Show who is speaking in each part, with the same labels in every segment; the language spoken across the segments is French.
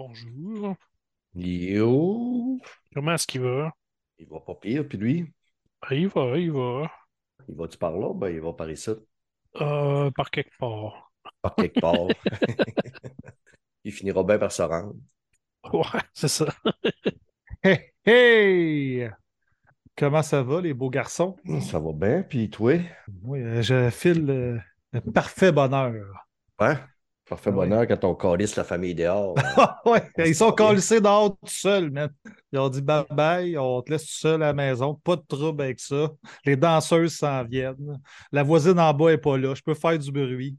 Speaker 1: Bonjour.
Speaker 2: Yo!
Speaker 1: Comment est-ce qu'il va?
Speaker 2: Il va pas pire, puis lui,
Speaker 1: Ben, il va, il va.
Speaker 2: il va-tu par là? Ben, il va par ici,
Speaker 1: Euh, par quelque part.
Speaker 2: par quelque part. il finira bien par se rendre.
Speaker 1: Ouais, c'est ça.
Speaker 3: Hey, hey! Comment ça va, les beaux garçons?
Speaker 2: Ça va bien, puis toi?
Speaker 3: Oui, euh, je file euh, le parfait bonheur.
Speaker 2: Hein? Parfait
Speaker 3: Ouais.
Speaker 2: bonheur quand on calisse la famille dehors.
Speaker 3: ouais, ils sont calissés dehors tout seuls, man. Ils ont dit bye bye, on te laisse tout seul à la maison, pas de trouble avec ça. Les danseuses s'en viennent. La voisine en bas n'est pas là, je peux faire du bruit.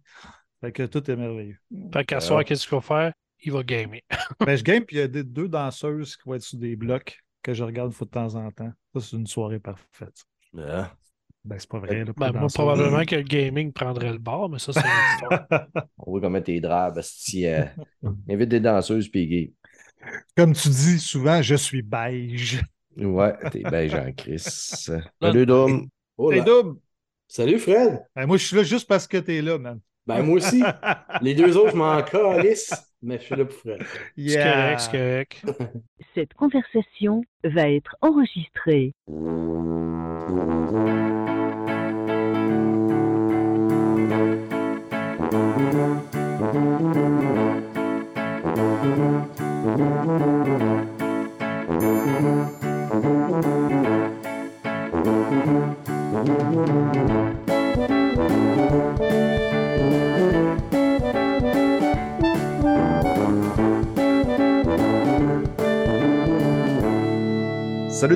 Speaker 3: Fait que tout est merveilleux.
Speaker 1: Fait qu'à soir, qu'est-ce qu'il va faire? Il va gamer.
Speaker 3: Ben, je game, puis il y a des- deux danseuses qui vont être sur des blocs que je regarde de temps en temps. Ça, c'est une soirée parfaite.
Speaker 2: Hein?
Speaker 3: Ben, c'est pas vrai. là,
Speaker 1: Ben, moi, probablement que le gaming prendrait le bord, mais ça, c'est une histoire.
Speaker 2: On voit comment t'es drabe, si euh, invite des danseuses, puis gay.
Speaker 3: Comme tu dis souvent, je suis beige.
Speaker 2: Ouais, t'es bien Jean-Chris. Salut, Dom.
Speaker 4: Oh
Speaker 3: Hey,
Speaker 4: là.
Speaker 3: Dom!
Speaker 4: Salut Fred.
Speaker 3: Ben, moi, je suis là juste parce que t'es là, man.
Speaker 4: Ben moi aussi. Les deux autres, je m'en calisse, mais je suis là pour Fred.
Speaker 1: C'est
Speaker 3: Yeah.
Speaker 1: correct, c'est correct.
Speaker 5: Cette conversation va être enregistrée.
Speaker 2: Salut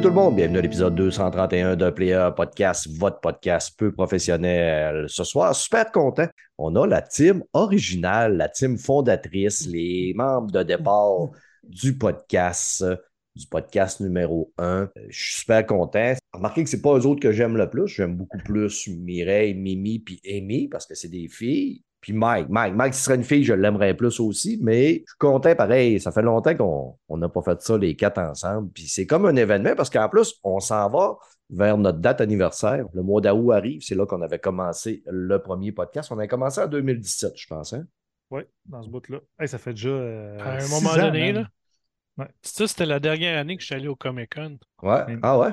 Speaker 2: tout le monde, bienvenue à l'épisode 231 de Player Podcast, votre podcast peu professionnel. Ce soir, super content. On a la team originale, la team fondatrice, les membres de départ du podcast, du podcast numéro 1. Je suis super content. Remarquez que c'est pas eux autres que j'aime le plus. J'aime beaucoup plus Mireille, Mimi puis Amy parce que c'est des filles. Puis Mike, Mike, Mike, si ce serait une fille, je l'aimerais plus aussi, mais je suis content pareil. Ça fait longtemps qu'on on n'a pas fait ça les quatre ensemble. Puis c'est comme un événement parce qu'en plus, on s'en va vers notre date anniversaire. Le mois d'août arrive, c'est là qu'on avait commencé le premier podcast. On a commencé en 2017, je pense. Hein?
Speaker 3: Oui, dans ce bout-là. Hey, ça fait déjà. euh,
Speaker 1: À un
Speaker 3: six
Speaker 1: moment
Speaker 3: ans,
Speaker 1: donné, là.
Speaker 3: Ouais.
Speaker 1: Ça, c'était la dernière année que je suis allé au Comic Con.
Speaker 2: Ouais.
Speaker 3: Mais-
Speaker 2: Ah ouais?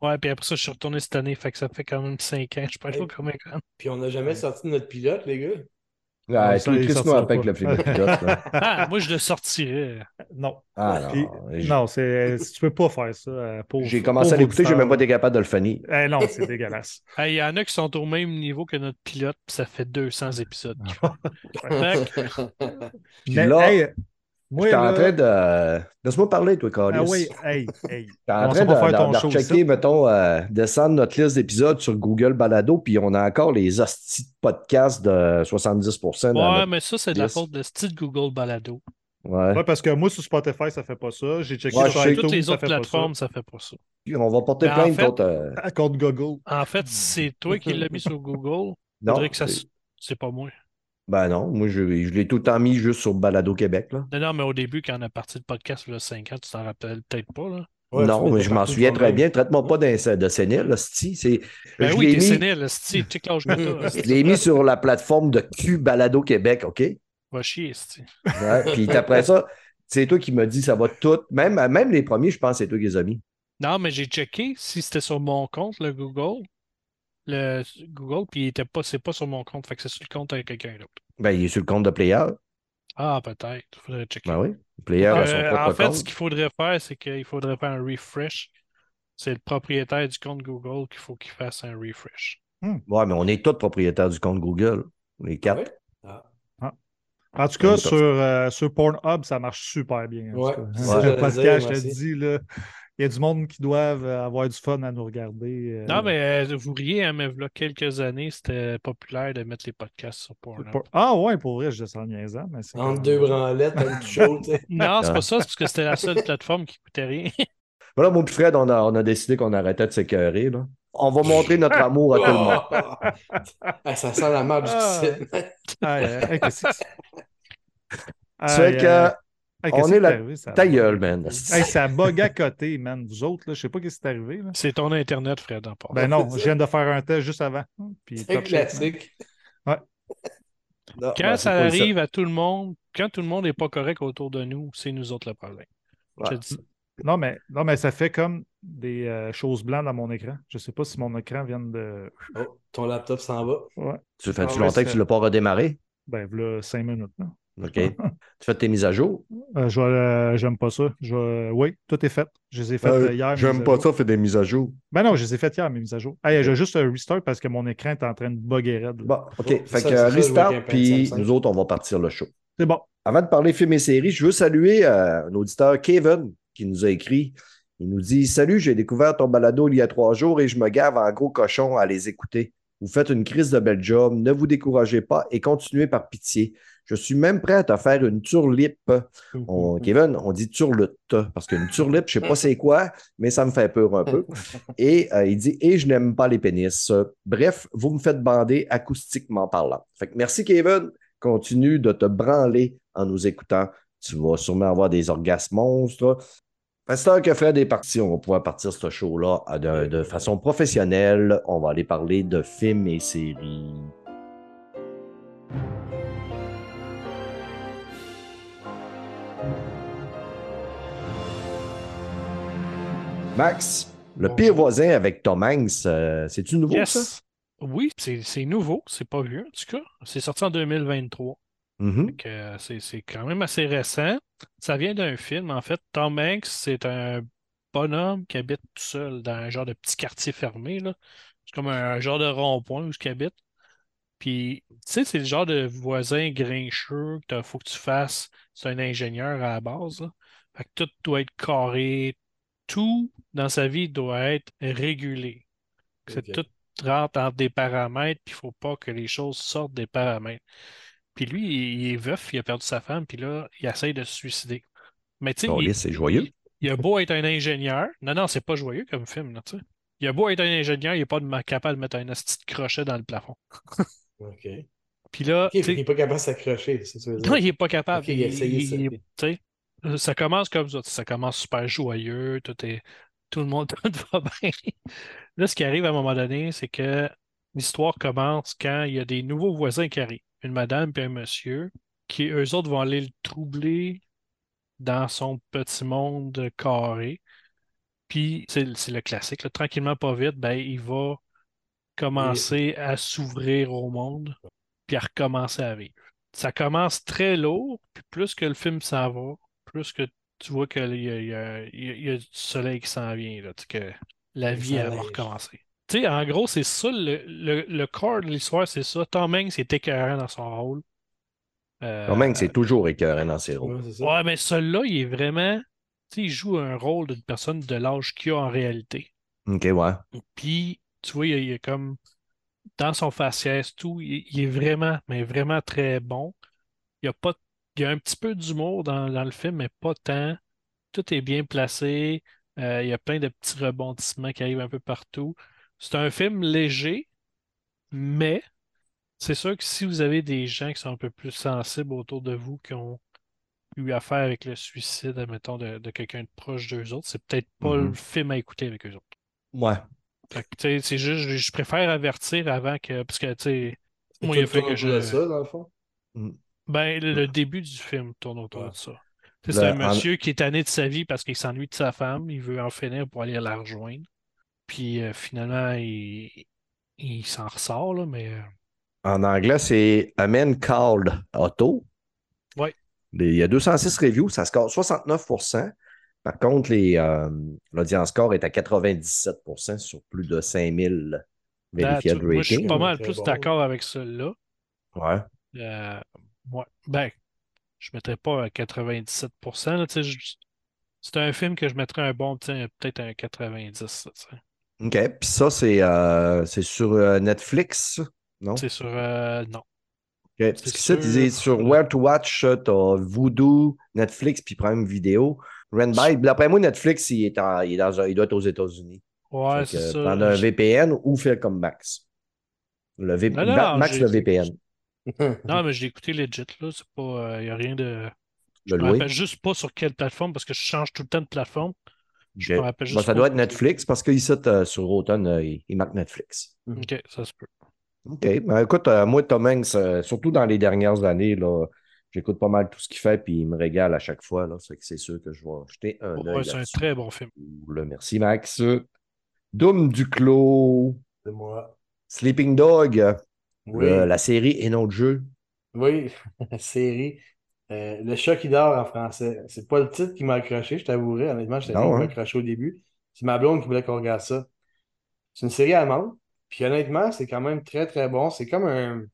Speaker 1: Ouais, puis après ça, je suis retourné cette année. Fait que ça fait quand même 5 ans que je suis pas allé au Comic Con.
Speaker 4: Puis on n'a jamais sorti de notre pilote, les gars.
Speaker 2: Ouais,
Speaker 3: sortira
Speaker 2: avec
Speaker 3: pas.
Speaker 2: le pilote. là.
Speaker 1: Ah, moi, je le sortirais.
Speaker 3: Non.
Speaker 2: Ah non.
Speaker 3: Non, tu peux pas faire ça. euh, pauvre-
Speaker 2: J'ai commencé à l'écouter, j'ai
Speaker 3: auditeur.
Speaker 2: même pas été capable de le finir.
Speaker 3: Eh non, c'est dégueulasse.
Speaker 1: Il y en a qui sont au même niveau que notre pilote, puis ça fait 200 épisodes. font. Fait que-
Speaker 3: Mais,
Speaker 2: là,
Speaker 3: hey, moi,
Speaker 2: en train de. Laisse-moi parler, toi, Carlis.
Speaker 3: Ah oui, hey, hey.
Speaker 2: J'étais en train de,
Speaker 3: faire ton
Speaker 2: de-
Speaker 3: show
Speaker 2: rechecker,
Speaker 3: ici.
Speaker 2: mettons, euh, descendre notre liste d'épisodes sur Google Balado, puis on a encore les hosties de podcasts de 70% dans
Speaker 1: Ouais,
Speaker 2: notre-
Speaker 1: mais ça, c'est de la faute de style Google Balado.
Speaker 2: Ouais.
Speaker 3: Ouais, parce que moi, sur Spotify, ça fait pas ça. J'ai checké
Speaker 2: Ouais,
Speaker 3: sur
Speaker 2: sais.
Speaker 1: Toutes les
Speaker 3: ça
Speaker 1: autres
Speaker 3: fait pas
Speaker 1: plateformes, ça fait pas ça.
Speaker 2: Puis On va porter
Speaker 1: Ben, en
Speaker 2: plainte
Speaker 1: fait-
Speaker 2: contre. euh,
Speaker 3: ça. Contre Google.
Speaker 1: En fait, c'est toi qui l'as mis sur Google.
Speaker 2: Non,
Speaker 1: Faudrait que ça.
Speaker 2: C'est
Speaker 1: pas moi.
Speaker 2: Ben non, moi, je, je l'ai tout le temps mis juste sur Balado Québec. Là.
Speaker 1: Non, non, mais au début, quand on a parti le podcast, il y a 5 ans, tu t'en rappelles peut-être pas, là?
Speaker 4: Ouais, tu
Speaker 2: non, mais je m'en souviens très bien. Traite-moi pas d'un- de sénile. C'est.
Speaker 1: Ben
Speaker 2: je
Speaker 1: oui,
Speaker 2: l'ai
Speaker 1: t'es
Speaker 2: mis-
Speaker 1: sénile, l'âge que t'as,
Speaker 2: Je l'ai mis sur la plateforme de Q Balado Québec, OK?
Speaker 1: Va chier, esti.
Speaker 2: Ouais, puis après ça, c'est toi qui m'as dit ça va tout. Même, même les premiers, je pense que c'est toi qui les as mis.
Speaker 1: Non, mais j'ai checké si c'était sur mon compte, le Google. Le Google, puis il était pas, c'est pas sur mon compte, fait que c'est sur le compte avec quelqu'un d'autre.
Speaker 2: Ben, il est sur le compte de Player.
Speaker 1: Ah, peut-être. Faudrait checker.
Speaker 2: Ben oui. Player a son
Speaker 1: Euh,
Speaker 2: propre
Speaker 1: en fait,
Speaker 2: compte.
Speaker 1: ce qu'il faudrait faire, c'est qu'il faudrait faire un refresh. C'est le propriétaire du compte Google qu'il faut qu'il fasse un refresh.
Speaker 2: Ouais, mais on est tous propriétaires du compte Google. Les quatre.
Speaker 4: Ouais? Ah.
Speaker 3: En tout cas, sur, euh, sur Pornhub, ça marche super bien. en
Speaker 4: Ouais, c'est
Speaker 3: le podcast, je te dis, là, il y a du monde qui doivent euh, avoir du fun à nous regarder. euh,
Speaker 1: Non, mais euh, vous riez, hein, mais là, quelques années, c'était populaire de mettre les podcasts sur Pornhub.
Speaker 3: Por- Ah ouais, pour vrai, je descends niaisant. Mais c'est
Speaker 4: Entre deux branlettes, un petit chaud, tu sais.
Speaker 1: Non, c'est
Speaker 2: Ah.
Speaker 1: pas ça, c'est parce que c'était la seule plateforme qui coûtait rien.
Speaker 2: Voilà, mon petit Fred, on a, on a décidé qu'on arrêtait de s'écœurer. là. On va montrer notre amour à tout le monde.
Speaker 4: Ah, ça sent la marque
Speaker 3: Ah.
Speaker 4: du.
Speaker 3: Ah, euh, hey, qu'est-ce que hey,
Speaker 2: on est là-
Speaker 3: ça
Speaker 2: ta
Speaker 3: bug?
Speaker 2: gueule, man.
Speaker 3: Hey, ça bug à côté, man. Vous autres, là, je sais pas ce qui est arrivé. Là.
Speaker 1: C'est ton Internet, Fred, en part.
Speaker 3: Ben non, je viens de faire un test juste avant.
Speaker 4: C'est classique.
Speaker 2: Non,
Speaker 1: Quand
Speaker 2: ben, c'est
Speaker 1: ça arrive à tout le monde, quand tout le monde n'est pas correct autour de nous, c'est nous autres le problème. Je te
Speaker 2: Ouais.
Speaker 1: dis ça.
Speaker 3: Non mais, non, mais ça fait comme des euh, choses blanches dans mon écran. Je sais pas si mon écran vient de.
Speaker 4: Oh, ton laptop s'en va.
Speaker 3: Ouais.
Speaker 2: Tu fais-tu
Speaker 3: Ah
Speaker 2: longtemps que tu l'as pas redémarré?
Speaker 3: Ben, voilà, cinq minutes. là.
Speaker 2: OK. tu fais tes mises à jour?
Speaker 3: Euh, je vais, euh, j'aime pas ça. Je vais- Oui, tout est fait. Je les ai faites euh, hier. mises à jour.
Speaker 2: faire des mises à jour.
Speaker 3: Ben non, je les ai faites hier, mes mises à jour. Hey, j'ai juste un restart parce que mon écran est en train de bugger raide.
Speaker 2: Bon, OK.
Speaker 4: Oh,
Speaker 2: fait
Speaker 4: ça,
Speaker 2: que
Speaker 4: ça,
Speaker 2: restart, puis nous autres, on va partir le show.
Speaker 3: C'est bon.
Speaker 2: Avant de parler films et séries, je veux saluer euh, un auditeur, Kevin, qui nous a écrit. Il nous dit Salut, j'ai découvert ton balado il y a trois jours et je me gave en gros cochon à les écouter. Vous faites une crise de bel job, ne vous découragez pas et continuez par pitié. Je suis même prêt à te faire une turlipe. On- Kevin, on dit turlute parce qu'une turlipe, je ne sais pas c'est quoi, mais ça me fait peur un peu. Et euh, il dit Et je n'aime pas les pénis. Bref, vous me faites bander acoustiquement parlant. Fait que merci, Kevin. Continue de te branler en nous écoutant. Tu vas sûrement avoir des orgasmes monstres. Pasteur que Fred est parti, on va pouvoir partir ce show-là euh, de, de façon professionnelle. On va aller parler de films et séries. Max, le pire voisin avec Tom Hanks, euh, c'est-tu nouveau ça?
Speaker 1: Oui, c'est nouveau, c'est pas vieux en tout cas. C'est sorti en 2023.
Speaker 2: Mhm.
Speaker 1: Fait que, euh, c'est quand même assez récent. Ça vient d'un film, en fait. Tom Hanks, c'est un bonhomme qui habite tout seul dans un genre de petit quartier fermé. C'est comme un, genre de rond-point où il habite. Puis, tu sais, c'est le genre de voisin grincheux que faut que tu fasses. C'est un ingénieur à la base. là. Fait que tout doit être carré. Tout dans sa vie doit être régulé. C'est tout rentre entre des paramètres, puis il faut pas que les choses sortent des paramètres. Puis lui, il, est veuf, il a perdu sa femme, puis là, il essaye de se suicider. Mais tu sais,
Speaker 2: c'est joyeux.
Speaker 1: il- il a beau être un ingénieur. Non, non, c'est pas joyeux comme film, là, tu sais. Il a beau être un ingénieur, il n'est pas capable de mettre un petit crochet dans le plafond.
Speaker 4: OK.
Speaker 1: Puis là,
Speaker 4: il n'est pas capable de s'accrocher, c'est ça.
Speaker 1: non, il n'est pas capable.
Speaker 4: Ok, il ça,
Speaker 1: ça commence comme ça. Ça commence super joyeux. Tout, est, tout le monde va bien. Là, ce qui arrive à un moment donné, c'est que l'histoire commence quand il y a des nouveaux voisins qui arrivent. Une madame et un monsieur qui, eux autres, vont aller le troubler dans son petit monde carré. Puis, c'est c'est le classique. là, tranquillement, pas vite, ben, il va commencer à s'ouvrir au monde puis à recommencer à vivre. Ça commence très lourd, puis plus que le film s'en va, plus que tu vois qu'il y a, il y a- y du soleil qui s'en vient, là, tu sais, que la vie, elle va recommencer. Tu sais, en gros, c'est ça, le, le, le corps de l'histoire, c'est ça. Tom Hanks est écœurant dans son rôle. Euh,
Speaker 2: Tom Hanks, c'est toujours écœurant dans ses rôles.
Speaker 4: Ouais,
Speaker 1: mais celui-là, il est vraiment. Tu sais, il joue un rôle d'une personne de l'âge qu'il a en réalité.
Speaker 2: OK, ouais.
Speaker 1: Puis, tu vois, il, il est comme. Dans son faciès, tout, il, il est vraiment, mais vraiment très bon. Il y a pas, il y a un petit peu d'humour dans, dans le film, mais pas tant. Tout est bien placé. Euh, il y a plein de petits rebondissements qui arrivent un peu partout. C'est un film léger, mais c'est sûr que si vous avez des gens qui sont un peu plus sensibles autour de vous, qui ont eu affaire avec le suicide, admettons, de, de quelqu'un de proche d'eux autres, c'est peut-être pas
Speaker 2: Mhm.
Speaker 1: le film à écouter avec eux autres.
Speaker 2: Ouais.
Speaker 1: C'est juste, je, préfère avertir avant que. Parce que, tu sais, moi, il a fait que je.
Speaker 4: ça, dans le fond.
Speaker 1: Ben, le, le début du film tourne autour
Speaker 4: Ouais.
Speaker 1: de ça. C'est
Speaker 2: Le-
Speaker 1: un
Speaker 2: en-
Speaker 1: monsieur qui est tanné de sa vie parce qu'il s'ennuie de sa femme, il veut en finir pour aller la rejoindre. Puis euh, finalement, il, il s'en ressort, là, mais. euh,
Speaker 2: En anglais, c'est A Man Called Otto.
Speaker 1: Ouais.
Speaker 2: Les- Il y a 206 reviews, ça score 69% Par contre, les, euh, l'audience score est à 97% sur plus de 5000 vérifiés
Speaker 1: that- moi, je suis pas mal plus
Speaker 4: bon.
Speaker 1: d'accord avec celui-là.
Speaker 2: Ouais.
Speaker 1: Euh, ouais. Ben, je ne mettrais pas à 97 là, tu sais, je- C'est un film que je mettrais un bon, peut-être un 90. là.
Speaker 2: OK. Puis ça, c'est, euh, sur euh, Netflix, non?
Speaker 1: C'est sur. euh, non.
Speaker 2: OK. Parce que ça, tu dis
Speaker 1: sur-
Speaker 2: Where to Watch, t'as Voodoo, Netflix, puis Prime Video. Rent by. D'après moi, Netflix, il, est en- il, est dans un- il doit être aux États-Unis.
Speaker 1: Ouais, c'est ça.
Speaker 2: Prendre un VPN ou faire comme Max. Le V-
Speaker 1: Non, non,
Speaker 2: Ma- Max le VPN.
Speaker 1: Non, mais je l'ai écouté legit, là. C'est pas. Il n'y a rien de. Je
Speaker 2: Le
Speaker 1: me rappelle juste pas sur quelle plateforme parce que je change tout le temps de plateforme. Je me rappelle
Speaker 2: Bon,
Speaker 1: juste
Speaker 2: ça doit être Netflix parce qu'ici, euh, sur Automne, euh, il, il marque Netflix.
Speaker 1: Ok, ça se peut.
Speaker 2: OK. Ben, écoute, euh, moi, Tom Hanks, euh, surtout dans les dernières années, là, j'écoute pas mal tout ce qu'il fait, puis il me régale à chaque fois. Là, c'est que c'est sûr que je vais jeter un œil.
Speaker 1: c'est un très bon film.
Speaker 2: Là, merci, Max. Doom Duclos,
Speaker 4: C'est moi.
Speaker 2: Sleeping Dog,
Speaker 4: Oui,
Speaker 2: le- la série et non le jeu.
Speaker 4: oui, la série. Euh, le chat qui dort en français. C'est pas le titre qui m'a accroché, je t'avouerai. Honnêtement,
Speaker 2: Non,
Speaker 4: bien
Speaker 2: hein?
Speaker 4: accroché au début. C'est ma blonde qui voulait qu'on regarde ça. C'est une série allemande. Puis honnêtement, c'est quand même très, très bon. C'est comme un,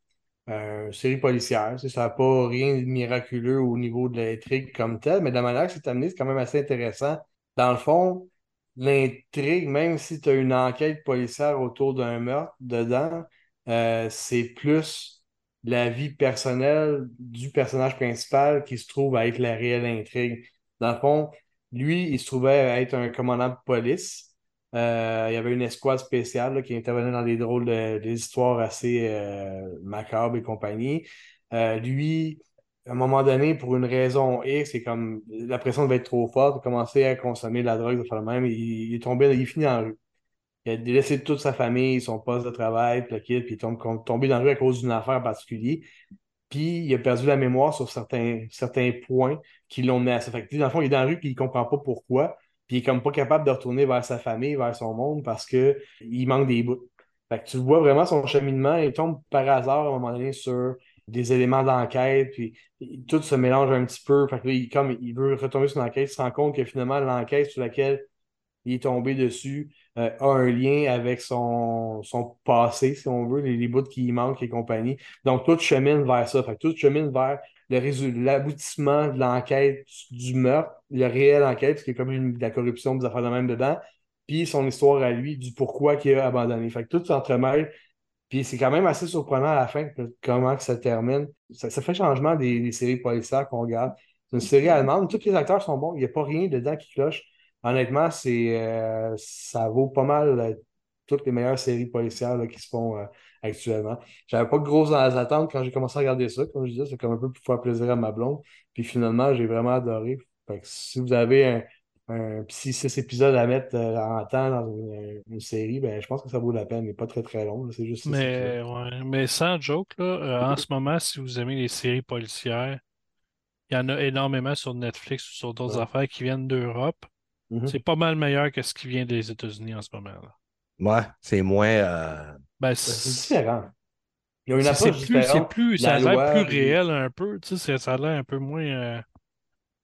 Speaker 4: un série policière. Ça n'a pas rien de miraculeux au niveau de l'intrigue comme telle, mais de la manière que c'est amené, c'est quand même assez intéressant. Dans le fond, l'intrigue, même si tu as une enquête policière autour d'un meurtre dedans, euh, c'est plus la vie personnelle du personnage principal qui se trouve à être la réelle intrigue. Dans le fond, lui, il se trouvait à être un commandant de police. Euh, il y avait une escouade spéciale qui intervenait dans des drôles de, des histoires assez euh, macabres et compagnie. Lui, à un moment donné, pour une raison X, c'est comme la pression devait être trop forte, il a commencé à consommer de la drogue, de faire le même. Il, il il finit la rue. Il a laissé toute sa famille, son poste de travail, puis le puis il tombe, tombé dans la rue à cause d'une affaire en particulier. Puis il a perdu la mémoire sur certains, certains points qui l'ont mené à ça. Fait que, dans le fond, il est dans la rue, puis il comprend pas pourquoi. Puis il est comme pas capable de retourner vers sa famille, vers son monde, parce que il manque des bouts. Fait que tu vois vraiment son cheminement, il tombe par hasard à un moment donné sur des éléments d'enquête, puis tout se mélange un petit peu. Fait que là, il, comme il veut retomber sur l'enquête, il se rend compte que finalement, l'enquête sur laquelle il est tombé dessus euh, a un lien avec son, son passé, si on veut, les, les bouts qui manquent et compagnie. Donc, tout chemine vers ça. Fait que tout chemine vers le l'aboutissement de l'enquête du meurtre, la réelle enquête, parce qu'il y a comme une, de la corruption, des affaires de même dedans, puis son histoire à lui, du pourquoi qu'il a abandonné. Fait que tout s'entremêle. Puis c'est quand même assez surprenant à la fin comment ça termine. Ça, ça fait changement des, des séries policières qu'on regarde. C'est une série allemande. Tous les acteurs sont bons. Il n'y a pas rien dedans qui cloche. Honnêtement, c'est, euh, ça vaut pas mal euh, toutes les meilleures séries policières là, qui se font euh, actuellement. J'avais pas de grosses attentes quand j'ai commencé à regarder ça. Comme je disais, c'est comme un peu pour faire plaisir à ma blonde. Puis finalement, j'ai vraiment adoré. Fait que si vous avez un, un petit six épisodes à mettre en temps dans une, une série, ben, je pense que ça vaut la peine. Il n'est pas très très long. C'est juste
Speaker 1: Mais, ouais, mais sans joke, là, en ce moment, si vous aimez les séries policières, il y en a énormément sur Netflix ou sur d'autres
Speaker 4: Ouais.
Speaker 1: affaires qui viennent d'Europe.
Speaker 4: Mhm.
Speaker 1: C'est pas mal meilleur que ce qui vient des États-Unis en ce moment. Là.
Speaker 2: Ouais, c'est moins. euh,
Speaker 1: Ben,
Speaker 4: Ben, C'est différent. Il y a une approche
Speaker 1: plus,
Speaker 4: différente.
Speaker 1: ça a
Speaker 4: la
Speaker 1: l'air plus réel un peu. Tu sais, c'est- ça a l'air un peu moins. euh,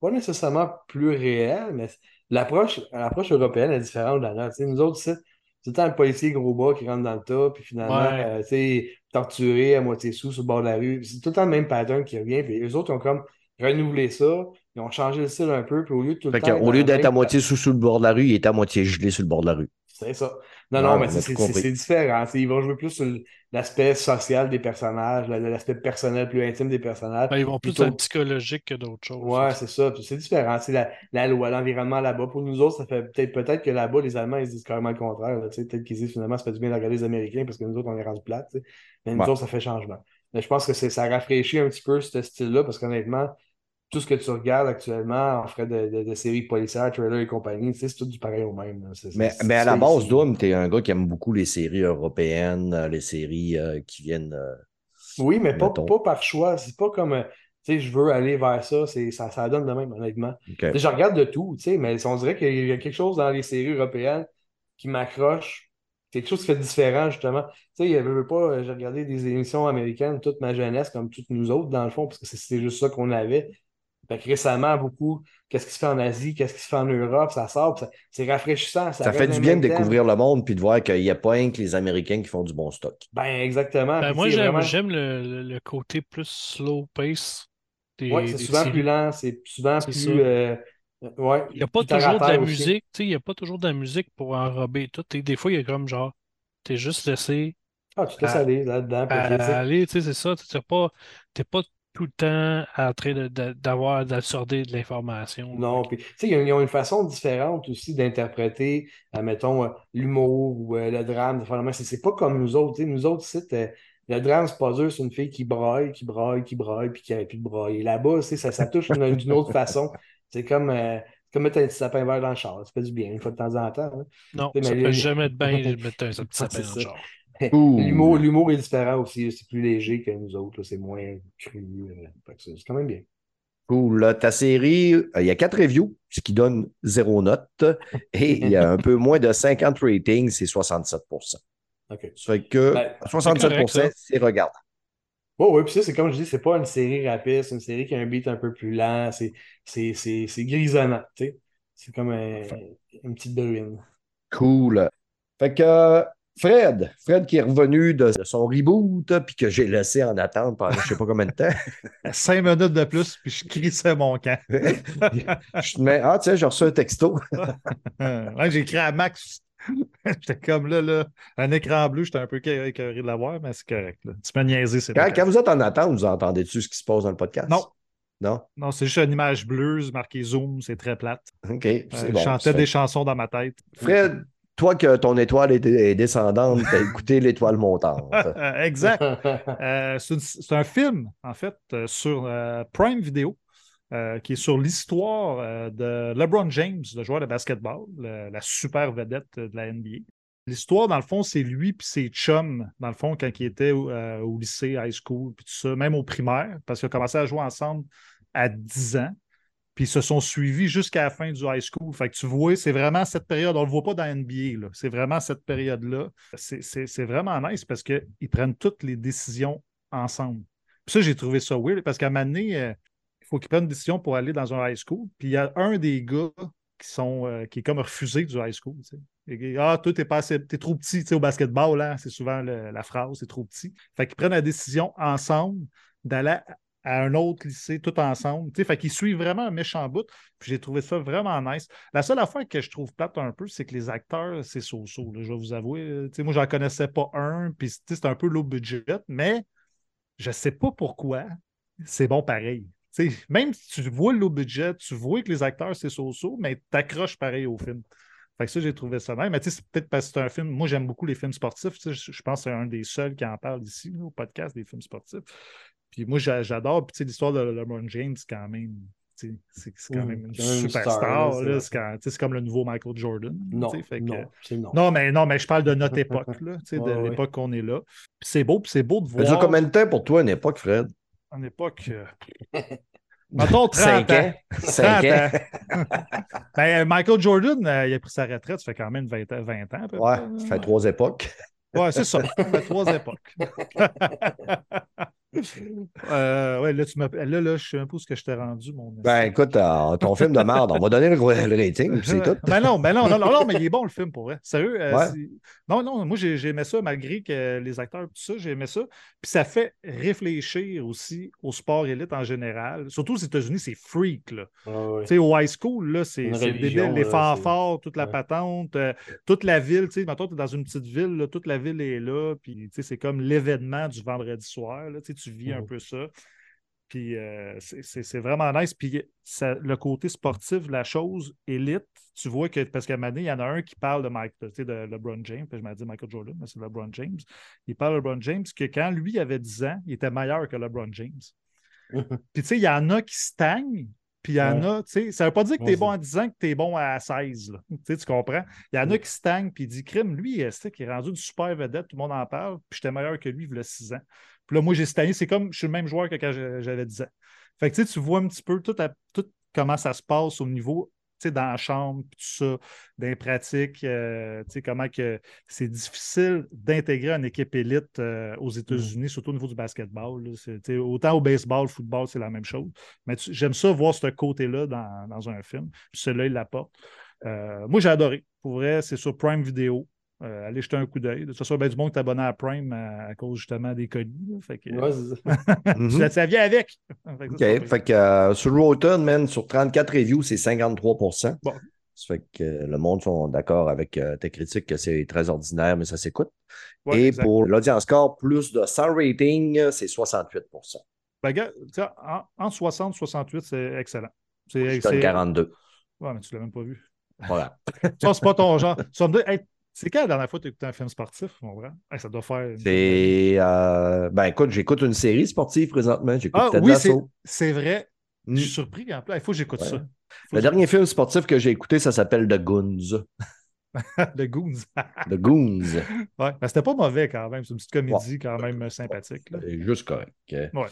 Speaker 4: pas nécessairement plus réel, mais l'approche l'approche européenne est différente de la nôtre. Tu sais, nous autres, c'est c'est tout le temps le policier gros bas qui rentre dans le tas, puis finalement,
Speaker 1: Ouais.
Speaker 4: euh, tu sais, torturé à moitié sous sur le bord de la rue. C'est tout le temps le même pattern qui revient. Puis eux autres ont comme renouvelé ça, ils ont changé le style un peu, puis au lieu de tout le temps.
Speaker 2: au lieu d'être à moitié sous, sous le bord de la rue, il est à moitié gelé sur le bord de la rue.
Speaker 4: C'est ça. Non,
Speaker 2: Ouais,
Speaker 4: non, mais c'est différent. Ils vont jouer plus sur l'aspect social des personnages, la- l'aspect personnel plus intime des personnages.
Speaker 1: ben, ils vont plus
Speaker 4: Plutôt-
Speaker 1: dans le psychologique que d'autres choses.
Speaker 4: Ouais, c'est ça. C'est différent. C'est la, la loi, l'environnement là-bas. Pour nous autres, ça fait peut-être peut-être que là-bas, les Allemands, ils se disent carrément le contraire. là, tu sais. Peut-être qu'ils disent finalement, ça fait du bien de regarder les Américains parce que nous autres, on est rendu plates. tu sais. Mais nous
Speaker 2: Ouais.
Speaker 4: autres, ça fait changement. Mais je pense que c'est- ça rafraîchit un petit peu ce style-là parce qu'honnêtement, tout ce que tu regardes actuellement en frais de, de, de séries policières, trailers et compagnie, tu c'est tout du pareil au même.
Speaker 2: Mais, mais à la base. Doom, t'es un gars qui aime beaucoup les séries européennes, euh, les séries euh, qui viennent. euh,
Speaker 4: Oui, mais pas, pas par choix. C'est pas comme, tu sais, je veux aller vers ça. Ça, ça donne de même, honnêtement. Tu Je regarde de tout, tu sais, mais on dirait qu'il y a quelque chose dans les séries européennes qui m'accroche. Quelque chose qui fait différent, justement. Tu sais, il y avait pas, j'ai regardé des émissions américaines toute ma jeunesse, comme toutes nous autres, dans le fond, parce que c'est- c'était juste ça qu'on avait. Fait que récemment, beaucoup, qu'est-ce qui se fait en Asie, qu'est-ce qui se fait en Europe, ça sort, c'est rafraîchissant. Ça,
Speaker 2: fait du bien de découvrir le monde puis de voir qu'il n'y a pas rien que les Américains qui font du bon stock.
Speaker 4: Ben, exactement.
Speaker 1: Ben, moi, j'aime
Speaker 4: vraiment-
Speaker 1: le, le- côté plus slow pace
Speaker 4: Ouais, c'est souvent
Speaker 1: séries.
Speaker 4: plus lent, c'est souvent plus. euh, ouais,
Speaker 1: Il n'y a pas toujours de la
Speaker 4: aussi.
Speaker 1: musique, tu sais, il n'y a pas toujours de la musique pour enrober tout. Et des fois, il y a comme genre, t'es juste laissé
Speaker 4: Ah, tu te laisses aller là-dedans.
Speaker 1: aller, tu sais, c'est ça. Tu n'es pas, t'es pas tout le temps en train d'avoir, d'absorber de l'information.
Speaker 4: Non, puis, tu sais, ils ont, une façon différente aussi d'interpréter, euh, mettons, euh, l'humour ou euh, le drame. C'est c'est pas comme nous autres. Nous autres, ici, t'es- le drame, c'est pas dur, c'est une fille qui braille, qui braille, qui braille, puis qui arrête plus de brailler. Là-bas, tu sais, ça, ça touche d'une autre façon. C'est comme, euh, c'est comme mettre un petit sapin vert dans le char. Ça fait du bien, une fois de temps en temps. hein.
Speaker 1: Non, ça
Speaker 4: mais
Speaker 1: fait jamais de bien de mettre un petit sapin
Speaker 4: c'est
Speaker 1: dans le char.
Speaker 4: L'humour, l'humour est différent aussi. C'est plus léger que nous autres. C'est moins cru. euh, C'est quand même bien.
Speaker 2: Cool. Là, ta série, euh, il y a quatre reviews, ce qui donne zéro note. Et il y a un peu moins de 50 ratings, c'est 67
Speaker 4: OK.
Speaker 2: Ça fait que
Speaker 4: Ben,
Speaker 2: 67
Speaker 1: c'est
Speaker 2: regardable.
Speaker 4: Oh, oui, puis ça, c'est comme je dis, c'est pas une série rapide, c'est une série qui a un beat un peu plus lent, c'est, c'est, c'est, c'est grisonnant, tu sais. C'est comme un- une petite bruine.
Speaker 2: Cool. Fait que euh, Fred, Fred qui est revenu de, de son reboot, puis que j'ai laissé en attente pendant je sais pas combien de temps.
Speaker 3: Cinq minutes de plus, puis je crissais mon camp.
Speaker 2: je te mets, ah, tiens, j'ai reçu un texto.
Speaker 3: Ouais, j'ai écrit à Max. J'étais comme là, là, un écran bleu, j'étais un peu écœuré de l'avoir, mais c'est correct. là. Tu peux niaiser, c'est
Speaker 2: Quand,
Speaker 3: correct.
Speaker 2: quand vous êtes en attente, vous entendez-tu ce qui se passe dans le podcast?
Speaker 3: Non.
Speaker 2: Non?
Speaker 3: Non, c'est juste une image bleue, c'est marqué Zoom, c'est très plate.
Speaker 2: OK.
Speaker 3: Euh,
Speaker 2: c'est
Speaker 3: je
Speaker 2: bon.
Speaker 3: chantais des chansons dans ma tête.
Speaker 2: Fred, toi que ton étoile est, est descendante, t'as écouté l'étoile montante.
Speaker 3: Exact. Euh, c'est un film, en fait, euh, sur euh, Prime Video, qui est sur l'histoire de LeBron James, le joueur de basketball, la super vedette de la NBA. L'histoire, dans le fond, c'est lui et ses chums, dans le fond, quand il était au, lycée, high school, puis tout ça, même au primaire, parce qu'ils ont commencé à jouer ensemble à 10 ans. Puis ils se sont suivis jusqu'à la fin du high school. Fait que tu vois, c'est vraiment cette période. On ne le voit pas dans NBA. là. C'est vraiment cette période-là. C'est- vraiment nice parce qu'ils prennent toutes les décisions ensemble. Puis ça, j'ai trouvé ça weird parce qu'à un moment donné, euh, il faut qu'ils prennent une décision pour aller dans un high school. Puis il y a un des gars qui, sont, euh, qui est comme refusé du high school. Ah, toi, t'es pas assez, t'es trop petit, au basketball, là, c'est souvent la phrase, c'est trop petit. Fait qu'ils prennent la décision ensemble d'aller à- un autre lycée, tout ensemble. Tu sais, fait qu'ils suivent vraiment un méchant bout. Puis j'ai trouvé ça vraiment nice. La seule affaire que je trouve plate un peu, c'est que les acteurs, c'est so-so, là, je vais vous avouer. Euh, Tu sais, moi, j'en connaissais pas un, puis c'est un peu low budget, mais je sais pas pourquoi. C'est bon pareil. Même si tu vois le low budget, tu vois que les acteurs, c'est so-so, mais t'accroches pareil au film. Fait que ça, j'ai trouvé ça nice. Mais tu sais, c'est peut-être parce que c'est un film. Moi, j'aime beaucoup les films sportifs. Je, je pense que c'est un des seuls qui en parle ici, au podcast des films sportifs. Puis moi, j'a- j'adore. Puis tu sais, l'histoire de LeBron James, quand même. C'est quand même une
Speaker 4: C'est quand même une
Speaker 3: superstar.
Speaker 4: c'est
Speaker 3: comme le nouveau Michael Jordan.
Speaker 4: Non,
Speaker 3: fait que-
Speaker 4: non, non.
Speaker 3: non, mais non, mais je parle de notre époque, là, tu sais, de
Speaker 4: Ouais,
Speaker 3: l'époque qu'on est là. Puis c'est beau, puis c'est beau de
Speaker 2: Ça dure
Speaker 3: voir
Speaker 2: combien de temps pour toi, une époque, Fred?
Speaker 3: en époque. euh, Mettons 30
Speaker 2: Cinq
Speaker 3: ans.
Speaker 2: ans? Cinq
Speaker 3: 30
Speaker 2: ans?
Speaker 3: Ben, Michael Jordan, euh, il a pris sa retraite, ça fait quand même 20 ans. 20 ans peu
Speaker 2: Ouais, ça fait trois époques.
Speaker 3: Ouais, c'est ça. Ça fait trois époques. Euh, ouais, là, tu là, là, je sais un peu où ce que je t'ai rendu, mon
Speaker 2: Ben écoute, euh, ton film de merde, on va donner le, le rating, puis c'est tout.
Speaker 3: Ben non, ben non, non, non, non, mais il est bon le film pour vrai. Sérieux. euh,
Speaker 2: Ouais.
Speaker 3: Non, non, moi j'ai aimé ça malgré que les acteurs, tout ça, j'ai aimé ça. Puis ça fait réfléchir aussi au sport élite en général. Surtout aux États-Unis, c'est freak. Là. Tu sais, au high school, là, c'est débile, les fanfares, toute la
Speaker 4: Ouais.
Speaker 3: patente, euh, toute la ville, tu sais, mettons, tu es dans une petite ville, là, toute la ville est là, puis tu sais, c'est comme l'événement du vendredi soir, là, tu sais, tu vis un peu ça. Puis euh, c'est- vraiment nice. Puis ça- le côté sportif la chose, élite, tu vois que, parce qu'à un moment donné, il y en a un qui parle de, Mike, tu sais, de LeBron James, puis je m'ai dit Michael Jordan, mais c'est LeBron James. Il parle de LeBron James, que quand lui avait 10 ans, il était meilleur que LeBron James. Puis tu sais, il y en a qui stagnent, puis il y en
Speaker 4: Ouais.
Speaker 3: a, tu sais, ça veut pas dire que tu es bon à 10 ans, que tu es bon à 16, là. Tu sais, tu comprends? Il y en a qui stagnent, puis il dit, crime, lui, euh, c'est qui est rendu une super vedette, tout le monde en parle, puis j'étais meilleur que lui, il y a 6 ans. Puis là, moi, j'ai stagné, c'est comme, je suis le même joueur que quand j'avais 10 ans. Fait que tu sais, tu vois un petit peu tout, à- tout comment ça se passe au niveau, tu sais, dans la chambre, tout ça, dans les pratiques, euh, tu sais, comment que c'est difficile d'intégrer une équipe élite euh, aux États-Unis, surtout au niveau du basketball. là. Autant au baseball, football, c'est la même chose. Mais j'aime ça voir ce côté-là dans, dans un film. Celui-là, il l'apporte. Euh, moi, j'ai adoré. Pour vrai, c'est sur Prime Video. Euh, allez jeter un coup d'œil. De toute façon, ben, du monde qui est abonné à Prime à, à cause justement des colis. Fait que,
Speaker 4: Ouais, ça.
Speaker 2: Mhm.
Speaker 3: ça, ça vient avec. Fait que ça,
Speaker 2: Fait euh, sur Rotten, man, sur 34 reviews, c'est 53
Speaker 3: Bon.
Speaker 2: Ça fait que euh, le monde sont d'accord avec euh, tes critiques que c'est très ordinaire, mais ça s'écoute.
Speaker 3: Ouais,
Speaker 2: Et
Speaker 3: exact.
Speaker 2: pour l'audience score, plus de 100 ratings, c'est 68
Speaker 3: Ben, en, entre 60 et 68, c'est excellent. C'est,
Speaker 2: Je donne
Speaker 3: c'est-
Speaker 2: 42.
Speaker 3: Ouais, mais tu l'as même pas vu.
Speaker 2: Voilà.
Speaker 3: Ça, c'est pas ton genre. Tu vas me dire, Hey, c'est quand la dernière fois que tu as écouté un film sportif, mon vrai? Hey, ça doit faire.
Speaker 2: C'est. euh, ben écoute, j'écoute une série sportive présentement. J'écoute
Speaker 3: Ah
Speaker 2: Ted
Speaker 3: oui, c'est, vrai.
Speaker 2: Mm.
Speaker 3: Je suis surpris. en plus. Il faut que j'écoute
Speaker 2: Ouais.
Speaker 3: ça. Faut
Speaker 2: Le dernier film sportif que j'ai écouté, ça s'appelle The Goons.
Speaker 3: The Goons.
Speaker 2: The Goons.
Speaker 3: ouais, mais c'était pas mauvais quand même. C'est une petite comédie quand même sympathique. là.
Speaker 2: C'est juste correct.
Speaker 3: Ouais.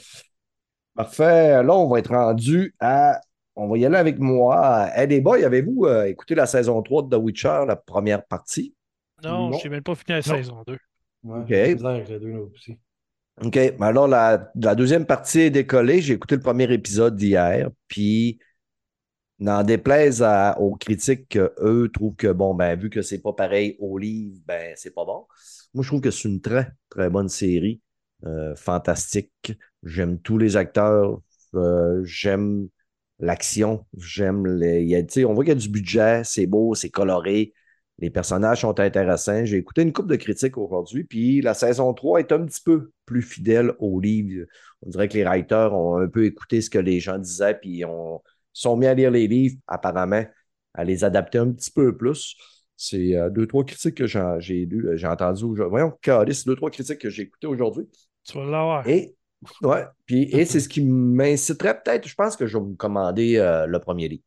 Speaker 2: Parfait. Là, on va être rendu à. On va y aller avec moi. Hey, les boys, avez-vous euh, écouté la saison 3 de The Witcher, la première partie?
Speaker 1: Non,
Speaker 4: Non.
Speaker 1: je n'ai même pas fini la saison 2.
Speaker 4: Ouais,
Speaker 2: Ok.
Speaker 4: avec les deux, nous aussi.
Speaker 2: OK. Mais alors, la, la deuxième partie est décollée. J'ai écouté le premier épisode d'hier. Puis, n'en déplaise à- aux critiques qu'eux trouvent que, bon, ben, vu que c'est pas pareil au livre, ben, c'est pas bon. Moi, je trouve que c'est une très, très bonne série. euh, fantastique. J'aime tous les acteurs. euh, j'aime l'action. J'aime les. il y a- tu sais, on voit qu'il y a du budget. C'est beau, c'est coloré. Les personnages sont intéressants. J'ai écouté une couple de critiques aujourd'hui, puis la saison 3 est un petit peu plus fidèle au livre. On dirait que les writers ont un peu écouté ce que les gens disaient, puis on sont mis à lire les livres, apparemment, à les adapter un petit peu plus. C'est euh, deux, trois critiques que j'ai lues, euh, j'ai entendu aujourd'hui. Voyons, Calice, deux, trois critiques que j'ai écoutées aujourd'hui.
Speaker 1: Tu vas l'avoir.
Speaker 2: Et, ouais, puis, et c'est ce qui m'inciterait peut-être, je pense que je vais me commander euh, le premier livre.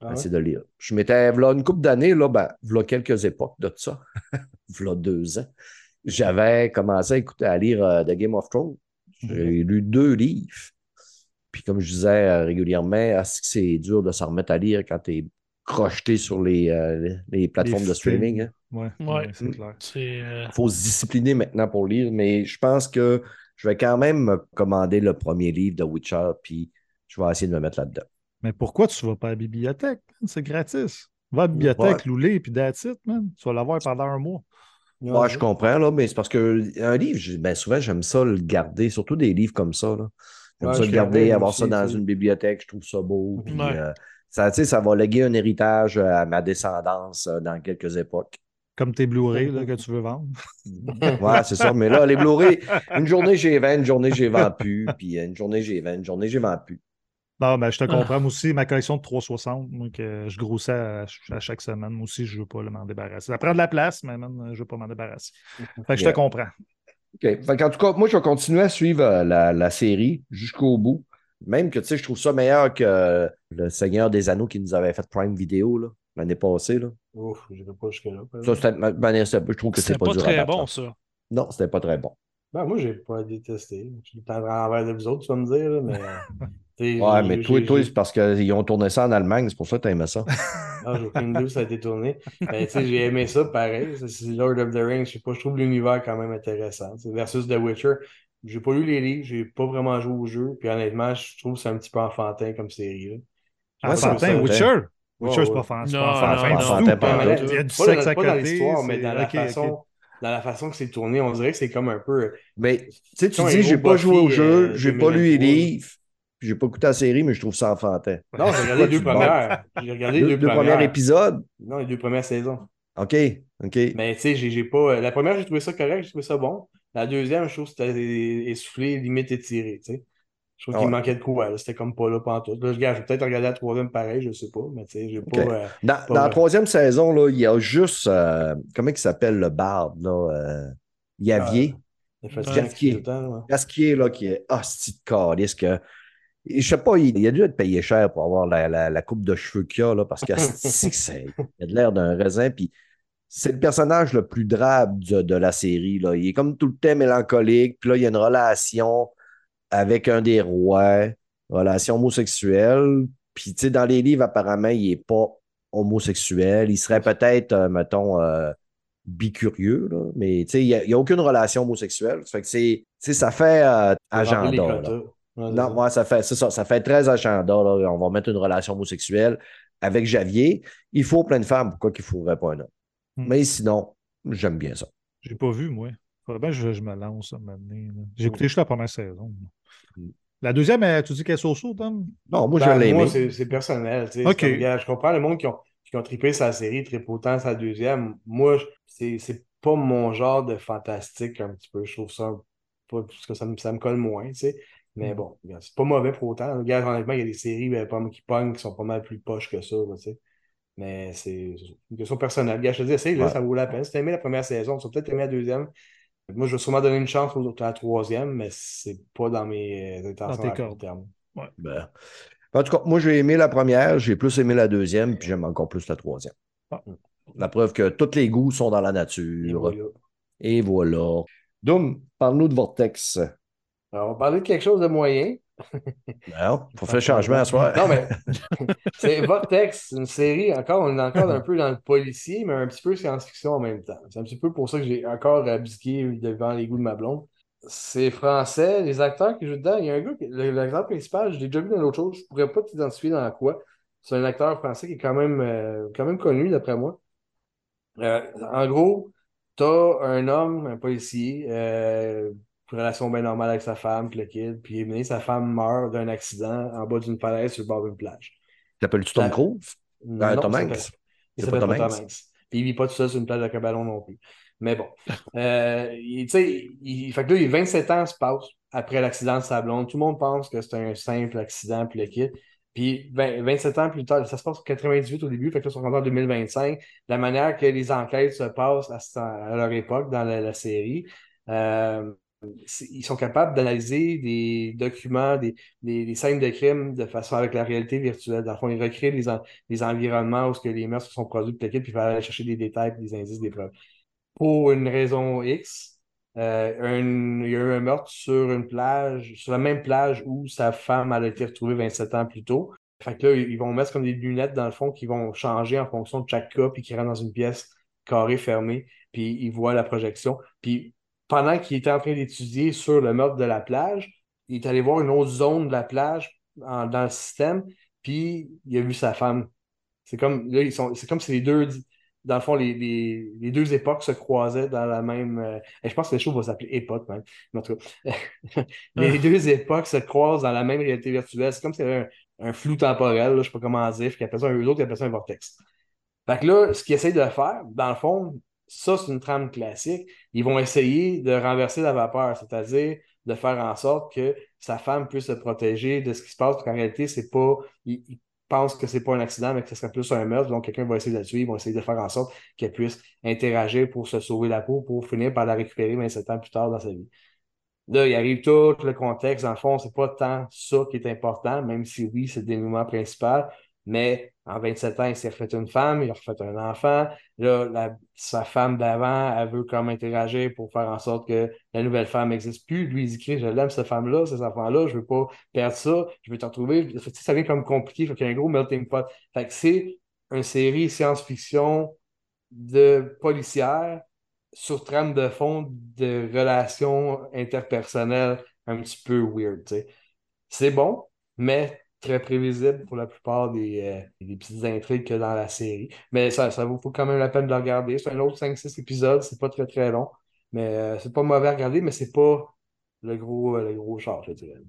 Speaker 4: Ah ouais?
Speaker 2: Essayer de lire. Je m'étais, une couple d'années, là, ben, v'là quelques époques de ça, v'là deux ans, j'avais commencé à écouter, à lire euh, The Game of Thrones. J'ai lu deux livres. Puis comme je disais euh, régulièrement, est-ce que c'est dur de s'en remettre à lire quand tu es crocheté sur les, euh, les- les plateformes
Speaker 3: Les
Speaker 2: de streaming? hein?
Speaker 3: Ouais,
Speaker 1: Ouais.
Speaker 3: ouais, c'est clair.
Speaker 1: C'est. euh,
Speaker 2: Il faut se discipliner maintenant pour lire, mais je pense que je vais quand même me commander le premier livre de Witcher, puis je vais essayer de me mettre là-dedans.
Speaker 3: Mais pourquoi tu vas pas à la bibliothèque? C'est gratis. Va à la bibliothèque, louler, puis that's it, man. Tu vas l'avoir pendant un mois.
Speaker 2: Ouais, je comprends, là, mais c'est parce que un livre, ben, souvent, j'aime ça le garder, surtout des livres comme ça. là. J'aime
Speaker 4: Ouais,
Speaker 2: ça le garder, avoir ça dans une bibliothèque, je trouve ça beau. Puis,
Speaker 1: Ouais.
Speaker 2: euh, ça, va léguer un héritage à ma descendance euh, dans quelques époques.
Speaker 3: Comme tes Blu-ray là, que tu veux vendre.
Speaker 2: Ouais, c'est ça. Mais là, les Blu-ray, une journée j'ai 20, une journée j'ai vendu, puis une journée j'ai 20, une journée j'ai vendu.
Speaker 3: Non, ben, je te
Speaker 1: Ah.
Speaker 3: comprends. Moi aussi, ma collection de 360, moi, que je grossais à, à chaque semaine. Moi aussi, je ne veux pas m'en débarrasser. Ça prend de la place, mais man, je ne veux pas m'en débarrasser. Fait que je
Speaker 2: Yeah.
Speaker 3: te comprends.
Speaker 2: OK. Fait qu'en tout cas, moi, je vais continuer à suivre euh, la, la série jusqu'au bout. Même que, tu sais, je trouve ça meilleur que le Seigneur des Anneaux qui nous avait fait Prime Vidéo là, l'année passée. Là.
Speaker 4: Ouf, je pas jusque-là.
Speaker 2: ben, je trouve que c'est
Speaker 1: C'était
Speaker 2: pas,
Speaker 1: pas
Speaker 2: dur à
Speaker 1: très bon, ça.
Speaker 2: Non, c'était pas très bon.
Speaker 4: Ben, moi, j'ai pas détesté. Je suis en envers de vous autres, tu vas me dire, là, mais.
Speaker 2: Ouais, mais toi, toi c'est parce qu'ils ont tourné ça en Allemagne, c'est pour ça que tu aimais ça.
Speaker 4: Ah, j'ai aucune idée où ça a été tourné. Mais tu sais, j'ai aimé ça pareil. C'est- Lord of the Rings. Je sais pas, je trouve l'univers quand même intéressant. Versus The Witcher. J'ai pas lu les livres, j'ai pas vraiment joué au jeu. Puis honnêtement, je trouve que c'est un petit peu enfantin comme série. Là.
Speaker 3: Enfantin, Witcher? Witcher, c'est pas
Speaker 1: Non, non,
Speaker 3: enfantin
Speaker 1: non.
Speaker 3: Il y a du sexe à
Speaker 4: pas dans
Speaker 3: côté.
Speaker 4: l'histoire, mais dans la, façon, dans la façon que c'est tourné, on dirait que c'est comme un peu.
Speaker 2: Mais tu sais, tu dis, j'ai pas joué au jeu,
Speaker 4: euh,
Speaker 2: j'ai pas lu les
Speaker 4: 2023.
Speaker 2: livres, j'ai pas écouté la série, mais je trouve ça enfantin.
Speaker 4: Non, j'ai regardé les deux premières. J'ai regardé
Speaker 2: Deux,
Speaker 4: les deux,
Speaker 2: deux premiers
Speaker 4: premières.
Speaker 2: épisodes?
Speaker 4: Non, les deux premières saisons.
Speaker 2: OK, OK.
Speaker 4: Mais tu sais, j'ai j'ai pas. La première, j'ai trouvé ça correct, j'ai trouvé ça bon. La deuxième, je trouve que c'était essoufflé, limite étiré, tu sais. Je trouve
Speaker 2: Ah
Speaker 4: qu'il manquait de quoi. C'était comme pas là pantoute. Là, je regarde, je vais peut-être regarder la troisième pareil, je sais pas, mais tu sais, j'ai pas. Euh,
Speaker 2: Dans, dans la troisième saison, là, il y a juste, euh, comment il s'appelle le barde, là? euh, Yavier?
Speaker 4: tout temps, ouais.
Speaker 2: Gasquier, là, qui est hostie de calice, que. Je sais pas, il, il a dû être payé cher pour avoir la, la- la coupe de cheveux qu'il a, là, parce que c'est- il a de l'air d'un raisin, puis c'est le personnage le plus drabe de, de la série, là. Il est comme tout le temps mélancolique, puis là, il y a une relation avec un des rois, relation homosexuelle, puis tu sais, dans les livres, apparemment, il est pas homosexuel. Il serait peut-être, euh, mettons, euh, bicurieux, là, mais tu sais, il n'y a, aucune relation homosexuelle. Ça fait que c'est, tu sais, ça fait euh, agenda. là.
Speaker 4: Ouais,
Speaker 2: Non,
Speaker 4: ça.
Speaker 2: moi, ça fait, c'est ça, ça fait très agenda. Là. On va mettre une relation homosexuelle avec Javier. Il faut plein de femmes. Pourquoi qu'il ne faudrait pas un homme?
Speaker 3: Hmm.
Speaker 2: Mais sinon, j'aime bien ça.
Speaker 3: J'ai pas vu, moi. Faudrait bien que je, je me lance à. J'ai écouté juste la première saison.
Speaker 2: Mm.
Speaker 3: La deuxième, euh, tu dis qu'elle est so-so, Tom?
Speaker 2: Non, moi,
Speaker 4: Ben,
Speaker 2: je l'ai
Speaker 4: moi,
Speaker 2: aimé.
Speaker 4: c'est c'est personnel. tu sais.
Speaker 3: Ok.
Speaker 4: C'est comme, regarde, je comprends le monde qui ont, qui ont trippé sa série, trippé autant sa deuxième. Moi, c'est pas mon genre de fantastique un petit peu. Je trouve ça pas parce que ça me, ça me colle moins, tu sais. Mais
Speaker 3: Mm.
Speaker 4: bon, c'est pas mauvais pour autant. Regarde, honnêtement, il y a des séries ben, pas- qui pognent qui sont pas mal plus poches que ça, sais. Mais c'est une question personnelle. Regarde, je te dis, essaye, là,
Speaker 2: Ouais.
Speaker 4: ça vaut la peine. Si t'as aimé la première saison, tu vas peut-être aimer la deuxième. Moi, je vais sûrement donner une chance aux autres à la troisième, mais c'est pas dans mes euh, intentions
Speaker 3: tes
Speaker 4: à court.
Speaker 2: Ben, En tout cas, moi, j'ai aimé la première, j'ai plus aimé la deuxième, puis j'aime encore plus la troisième. La preuve que tous les goûts sont dans la
Speaker 4: Et
Speaker 2: nature.
Speaker 4: voilà.
Speaker 2: Et voilà. Doom, parle-nous de Vortex.
Speaker 4: Alors, on va parler de quelque chose de moyen.
Speaker 2: Non, faut faire changement à soir.
Speaker 4: Non, mais c'est Vortex, une série, encore, on est encore un peu dans le policier, mais un petit peu science-fiction en même temps. C'est un petit peu pour ça que j'ai encore abdiqué devant les goûts de ma blonde. C'est français, les acteurs qui jouent dedans, il y a un gars, l'acteur principal, je l'ai déjà vu dans l'autre chose, je pourrais pas t'identifier dans quoi. C'est un acteur français qui est quand même, euh, quand même connu, d'après moi. Euh, en gros, t'as un homme, un policier, euh, une relation bien normale avec sa femme, puis le kid, puis évidemment, sa femme meurt d'un accident en bas d'une falaise sur le bord d'une plage.
Speaker 2: T'appelles-tu Tom Cruise?
Speaker 4: Non,
Speaker 2: Euh,
Speaker 4: il
Speaker 2: Tom Hanks?
Speaker 4: Il
Speaker 2: C'est
Speaker 4: s'appelle
Speaker 2: pas Tom Hanks?
Speaker 4: Puis il vit pas tout seul sur une plage de cabalon non plus. Mais bon. Euh, il- tu sais, il, fait que là, il 27 ans se passent après l'accident de sa blonde. Tout le monde pense que c'est un simple accident, puis le kit. Puis vingt- 27 ans plus tard, ça se passe en 98 au début, fait que là, ils sont rendus en 2025. La manière que les enquêtes se passent à, à leur époque dans la, la série, euh, ils sont capables d'analyser des documents, des, des, scènes de crime de façon avec la réalité virtuelle. Dans le fond, ils recréent les, les environnements où ce que les meurtres sont produits, kit, puis il fallait aller chercher des détails, des indices, des preuves. Pour une raison X, euh, un- il y a eu un meurtre sur une plage, sur la même plage où sa femme a été retrouvée 27 ans plus tôt. Fait que là, ils vont mettre comme des lunettes dans le fond qui vont changer en fonction de chaque cas, puis qui rentrent dans une pièce carrée fermée, puis ils voient la projection. Puis pendant qu'il était en train d'étudier sur le meurtre de la plage, il est allé voir une autre zone de la plage en- dans le système, puis il a vu sa femme. C'est comme, là, ils sont, c'est comme si les deux, dans le fond, les, les, les deux époques se croisaient dans la même. euh, et je pense que le show va s'appeler Époque, même. Mais en tout cas, les deux époques se croisent dans la même réalité virtuelle. C'est comme s'il y avait un, un flou temporel, là, je ne sais pas comment dire, puis appellent ça un, eux autres, ils appellent ça un vortex. Fait que là, ce qu'ils essayent de faire, dans le fond, ça, c'est une trame classique. Ils vont essayer de renverser la vapeur, c'est-à-dire de faire en sorte que sa femme puisse se protéger de ce qui se passe, parce qu'en réalité, c'est pas. Ils, ils pensent que c'est pas un accident, mais que ce serait plus un meurtre. Donc, quelqu'un va essayer de la tuer, ils vont essayer de faire en sorte qu'elle puisse interagir pour se sauver la peau, pour finir par la récupérer 27 ans plus tard dans sa vie. Là, il arrive tout le contexte. Le fond, c'est pas tant ça qui est important, même si oui, c'est le dénouement principal. Mais en 27 ans, il s'est refait une femme, il a refait un enfant. Là, la- sa femme d'avant, elle veut comme interagir pour faire en sorte que la nouvelle femme n'existe plus. Lui, il Chris, je l'aime, cette femme-là, ces enfants-là, je veux pas perdre ça, je veux te retrouver. Ça devient comme compliqué, fait qu'il y a un gros melting pot. C'est une série science-fiction de policière sur trame de fond de relations interpersonnelles un petit peu weird. C'est bon, mais très prévisible pour la plupart des, euh, des petites intrigues a dans la série. Mais ça, ça vaut quand même la peine de le regarder. C'est un autre 5-6 épisodes, c'est pas très très long. Mais euh, c'est pas mauvais à regarder, mais c'est pas le gros, euh, le gros char, je dirais.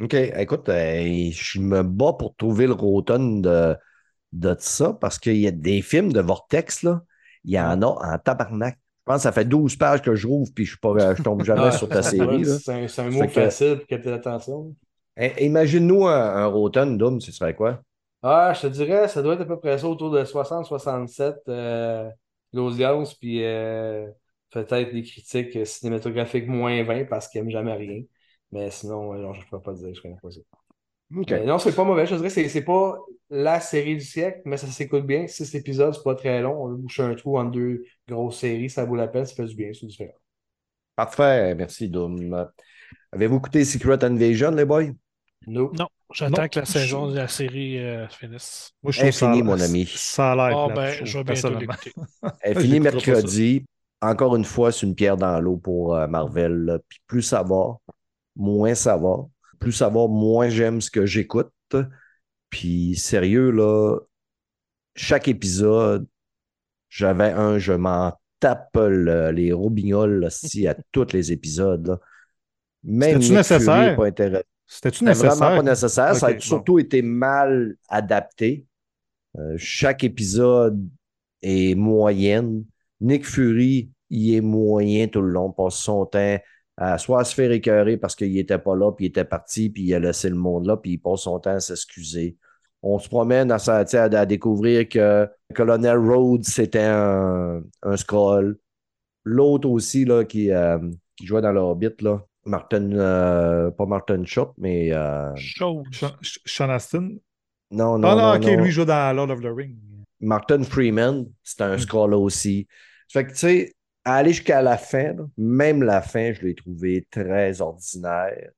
Speaker 2: OK. Écoute, euh, je me bats pour trouver le rotonne de, de ça parce qu'il y a des films de Vortex, là. Il y en a en tabarnak. Je pense que ça fait 12 pages que je rouvre puis je, suis pas, je tombe jamais sur ta série.
Speaker 4: C'est un, mot
Speaker 2: que-
Speaker 4: facile pour capter l'attention.
Speaker 2: Eh, Imagine-nous un, un rotonne, Doom, ce serait quoi?
Speaker 4: Ah, je te dirais, ça doit être à peu près ça, autour de 60-67 euh, l'audience, puis euh, peut-être des critiques cinématographiques moins 20 parce qu'ils n'aiment jamais rien. Mais sinon, euh, non, je ne peux pas te dire, je connais pas ça.
Speaker 2: OK.
Speaker 4: Mais non, c'est pas mauvais. Je te dirais, c'est, c'est pas la série du siècle, mais ça s'écoute bien. Six épisodes, c'est pas très long. On a bouché un trou en deux grosses séries, ça vaut la peine, ça fait du bien, c'est différent.
Speaker 2: Parfait. Merci, Doom. Avez-vous écouté Secret Invasion, les boys?
Speaker 1: Non, j'attends que la saison de la série euh, finisse.
Speaker 3: Moi, je
Speaker 2: Infini,
Speaker 3: l'air-
Speaker 2: mon ami.
Speaker 3: Ça a l'air.
Speaker 1: Ah ben, je vais bientôt l'écouter.
Speaker 2: Elle finit mercredi. Encore une fois, c'est une pierre dans l'eau pour euh, Marvel. là. Puis plus ça va, moins ça va. Plus ça va, moins j'aime ce que j'écoute. Puis sérieux, là, chaque épisode, j'avais un, je m'en tape le- les robignoles là, si, à tous les épisodes. là. Même Nick
Speaker 3: nécessaire?
Speaker 2: pas intéressant.
Speaker 3: C'était-tu
Speaker 2: C'était vraiment pas nécessaire. ça a
Speaker 3: bon.
Speaker 2: surtout été mal adapté. Euh, chaque épisode est moyenne. Nick Fury, il est moyen tout le long, passe son temps à soit à se faire écœurer parce qu'il n'était pas là, puis il était parti, puis il a laissé le monde là, puis il passe son temps à s'excuser. On se promène à, à, à découvrir que Colonel Rhodes, c'était un, un scroll. L'autre aussi, là, qui, euh, qui jouait dans l'orbit, là, Martin, euh, pas Martin Short, mais euh.
Speaker 3: Sean- Sean Astin?
Speaker 2: non, non,
Speaker 3: Ah non,
Speaker 2: non,
Speaker 3: ok,
Speaker 2: non.
Speaker 3: lui joue dans Lord of the Rings.
Speaker 2: Martin Freeman, c'est un
Speaker 3: Mm.
Speaker 2: Skrull aussi. Fait que, tu sais, aller jusqu'à la fin, là, même la fin, je l'ai trouvé très ordinaire.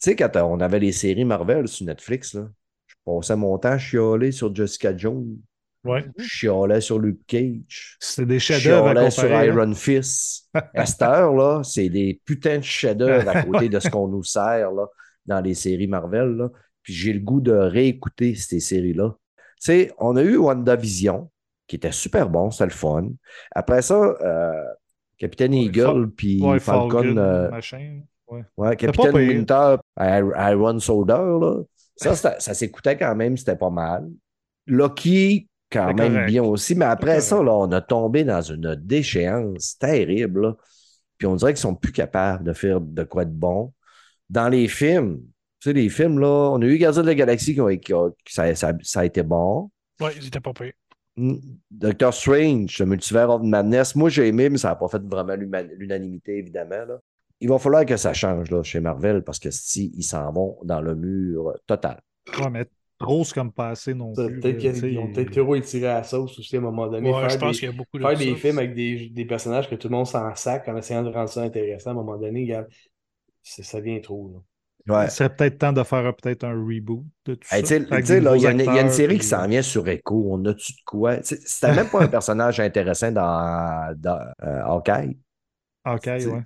Speaker 2: Tu sais, quand on avait les séries Marvel sur Netflix, là, je passais mon temps à chialer sur Jessica Jones,
Speaker 3: Ouais.
Speaker 2: je chialais sur Luke Cage,
Speaker 3: C'est des chefs-d'œuvre
Speaker 2: sur
Speaker 3: hein.
Speaker 2: Iron Fist. À cette heure, là, c'est des putains de chefs-d'œuvre à côté de ce qu'on nous sert là, dans les séries Marvel. Là. Puis j'ai le goût de réécouter ces séries-là. Tu sais, on a eu WandaVision, qui était super bon, c'était le fun. Après ça, euh, Capitaine
Speaker 3: Ouais,
Speaker 2: Eagle, puis
Speaker 3: Ouais,
Speaker 2: Falcon,
Speaker 3: Falcon,
Speaker 2: euh,
Speaker 3: machin. Ouais.
Speaker 2: Capitaine. Winter, Iron Soldier, là. Ça, c'était- ça s'écoutait quand même, c'était pas mal. Loki, quand
Speaker 3: C'est
Speaker 2: même
Speaker 3: correct.
Speaker 2: bien aussi, mais après ça, là, on a tombé dans une déchéance terrible. là. Puis on dirait qu'ils sont plus capables de faire de quoi de bon. Dans les films, tu sais, les films, là, on a eu Gardien de la Galaxie qui, ont- qui qui ça, ça- ça a été bon.
Speaker 1: Ouais, il était pas pire.
Speaker 2: Mm. Doctor Strange, le Multiverse of Madness, moi j'ai aimé, mais ça n'a pas fait vraiment l'unanimité, évidemment. là. Il va falloir que ça change là, chez Marvel parce que si ils s'en vont dans le mur total.
Speaker 3: Ouais, mais trop, c'est comme pas assez non
Speaker 4: Ça,
Speaker 3: plus.
Speaker 4: Peut-être qu'ils ont peut-être trop étiré à la sauce aussi à un moment donné.
Speaker 1: Ouais,
Speaker 4: faire
Speaker 1: je pense
Speaker 4: des,
Speaker 1: qu'il y a beaucoup de
Speaker 4: faire des films avec des, des personnages que tout le monde s'en sac en essayant de rendre ça intéressant à un moment donné, regarde, ça vient trop. Là.
Speaker 2: Ouais.
Speaker 3: Il serait peut-être temps de faire euh, peut-être un reboot de tout
Speaker 2: Hey, tu sais,
Speaker 3: ça.
Speaker 2: il y, a une- y a série
Speaker 3: puis-
Speaker 2: qui s'en vient sur Echo. On a-tu de quoi? Tu sais, C'était même pas un personnage intéressant dans, dans euh, Hawkeye.
Speaker 3: Ouais.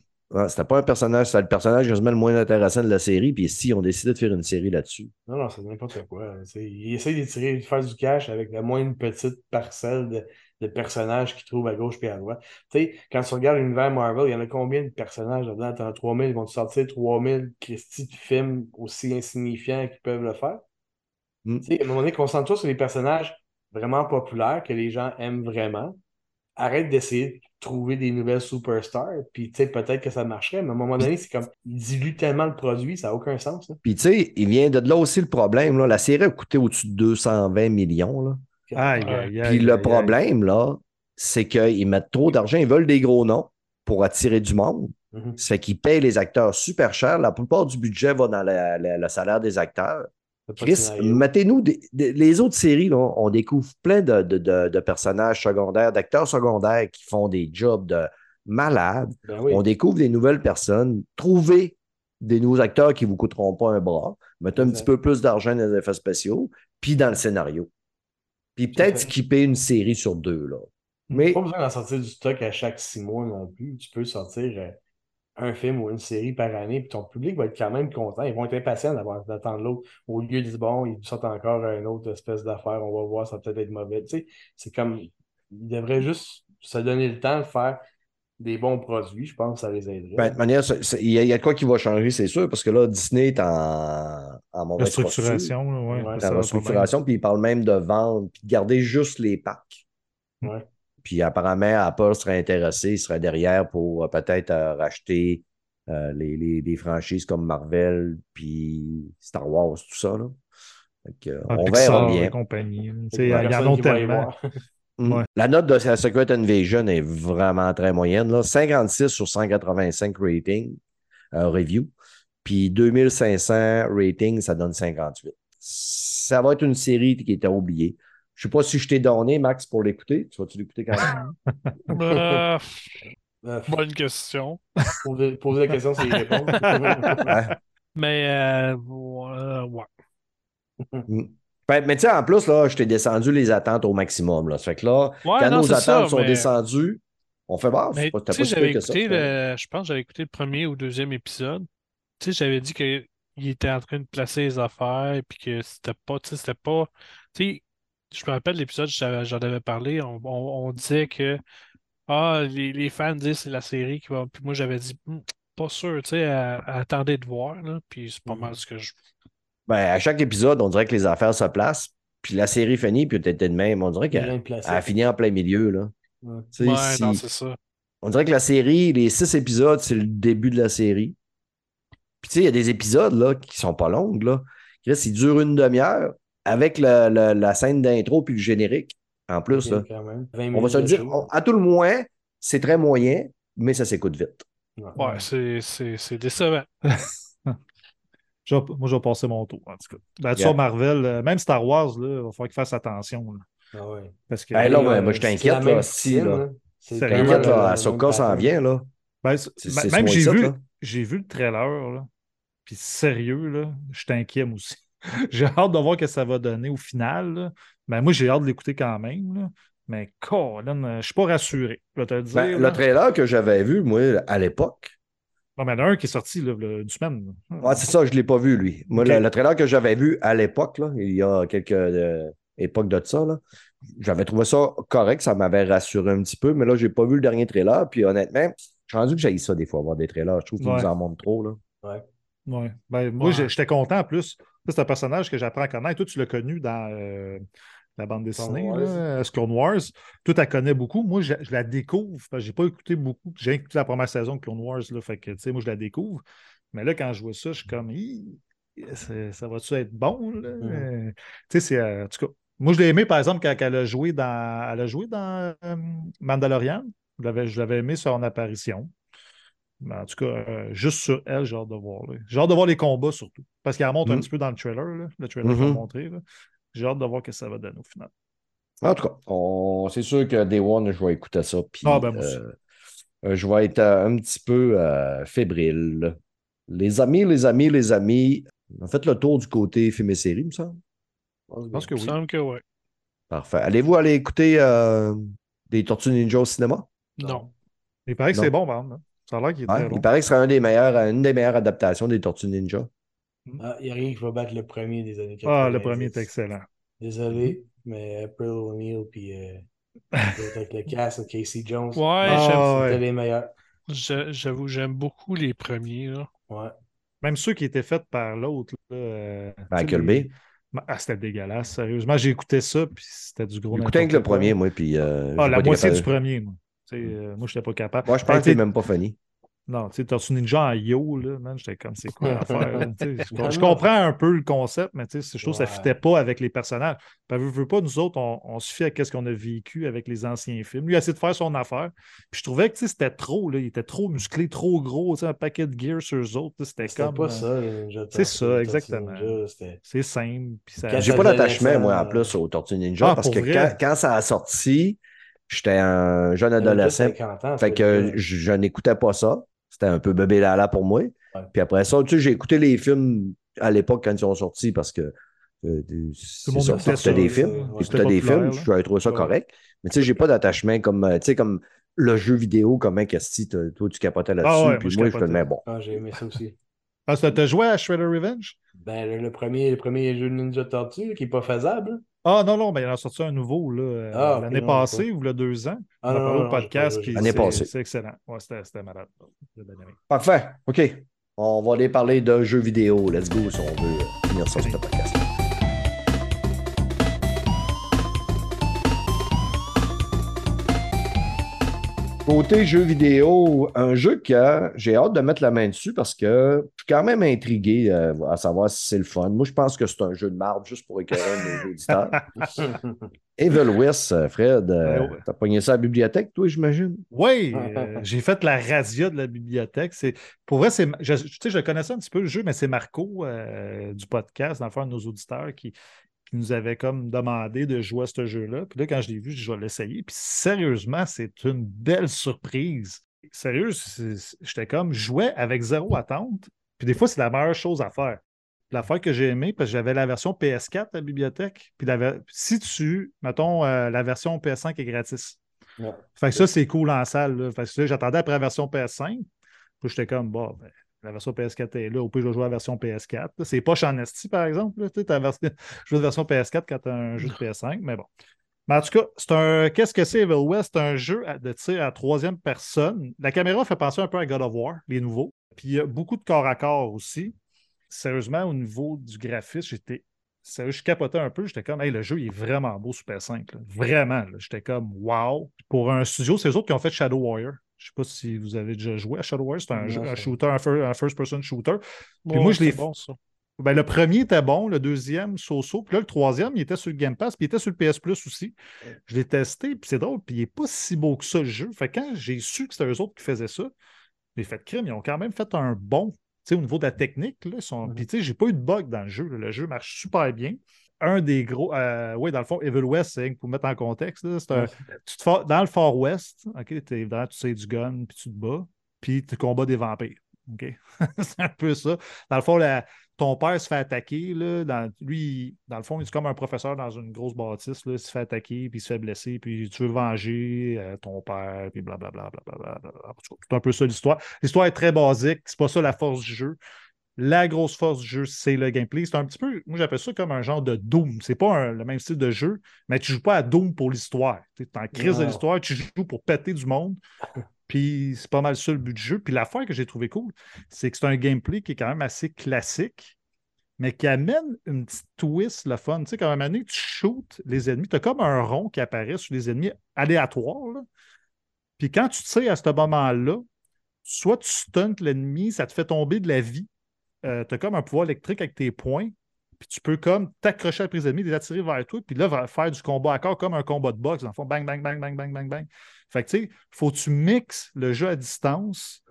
Speaker 2: C'était pas un personnage, c'était le personnage quasiment le moins intéressant de la série. Puis si on décidé de faire une série là-dessus.
Speaker 4: Non, non, c'est n'importe quoi. Ils essayent d'étirer, de faire du cash avec la moindre petite parcelle de, de personnages qu'ils trouvent à gauche et à droite. Tu sais, quand tu regardes l'univers Marvel, il y en a combien de personnages là-dedans? T'en as 3000, ils vont te sortir 3000 Christy de films aussi insignifiants qu'ils peuvent le faire?
Speaker 2: Mm.
Speaker 4: Tu sais, à un moment donné, concentre-toi sur les personnages vraiment populaires que les gens aiment vraiment. Arrête d'essayer de trouver des nouvelles superstars, puis tu sais, peut-être que ça marcherait, mais à un moment donné, c'est comme, ils diluent tellement le produit, ça n'a aucun sens. là.
Speaker 2: Puis tu sais, il vient de là aussi le problème. Là. La série a coûté au-dessus de 220 millions. Là.
Speaker 3: Aïe,
Speaker 1: Ouais.
Speaker 3: aïe, aïe.
Speaker 2: Puis le
Speaker 3: aïe,
Speaker 2: problème, là, c'est qu'ils mettent trop d'argent, ils veulent des gros noms pour attirer du monde.
Speaker 4: Mhm.
Speaker 2: Ça fait qu'ils payent les acteurs super cher. La plupart du budget va dans la- la- le salaire des acteurs. Chris, mettez-nous les autres séries, là, on découvre plein de, de- de- de personnages secondaires, d'acteurs secondaires qui font des jobs de malades.
Speaker 4: Ben oui.
Speaker 2: On découvre des nouvelles personnes. Trouvez des nouveaux acteurs qui ne vous coûteront pas un bras. Mettez un petit peu plus d'argent dans les effets spéciaux, puis dans le scénario. Puis peut-être skipper une série sur deux. Là. Mais
Speaker 4: Pas besoin d'en sortir du stock à chaque six mois non plus. Tu peux sortir euh, un film ou une série par année, puis ton public va être quand même content. Ils vont être impatients d'avoir- d'attendre l'autre. Au lieu de dire, bon, ils sortent encore une autre espèce d'affaire, on va voir, ça va peut-être être mauvais. Tu sais, c'est comme, ils devraient juste se donner le temps de faire des bons produits. Je pense que ça les aiderait.
Speaker 2: ben, de toute manière, il y, a- y quoi qui va changer, c'est sûr, parce que là, Disney est en, en mauvaise posture.
Speaker 3: Restructuration, là, ouais.
Speaker 4: Ouais,
Speaker 2: restructuration, puis ils parlent même de vendre, puis de garder juste les packs.
Speaker 4: Ouais.
Speaker 2: Puis apparemment, Apple serait intéressé, il serait derrière pour euh, peut-être euh, racheter euh, les, les- les franchises comme Marvel, puis Star Wars, tout ça. Là. Que, euh,
Speaker 3: Ah,
Speaker 2: on
Speaker 3: Pixar
Speaker 2: verra bien.
Speaker 3: compagnie. Il y en a tellement. Ouais.
Speaker 2: La note de Secret Invasion est vraiment très moyenne. Là. 56 sur 185 rating, euh, review. Puis 2500 rating, ça donne 58. Ça va être une série qui était oubliée. Je ne sais pas si je t'ai donné, Max, pour l'écouter. Tu vas-tu l'écouter quand même?
Speaker 1: Euh,
Speaker 4: Euh,
Speaker 1: bonne question.
Speaker 4: poser, poser la question, c'est y répondre.
Speaker 2: Ouais.
Speaker 1: Mais euh, ouais, ouais.
Speaker 2: Ben, mais tu sais, en plus, là, je t'ai descendu les attentes au maximum. Là. Ça fait que là,
Speaker 1: Ouais,
Speaker 2: quand
Speaker 1: non,
Speaker 2: nos attentes
Speaker 1: ça,
Speaker 2: sont
Speaker 1: mais-
Speaker 2: descendues, on fait.
Speaker 1: Mais
Speaker 2: pas, pas
Speaker 1: j'avais
Speaker 2: ça.
Speaker 1: écouté le, je pense que j'avais écouté le premier ou deuxième épisode. Tu sais, j'avais dit qu'il était en train de placer les affaires et puis que c'était pas, tu sais, c'était pas, tu sais, je me rappelle l'épisode, j'en avais parlé, on, on- on disait que, ah, les, les fans disent que c'est la série qui va, puis moi j'avais dit, Hmm, pas sûr, tu sais, attendez de voir, là, puis c'est pas mal ce que je,
Speaker 2: Ben, à chaque épisode, on dirait que les affaires se placent, puis la série finit, puis peut-être de même. On dirait qu'elle a fini en plein milieu. Là.
Speaker 4: Ouais.
Speaker 2: Si-
Speaker 1: non, c'est ça.
Speaker 2: on dirait que la série, les six épisodes, c'est le début de la série. Puis tu sais, il y a des épisodes là, qui sont pas longues. Là. Chris, ils durent une demi-heure avec le- le- la scène d'intro puis le générique. En plus, là.
Speaker 4: Quand même. 20
Speaker 2: on va se le dire, on- à tout le moins, c'est très moyen, mais ça s'écoute vite.
Speaker 1: Ouais, c'est, c'est, c'est décevant.
Speaker 3: Je moi, je vais passer mon tour, en tout cas. Ben, tu
Speaker 2: Yeah.
Speaker 3: vois, Marvel, euh, même Star Wars, là, il va falloir qu'il fasse attention. là.
Speaker 4: Ah ouais.
Speaker 3: Parce que.
Speaker 2: Ben là, ouais,
Speaker 4: Euh,
Speaker 2: moi, je t'inquiète, là, si, là.
Speaker 4: C'est
Speaker 3: Sérieux?
Speaker 4: vraiment
Speaker 2: T'inquiète, là, Ahsoka s'en vient, là.
Speaker 3: Ben, c'est-
Speaker 2: C'est-
Speaker 3: ben,
Speaker 2: c'est
Speaker 3: même j'ai vu,
Speaker 2: là.
Speaker 3: j'ai vu le trailer, là. Puis sérieux, là, je t'inquiète aussi. j'ai hâte de voir ce que ça va donner au final. là. Ben, moi, j'ai hâte de l'écouter quand même. là. Mais, Colin, euh, je suis pas rassuré. Je vais te le dire.
Speaker 2: Ben, le trailer que j'avais vu, moi, à l'époque,
Speaker 3: Non, mais il y en a un qui est sorti là, là, une semaine.
Speaker 2: Ouais, c'est ça, je ne l'ai pas vu, lui. Moi, le, le trailer que j'avais vu à l'époque, il y a quelques euh, époques de ça, j'avais trouvé ça correct, ça m'avait rassuré un petit peu, mais là, je n'ai pas vu le dernier trailer. Puis honnêtement, je suis rendu que j'ai ça des fois, voir des trailers. Je trouve qu'ils
Speaker 3: Ouais.
Speaker 2: nous en montrent trop. Là.
Speaker 3: Ouais. Ben, moi,
Speaker 1: Ouais.
Speaker 3: j'étais content en plus. C'est un personnage que j'apprends à connaître. Toi, tu l'as connu dans euh, la bande dessinée, là, euh, Clone Wars. Toi, tu la connais beaucoup. Moi, je, je la découvre. que J'ai pas écouté beaucoup. J'ai écouté la première saison de Clone Wars. Là, fait que, moi, je la découvre. Mais là, quand je vois ça, je suis comme, ça va-tu être bon? Là?
Speaker 4: Mhm.
Speaker 3: Euh, Tu sais, c'est. euh, en tout cas, moi, je l'ai aimé, par exemple, quand elle a joué dans, elle a joué dans euh, Mandalorian. Je l'avais- je l'avais aimé son apparition. Mais en tout cas, euh, juste sur elle, j'ai hâte de voir. là. J'ai hâte de voir les combats surtout. Parce qu'elle montre un
Speaker 2: Mhm.
Speaker 3: petit peu dans le trailer, là, le trailer
Speaker 2: Mhm.
Speaker 3: qu'elle a montré. là. J'ai hâte de voir ce que ça va donner au final.
Speaker 2: En tout cas, on- c'est sûr que Day One, je vais écouter ça. Puis,
Speaker 3: Ah, ben, moi aussi.
Speaker 2: euh, je vais être euh, un petit peu euh, fébrile. Les amis, les amis, les amis, on a fait le tour du côté film et série, il me semble.
Speaker 3: Je pense que
Speaker 1: Il me
Speaker 3: oui.
Speaker 1: semble que oui.
Speaker 2: Parfait. Allez-vous aller écouter euh, des Tortues Ninja au cinéma?
Speaker 1: Non.
Speaker 3: Il paraît que
Speaker 2: Non.
Speaker 3: c'est bon, man. hein. Ça a l'air qu'il est
Speaker 2: Ouais,
Speaker 3: très bon.
Speaker 2: il paraît que ce un des meilleurs, une des meilleures adaptations des Tortues Ninja.
Speaker 4: Ah, Il n'y a rien qui va battre le premier des années 90.
Speaker 3: Ah, le premier est excellent.
Speaker 4: Désolé, mais April O'Neil puis euh, avec le cast, Casey Jones,
Speaker 1: Ouais,
Speaker 3: Ah, ouais.
Speaker 4: c'était les meilleurs.
Speaker 1: je- j'avoue, j'aime beaucoup les premiers. Là.
Speaker 4: Ouais.
Speaker 3: Même ceux qui étaient faits par l'autre. euh,
Speaker 2: Michael Bay.
Speaker 3: Ah, c'était dégueulasse. Sérieusement, j'ai écouté ça, puis c'était du gros
Speaker 2: J'ai écouté avec le premier, moi, puis. euh,
Speaker 3: Ah, la moitié du premier, moi. Sais, euh, moi, je n'étais pas capable.
Speaker 2: Moi, je
Speaker 3: Ben,
Speaker 2: pense que même pas funny.
Speaker 3: Non, tu sais, Tortue Ninja en yo, là, man, j'étais comme, c'est quoi l'affaire? je, comprends un peu le concept, mais tu sais, je trouve que ça
Speaker 4: Ouais.
Speaker 3: ne fitait pas avec les personnages. Ben, veux, veux pas, nous autres, on, on se fie à ce qu'on a vécu avec les anciens films. Lui, il a essayé de faire son affaire. Puis je trouvais que tu sais, c'était trop, là, il était trop musclé, trop gros, tu sais, un paquet de gear sur eux autres. C'était comme.
Speaker 4: pas
Speaker 3: euh,
Speaker 4: ça, Ninja
Speaker 3: c'est ça, exactement. C'est simple. Puis ça...
Speaker 2: J'ai pas d'attachement, moi, en
Speaker 4: euh,
Speaker 2: plus, aux Tortues Ninja,
Speaker 3: Ah,
Speaker 2: parce que
Speaker 3: vrai?
Speaker 2: quand, quand ça a sorti, j'étais un jeune adolescent.
Speaker 4: 50 ans,
Speaker 2: Fait que je, je n'écoutais pas ça. C'était un peu bébé lala pour moi. Puis après ça, tu sais, j'ai écouté les films à l'époque quand ils sont sortis parce que euh, c'est ça, des films.
Speaker 4: ouais.
Speaker 2: J'écoutais
Speaker 3: C'était
Speaker 2: des films, je trouvé ça
Speaker 3: Ouais.
Speaker 2: correct. Mais tu sais, j'ai pas d'attachement comme, euh, tu sais, comme le jeu vidéo, comment que toi, tu capotais là-dessus.
Speaker 3: Ah ouais, moi,
Speaker 2: puis
Speaker 3: je
Speaker 2: moi, je te le mets bon.
Speaker 4: Ah, j'ai aimé ça aussi.
Speaker 3: Ah, ça t'a joué à Shredder Revenge?
Speaker 4: Ben, le, le premier, le premier jeu de Ninja Tortue qui est pas faisable.
Speaker 3: Ah non, non, ben, il en a sorti un nouveau là, euh,
Speaker 4: Ah,
Speaker 3: l'année passée ou le deux ans.
Speaker 4: Ah,
Speaker 3: on a
Speaker 4: non,
Speaker 3: parlé
Speaker 4: non,
Speaker 3: au podcast.
Speaker 2: L'année
Speaker 3: c'est-
Speaker 2: passée.
Speaker 3: C'est excellent. Ouais, c'était c'était malade.
Speaker 2: Parfait. OK. On va aller parler de jeux vidéo. Let's go si on veut finir ça, ce podcast. Côté jeux vidéo, un jeu que j'ai hâte de mettre la main dessus parce que je suis quand même intrigué euh, à savoir si c'est le fun. Moi, je pense que c'est un jeu de marde juste pour écœurer nos auditeurs. Evil West, euh, Fred, euh,
Speaker 3: Ouais, ouais.
Speaker 2: t'as pogné ça à la bibliothèque, toi, j'imagine?
Speaker 3: Oui, euh, j'ai fait la razzia de la bibliothèque. C'est, pour vrai, c'est, je, tu sais, je connaissais un petit peu le jeu, mais c'est Marco euh, du podcast, dans le fond, un de nos auditeurs, qui, qui nous avait comme demandé de jouer à ce jeu-là. Puis là, quand je l'ai vu, je vais l'essayer. Puis sérieusement, c'est une belle surprise. Sérieux, j'étais comme, jouais avec zéro attente. Puis des fois, c'est la meilleure chose à faire. L'affaire que j'ai aimée, parce que j'avais la version PS4 à la bibliothèque. Puis la si tu, mettons, euh, la version PS5 est gratis.
Speaker 4: Ouais.
Speaker 3: Fait que ça, c'est cool en salle. Là. Fait que j'attendais après la version PS5. Puis j'étais comme, bon, ben, la version PS4 est là. Au pire, je vais jouer à la version PS4. Là, C'est pas en esti, par exemple. Là, tu sais, t'as vers- Je joue version PS4 quand tu as un jeu de PS5, mais bon. Mais en tout cas, c'est un. Qu'est-ce que c'est Evil West? C'est un jeu de tir à troisième personne. La caméra fait penser un peu à God of War, les nouveaux. Puis il y a beaucoup de corps à corps aussi. Sérieusement, au niveau du graphisme, j'étais. Sérieux, je capotais un peu. J'étais comme, hey, le jeu, il est vraiment beau sur PS5. là. Vraiment. là. J'étais comme, wow. Pour un studio, c'est eux autres qui ont fait Shadow Warrior. Je sais pas si vous avez déjà joué à Shadow Warrior. C'est un,
Speaker 4: Non,
Speaker 3: jeu- un
Speaker 4: ça-
Speaker 3: shooter, un, fir- un first-person shooter. Puis
Speaker 1: Ouais,
Speaker 3: moi, je l'ai
Speaker 1: c'est bon, ça.
Speaker 3: ben, le premier était bon, le deuxième, so-so. Puis là, le troisième, il était sur le Game Pass, puis il était sur le PS Plus aussi. Je l'ai testé, puis c'est drôle, puis il n'est pas si beau que ça, le jeu. Fait que quand j'ai su que c'était eux autres qui faisaient ça, les faits de crime, ils ont quand même fait un bon, tu sais, au niveau de la technique. Là, ils sont... Puis, tu sais, j'ai pas eu de bug dans le jeu. là. Le jeu marche super bien. Un des gros. euh, oui, dans le fond, Evil West, c'est pour mettre en contexte. là, c'est un- tu te dans le Far West, OK, t'es- évidemment, tu sais du gun, puis tu te bats, puis tu combats des vampires. OK? c'est un peu ça. Dans le fond, la- ton père se fait attaquer. Là, dans, lui, dans le fond, il est comme un professeur dans une grosse bâtisse. Là, il se fait attaquer, puis il se fait blesser, puis tu veux venger euh, ton père, puis blablabla. C'est un peu ça l'histoire. L'histoire est très basique. C'est pas ça la force du jeu. La grosse force du jeu, c'est le gameplay. C'est un petit peu, moi j'appelle ça comme un genre de Doom. C'est pas un- le même style de jeu, mais tu joues pas à Doom pour l'histoire. Tu es en crise de l'histoire, tu joues pour péter du monde. Puis c'est pas mal ça le but du jeu. Puis l'affaire que j'ai trouvé cool, c'est que c'est un gameplay qui est quand même assez classique, mais qui amène une petite twist, le fun. Tu sais, quand moment donné, tu shootes les ennemis, tu as comme un rond qui apparaît sur les ennemis aléatoires. là. Puis quand tu tires à ce moment-là, soit tu stuns l'ennemi, ça te fait tomber de la vie. Tu as comme un pouvoir électrique avec tes poings. Puis tu peux comme t'accrocher après les ennemis, les attirer vers toi, puis là, faire du combat à corps comme un combat de boxe. Dans le fond, bang, bang, bang, bang, bang, bang, bang. Fait que tu sais, faut que tu mixes le jeu à distance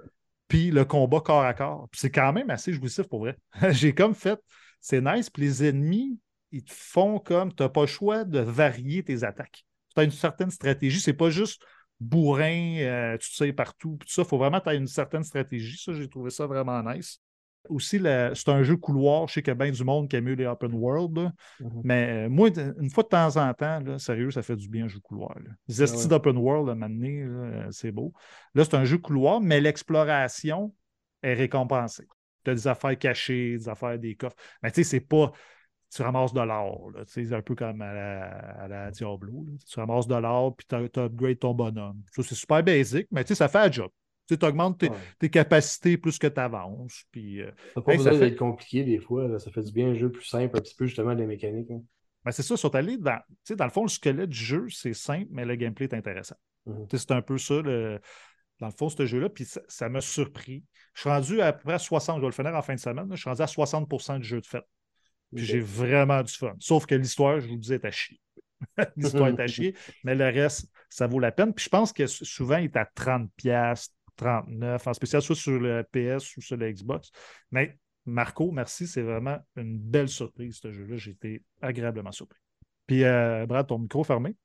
Speaker 3: puis le combat corps à corps. Puis c'est quand même assez jouissif pour vrai. J'ai comme fait, c'est nice, puis les ennemis, ils te font comme, tu n'as pas le choix de varier tes attaques. Tu as une certaine stratégie, c'est pas juste bourrin, euh, tu sais partout, puis tout ça, il faut vraiment que tu aies une certaine stratégie. Ça, j'ai trouvé ça vraiment nice. Aussi, la- c'est un jeu couloir. Je sais qu'il y a bien du monde qui aime mieux les open world. là.
Speaker 4: Mhm.
Speaker 3: Mais euh, moi, une fois de temps en temps, là, sérieux, ça fait du bien un jeu couloir. là. Les estis
Speaker 4: Ah ouais.
Speaker 3: d'open world, à un euh, c'est beau. Là, c'est un jeu couloir, mais l'exploration est récompensée. Tu as des affaires cachées, des affaires des coffres. Mais tu sais, c'est pas. Tu ramasses de l'or. C'est un peu comme à la, à la Diablo. là. Tu ramasses de l'or, puis tu upgrades ton bonhomme. Ça, c'est super basic, mais tu sais, ça fait un job. Tu augmentes tes,
Speaker 4: Ouais.
Speaker 3: tes capacités plus que tu avances. Puis, euh,
Speaker 4: Ça n'a pas
Speaker 3: Hey, ça
Speaker 4: besoin
Speaker 3: fait-
Speaker 4: d'être compliqué des fois. là. Ça fait du bien un jeu plus simple, un petit peu justement des mécaniques. hein.
Speaker 3: Ben, c'est ça, sont allés dans. Tu sais, dans le fond, le squelette du jeu, c'est simple, mais le gameplay est intéressant.
Speaker 4: Mhm.
Speaker 3: Sais, C'est un peu ça, le- dans le fond, ce jeu-là. Puis ça m'a surpris. Je suis rendu à peu près à 60, je vais le finir en fin de semaine. là, je suis rendu à 60% du jeu de fait. Puis j'ai vraiment du fun. Sauf que l'histoire, je vous le disais, est à chier. l'histoire est à chier, mais le reste, ça vaut la peine. Puis je pense que souvent, il est à 30$, 39$, en spécial soit sur le PS ou sur le Xbox. Mais Marco, merci, c'est vraiment une belle surprise, ce jeu-là. J'ai été agréablement surpris. Puis, euh, Brad, ton micro fermé.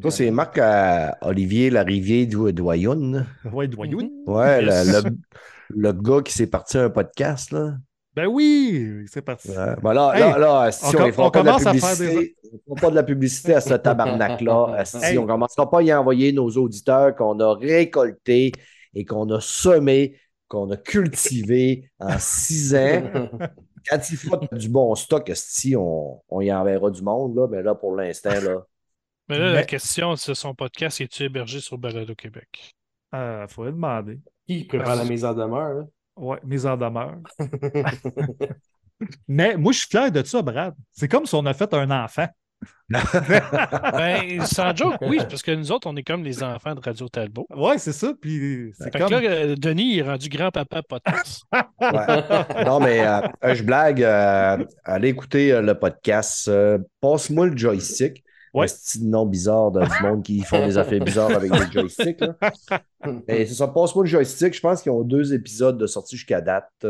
Speaker 2: Toi, c'est Marc euh, Olivier Larivier Doyoun.
Speaker 3: Ouais, Doyoun.
Speaker 2: Ouais, le- le, le gars qui s'est parti à un podcast, là.
Speaker 3: Ben oui, c'est parti.
Speaker 2: Ouais. Ben là,
Speaker 3: Hey,
Speaker 2: là, là, si
Speaker 3: on
Speaker 2: ne fera pas de la
Speaker 3: commence à faire
Speaker 2: publicité, on fera pas de la publicité à ce tabarnak-là. Si
Speaker 3: Hey.
Speaker 2: on ne commencera pas à y envoyer nos auditeurs qu'on a récoltés et qu'on a semés, qu'on a cultivés en six ans. Quand il fera du bon stock, si on, on y enverra du monde, là, mais là, pour l'instant, là.
Speaker 1: Mais là, la question, c'est son podcast, est-tu hébergé sur Balado Québec?
Speaker 3: Il Euh, faudrait demander.
Speaker 4: Qui prépare la mise en demeure? là?
Speaker 3: Ouais, mise en demeure. Mais moi, je suis fier de ça, Brad. C'est comme si on a fait un enfant.
Speaker 1: Ben, sans joke, oui, parce que nous autres, on est comme les enfants de Radio Talbot.
Speaker 3: Ouais, c'est ça. Puis c'est
Speaker 1: Fait
Speaker 3: comme.
Speaker 1: que là, euh, Denis est rendu grand-papa podcast.
Speaker 2: Ouais. Non, mais euh, euh, je blague. euh, allez écouter euh, le podcast. euh, Passe-moi le joystick.
Speaker 3: Ouais.
Speaker 2: Un petit nom bizarre de du monde qui font des affaires bizarres avec des joysticks. Et c'est ça, passe-moi le joystick. Je pense qu'ils ont deux épisodes de sortie jusqu'à date.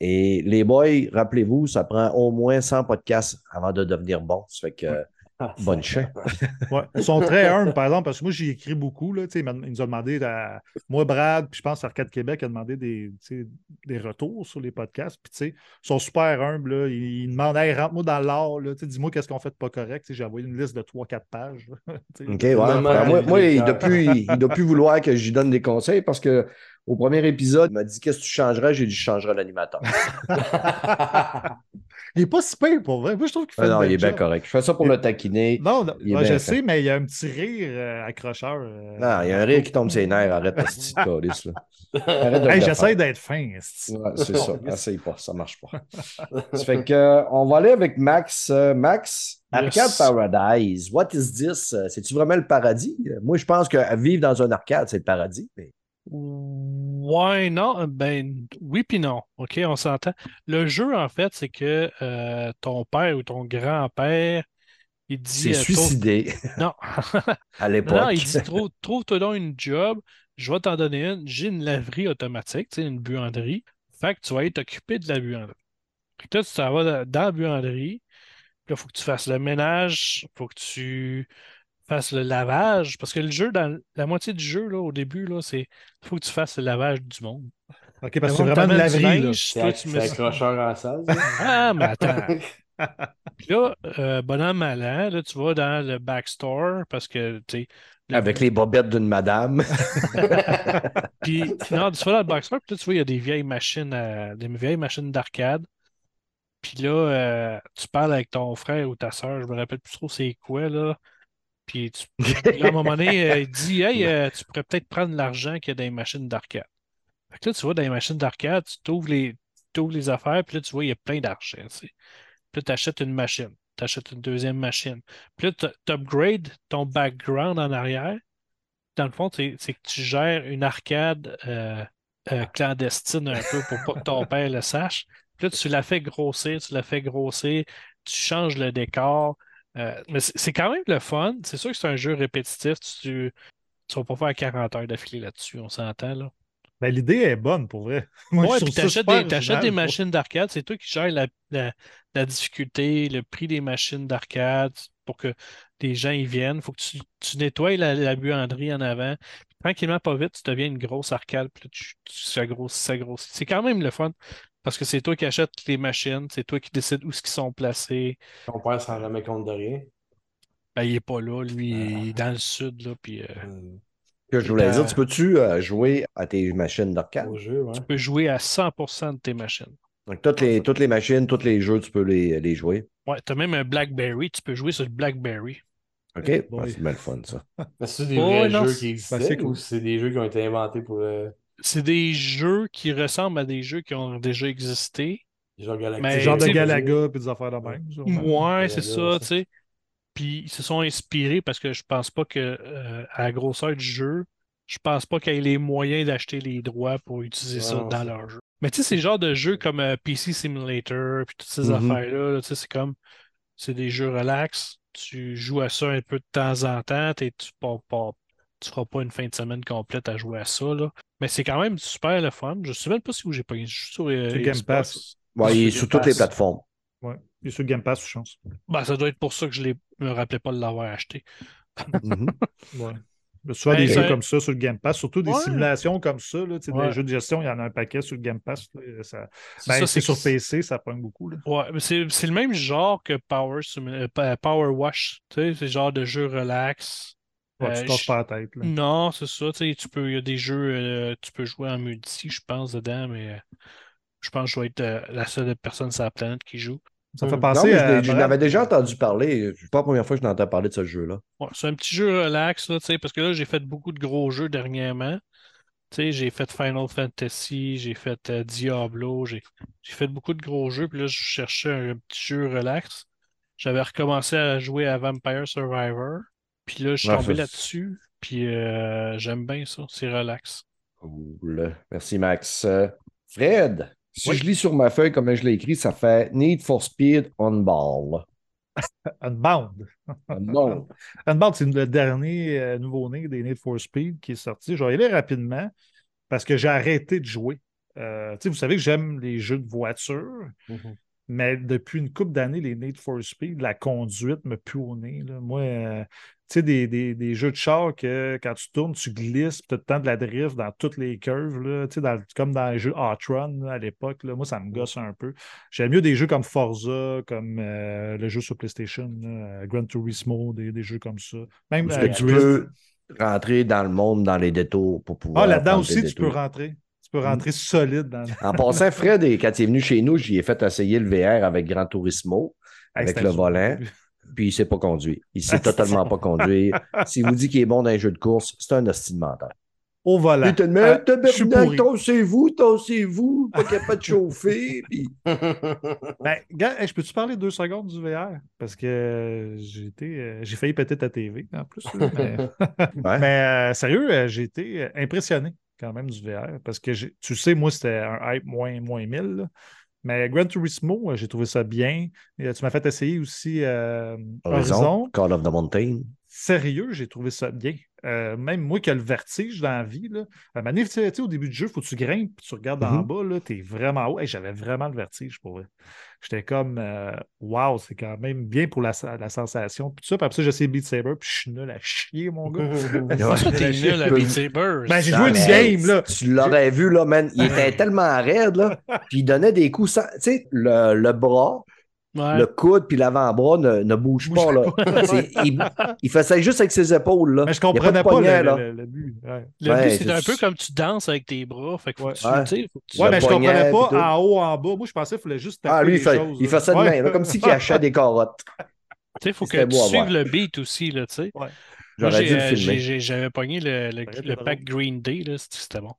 Speaker 2: Et les boys, rappelez-vous, ça prend au moins 100 podcasts avant de devenir bon. Ça fait que euh, bonne chance.
Speaker 3: Ouais, ils sont très humbles, par exemple, parce que moi, j'ai écrit beaucoup. Là, tu sais, ils nous ont demandé, à- moi, Brad, puis je pense Arcade Québec a demandé des, des retours sur les podcasts. Puis, tu sais, ils sont super humbles. Là. Ils, ils demandent, hey, rentre-moi dans l'art. Dis-moi qu'est-ce qu'on fait de pas correct. J'ai envoyé une liste de 3-4 pages.
Speaker 2: OK, ouais. Moi,
Speaker 4: elle
Speaker 2: moi, il ne doit, plus- il- il doit plus vouloir que je lui donne des conseils parce que au premier épisode, il m'a dit Qu'est-ce que tu changerais? J'ai dit Je changerais l'animateur.
Speaker 3: il n'est pas si pire pour vrai. Moi, je trouve qu'il fait
Speaker 2: Ah non, il est bien correct. Je fais ça pour le taquiner.
Speaker 3: Non,
Speaker 2: Il bien
Speaker 3: je
Speaker 2: fait.
Speaker 3: sais, mais il y a un petit rire euh, accrocheur. euh,
Speaker 2: Non, il y a un rire qui tombe ses nerfs. Arrête ta petite calice, là.
Speaker 3: Hey, J'essaie d'être fin. esti.
Speaker 2: Ouais, c'est ça. Essaye pas, ça marche pas. ça fait que, euh, on va aller avec Max. Max,
Speaker 1: Yes.
Speaker 2: Arcade Paradise. What is this? C'est-tu vraiment le paradis? Moi, je pense que vivre dans un arcade, c'est le paradis. mais-
Speaker 1: Ouais, non, ben oui puis non. OK, on s'entend. Le jeu, en fait, c'est que euh, ton père ou ton grand-père, il dit.
Speaker 2: C'est
Speaker 1: euh,
Speaker 2: suicidé
Speaker 1: Non.
Speaker 2: à l'époque.
Speaker 1: non, il dit Trouve- trouve-toi donc une job, je vais t'en donner une. J'ai une laverie automatique, tu sais, une buanderie. Fait que tu vas être occupé de la buanderie. Fait que là, tu t'en vas dans la buanderie, Là, il faut que tu fasses le ménage, il faut que tu fasses le lavage. Parce que le jeu, dans la moitié du jeu, là, au début, là, c'est il faut que tu fasses le lavage du monde.
Speaker 3: OK, parce que
Speaker 1: Le
Speaker 3: c'est vraiment
Speaker 1: du
Speaker 3: laverie.
Speaker 4: C'est accrocheur en salle. ça?
Speaker 1: Ah, mais attends. Puis là, euh, bonhomme malin, là, tu vas dans le backstore parce que, tu sais, le-
Speaker 2: Avec les bobettes d'une madame.
Speaker 1: Puis, non, tu vas dans le backstore, puis là, tu vois, il y a des vieilles machines, à- des vieilles machines d'arcade. Puis là, euh, tu parles avec ton frère ou ta soeur, je me rappelle plus trop c'est quoi, là. Puis, tu, à un moment donné, euh, il dit Hey, euh, tu pourrais peut-être prendre l'argent qu'il y a dans les machines d'arcade. Fait que là, tu vois, dans les machines d'arcade, tu t'ouvres les, t'ouvres les affaires, puis là, tu vois, il y a plein d'argent. Puis là, tu achètes une machine, tu achètes une deuxième machine. Puis là, tu upgrades ton background en arrière. Dans le fond, c'est c'est que tu gères une arcade euh, euh, clandestine un peu pour pas que ton père le sache. Puis là, tu la fais grossir, tu la fais grossir, tu changes le décor. Euh, mais c'est quand même le fun. C'est sûr que c'est un jeu répétitif. Tu ne vas pas faire 40 heures d'affilée là-dessus, on s'entend là.
Speaker 3: Ben, L'idée est bonne, pour vrai. Moi,
Speaker 1: Ouais,
Speaker 3: je
Speaker 1: puis
Speaker 3: ça
Speaker 1: t'achètes des, des machines d'arcade, c'est toi qui gères la, la- la difficulté, le prix des machines d'arcade pour que des gens y viennent. Il faut que tu, tu nettoies la, la buanderie en avant. Puis tranquillement, pas vite, tu deviens une grosse arcade, puis là, tu, tu s'agrossis, s'agrossis. C'est quand même le fun parce que c'est toi qui achètes les machines, c'est toi qui décides où ils sont placés.
Speaker 4: Ton père s'en remet compte de rien.
Speaker 1: Ben, il est pas là, lui, il est dans le sud, là, puis euh,
Speaker 4: Hmm.
Speaker 2: que je voulais
Speaker 1: Euh,
Speaker 2: dire, tu peux-tu euh, jouer à tes machines d'arcade?
Speaker 4: Ouais.
Speaker 1: tu peux jouer à 100% de tes machines.
Speaker 2: Donc, toutes les, toutes les machines, tous les jeux, tu peux les, les jouer.
Speaker 1: Ouais, t'as même un BlackBerry, tu peux jouer sur le BlackBerry.
Speaker 2: OK? Ah,
Speaker 3: boy.
Speaker 2: c'est le fun, ça.
Speaker 4: Mais c'est des
Speaker 1: Oh,
Speaker 4: vrais
Speaker 1: non,
Speaker 4: jeux qui
Speaker 3: ben, cool.
Speaker 4: ou c'est des jeux qui ont été inventés pour le
Speaker 1: C'est des jeux qui ressemblent à des jeux qui ont déjà existé.
Speaker 4: genre Galactic?
Speaker 1: Mais,
Speaker 3: Genre de Galaga puis des affaires de même.
Speaker 1: Ouais, c'est ça, tu sais. Puis ils se sont inspirés parce que je pense pas que euh, à la grosseur du jeu, je pense pas qu'ils aient les moyens d'acheter les droits pour utiliser ça dans
Speaker 4: c'est-
Speaker 1: leur jeu. Mais tu sais, c'est le genre de jeux comme euh, PC Simulator puis toutes ces
Speaker 2: Mhm.
Speaker 1: affaires-là, là, tu sais, c'est comme c'est des jeux relax. Tu joues à ça un peu de temps en temps, t'es- tu pas. Tu feras pas une fin de semaine complète à jouer à ça, là. Mais c'est quand même super le fun. Je sais même pas si où j'ai pas. Je suis sur, euh,
Speaker 3: Sur Game
Speaker 1: Xbox.
Speaker 3: Pass.
Speaker 2: Ouais, il est
Speaker 1: Sur
Speaker 2: toutes les plateformes.
Speaker 3: Ouais. Il est sur Game Pass, chance.
Speaker 1: Ben, ça doit être pour ça que je ne me rappelais pas de l'avoir acheté.
Speaker 2: Mhm.
Speaker 3: Ouais. Souvent
Speaker 1: Ben,
Speaker 3: des jeux comme ça sur le Game Pass, surtout des
Speaker 1: Ouais.
Speaker 3: simulations comme ça. Là,
Speaker 1: Ouais.
Speaker 3: Des jeux de gestion, il y en a un paquet sur le Game Pass. là, ça...
Speaker 1: C'est
Speaker 3: Ben,
Speaker 1: ça,
Speaker 3: c'est sur PC, ça pogne beaucoup. Là.
Speaker 1: Ouais, mais c'est c'est le même genre que Power, euh, Power Wash. Tu sais, c'est le genre de jeu relax.
Speaker 3: Ouais,
Speaker 1: Euh,
Speaker 3: tu
Speaker 1: je-
Speaker 3: pas la tête. Là.
Speaker 1: Non, c'est ça. Tu peux, il y a des jeux, euh, tu peux jouer en multi, je pense, dedans, mais euh, je pense que je dois être euh, la seule personne sur la planète qui joue.
Speaker 3: Ça fait
Speaker 4: Non,
Speaker 2: Non,
Speaker 3: penser
Speaker 2: mais je
Speaker 3: à.
Speaker 2: l'ai- je n'avais déjà entendu parler. C'est pas la première fois que je n'entends parler de ce jeu-là.
Speaker 1: Ouais, c'est un petit jeu relax, là, tu sais, parce que là, j'ai fait beaucoup de gros jeux dernièrement. Tu sais, j'ai fait Final Fantasy, j'ai fait euh, Diablo, j'ai j'ai fait beaucoup de gros jeux, puis là, je cherchais un, petit jeu relax. J'avais recommencé à jouer à Vampire Survivor, puis là, je suis tombé là-dessus, puis euh, j'aime bien ça, c'est relax.
Speaker 2: Cool. Merci, Max. Fred, si
Speaker 3: Oui.
Speaker 2: je lis sur ma feuille comme je l'ai écrit, ça fait Need for Speed on Ball.
Speaker 3: Unbound.
Speaker 2: Bon.
Speaker 3: Unbound, c'est le dernier euh, nouveau-né des Need for Speed qui est sorti. Je vais y aller rapidement parce que j'ai arrêté de jouer. Euh, tu sais, vous savez que j'aime les jeux de voiture,
Speaker 4: Mhm.
Speaker 3: Mais depuis une couple d'années, les Need for Speed, la conduite me pue au nez. là. Moi, euh, tu sais, des, des- des jeux de char que quand tu tournes, tu glisses, puis tu as le temps de la drift dans toutes les curves, là, dans- comme dans les jeux Hot Run là, à l'époque. Moi, ça me gosse un peu. J'aime mieux des jeux comme Forza, comme euh, le jeu sur PlayStation, là, Gran Turismo, des, des jeux comme ça. Même
Speaker 2: Est-ce
Speaker 3: euh,
Speaker 2: que tu peux rentrer dans le monde, dans les détours pour pouvoir.
Speaker 3: Ah, là-dedans aussi, tu peux rentrer. Peux rentrer solide dans
Speaker 2: En passant, Fred, et quand il est venu chez nous, j'y ai fait essayer le VR avec Gran Turismo, avec le volant, puis il ne sait pas conduire. Il ne sait totalement pas conduire. S'il vous dit qu'il est bon dans les jeux de course, c'est un hostile mental.
Speaker 3: Au volant.
Speaker 2: Il te met,
Speaker 3: Euh,
Speaker 2: tabernacle,
Speaker 3: pourri.
Speaker 2: tossez-vous, tossez-vous, pas capable de chauffer. Puis...
Speaker 3: Ben, gars, je peux-tu parler deux secondes du VR? Parce que euh, j'ai été, euh, j'ai failli péter ta TV en plus. mais
Speaker 2: Ouais.
Speaker 3: mais, euh, sérieux, j'ai été impressionné quand même du VR. Parce que tu sais, moi, c'était un hype moins, moins 1000. là. Mais Gran Turismo, euh, j'ai trouvé ça bien. Et, euh, tu m'as fait essayer aussi euh,
Speaker 2: Horizon,
Speaker 3: Horizon.
Speaker 2: Call of the Mountain.
Speaker 3: Sérieux, j'ai trouvé ça bien. Euh, même moi qui ai le vertige dans la vie, là, à tu sais, au début du jeu, il faut que tu grimpes, puis tu regardes en
Speaker 2: Mhm.
Speaker 3: bas, là, t'es vraiment haut. Hey, J'avais vraiment le vertige pour vrai. J'étais comme, euh, wow, c'est quand même bien pour la, la sensation. Puis tout ça, puis après ça, j'ai essayé Beat Saber, puis je suis nul à chier, mon gars.
Speaker 1: T'es nul à Beat Saber?
Speaker 3: Ben, j'ai joué une game, là.
Speaker 2: Tu l'aurais vu, là, man. Il était tellement raide, là. Puis il donnait des coups sans. Tu sais, le, le bras,
Speaker 1: Ouais.
Speaker 2: le coude puis l'avant-bras ne, ne bougent pas, là. Il, il fait ça juste avec ses épaules, là.
Speaker 3: Mais je
Speaker 2: Il
Speaker 3: comprenais pas,
Speaker 2: poignet,
Speaker 3: le,
Speaker 2: là.
Speaker 3: le- le but. Ouais,
Speaker 1: Le
Speaker 2: Ouais,
Speaker 1: but,
Speaker 2: c'est
Speaker 1: un peu comme tu danses avec tes bras. Fait que faut
Speaker 3: Ouais.
Speaker 1: que tu,
Speaker 2: Ouais.
Speaker 1: tu sais, faut que tu-
Speaker 3: Ouais,
Speaker 2: Le
Speaker 3: mais je comprenais pas en haut, en bas. Moi, je pensais qu'il fallait juste taper
Speaker 2: Ah, lui, il
Speaker 3: les
Speaker 2: fait,
Speaker 3: choses,
Speaker 2: il fait ça de
Speaker 3: Ouais.
Speaker 2: même, là, comme s'il cachait des carottes.
Speaker 1: tu sais, faut que tu suives le beat aussi, là, tu sais. Moi,
Speaker 2: J'aurais
Speaker 1: j'ai,
Speaker 2: dû le filmer.
Speaker 1: j'avais pogné le, pack Green Day, c'était bon.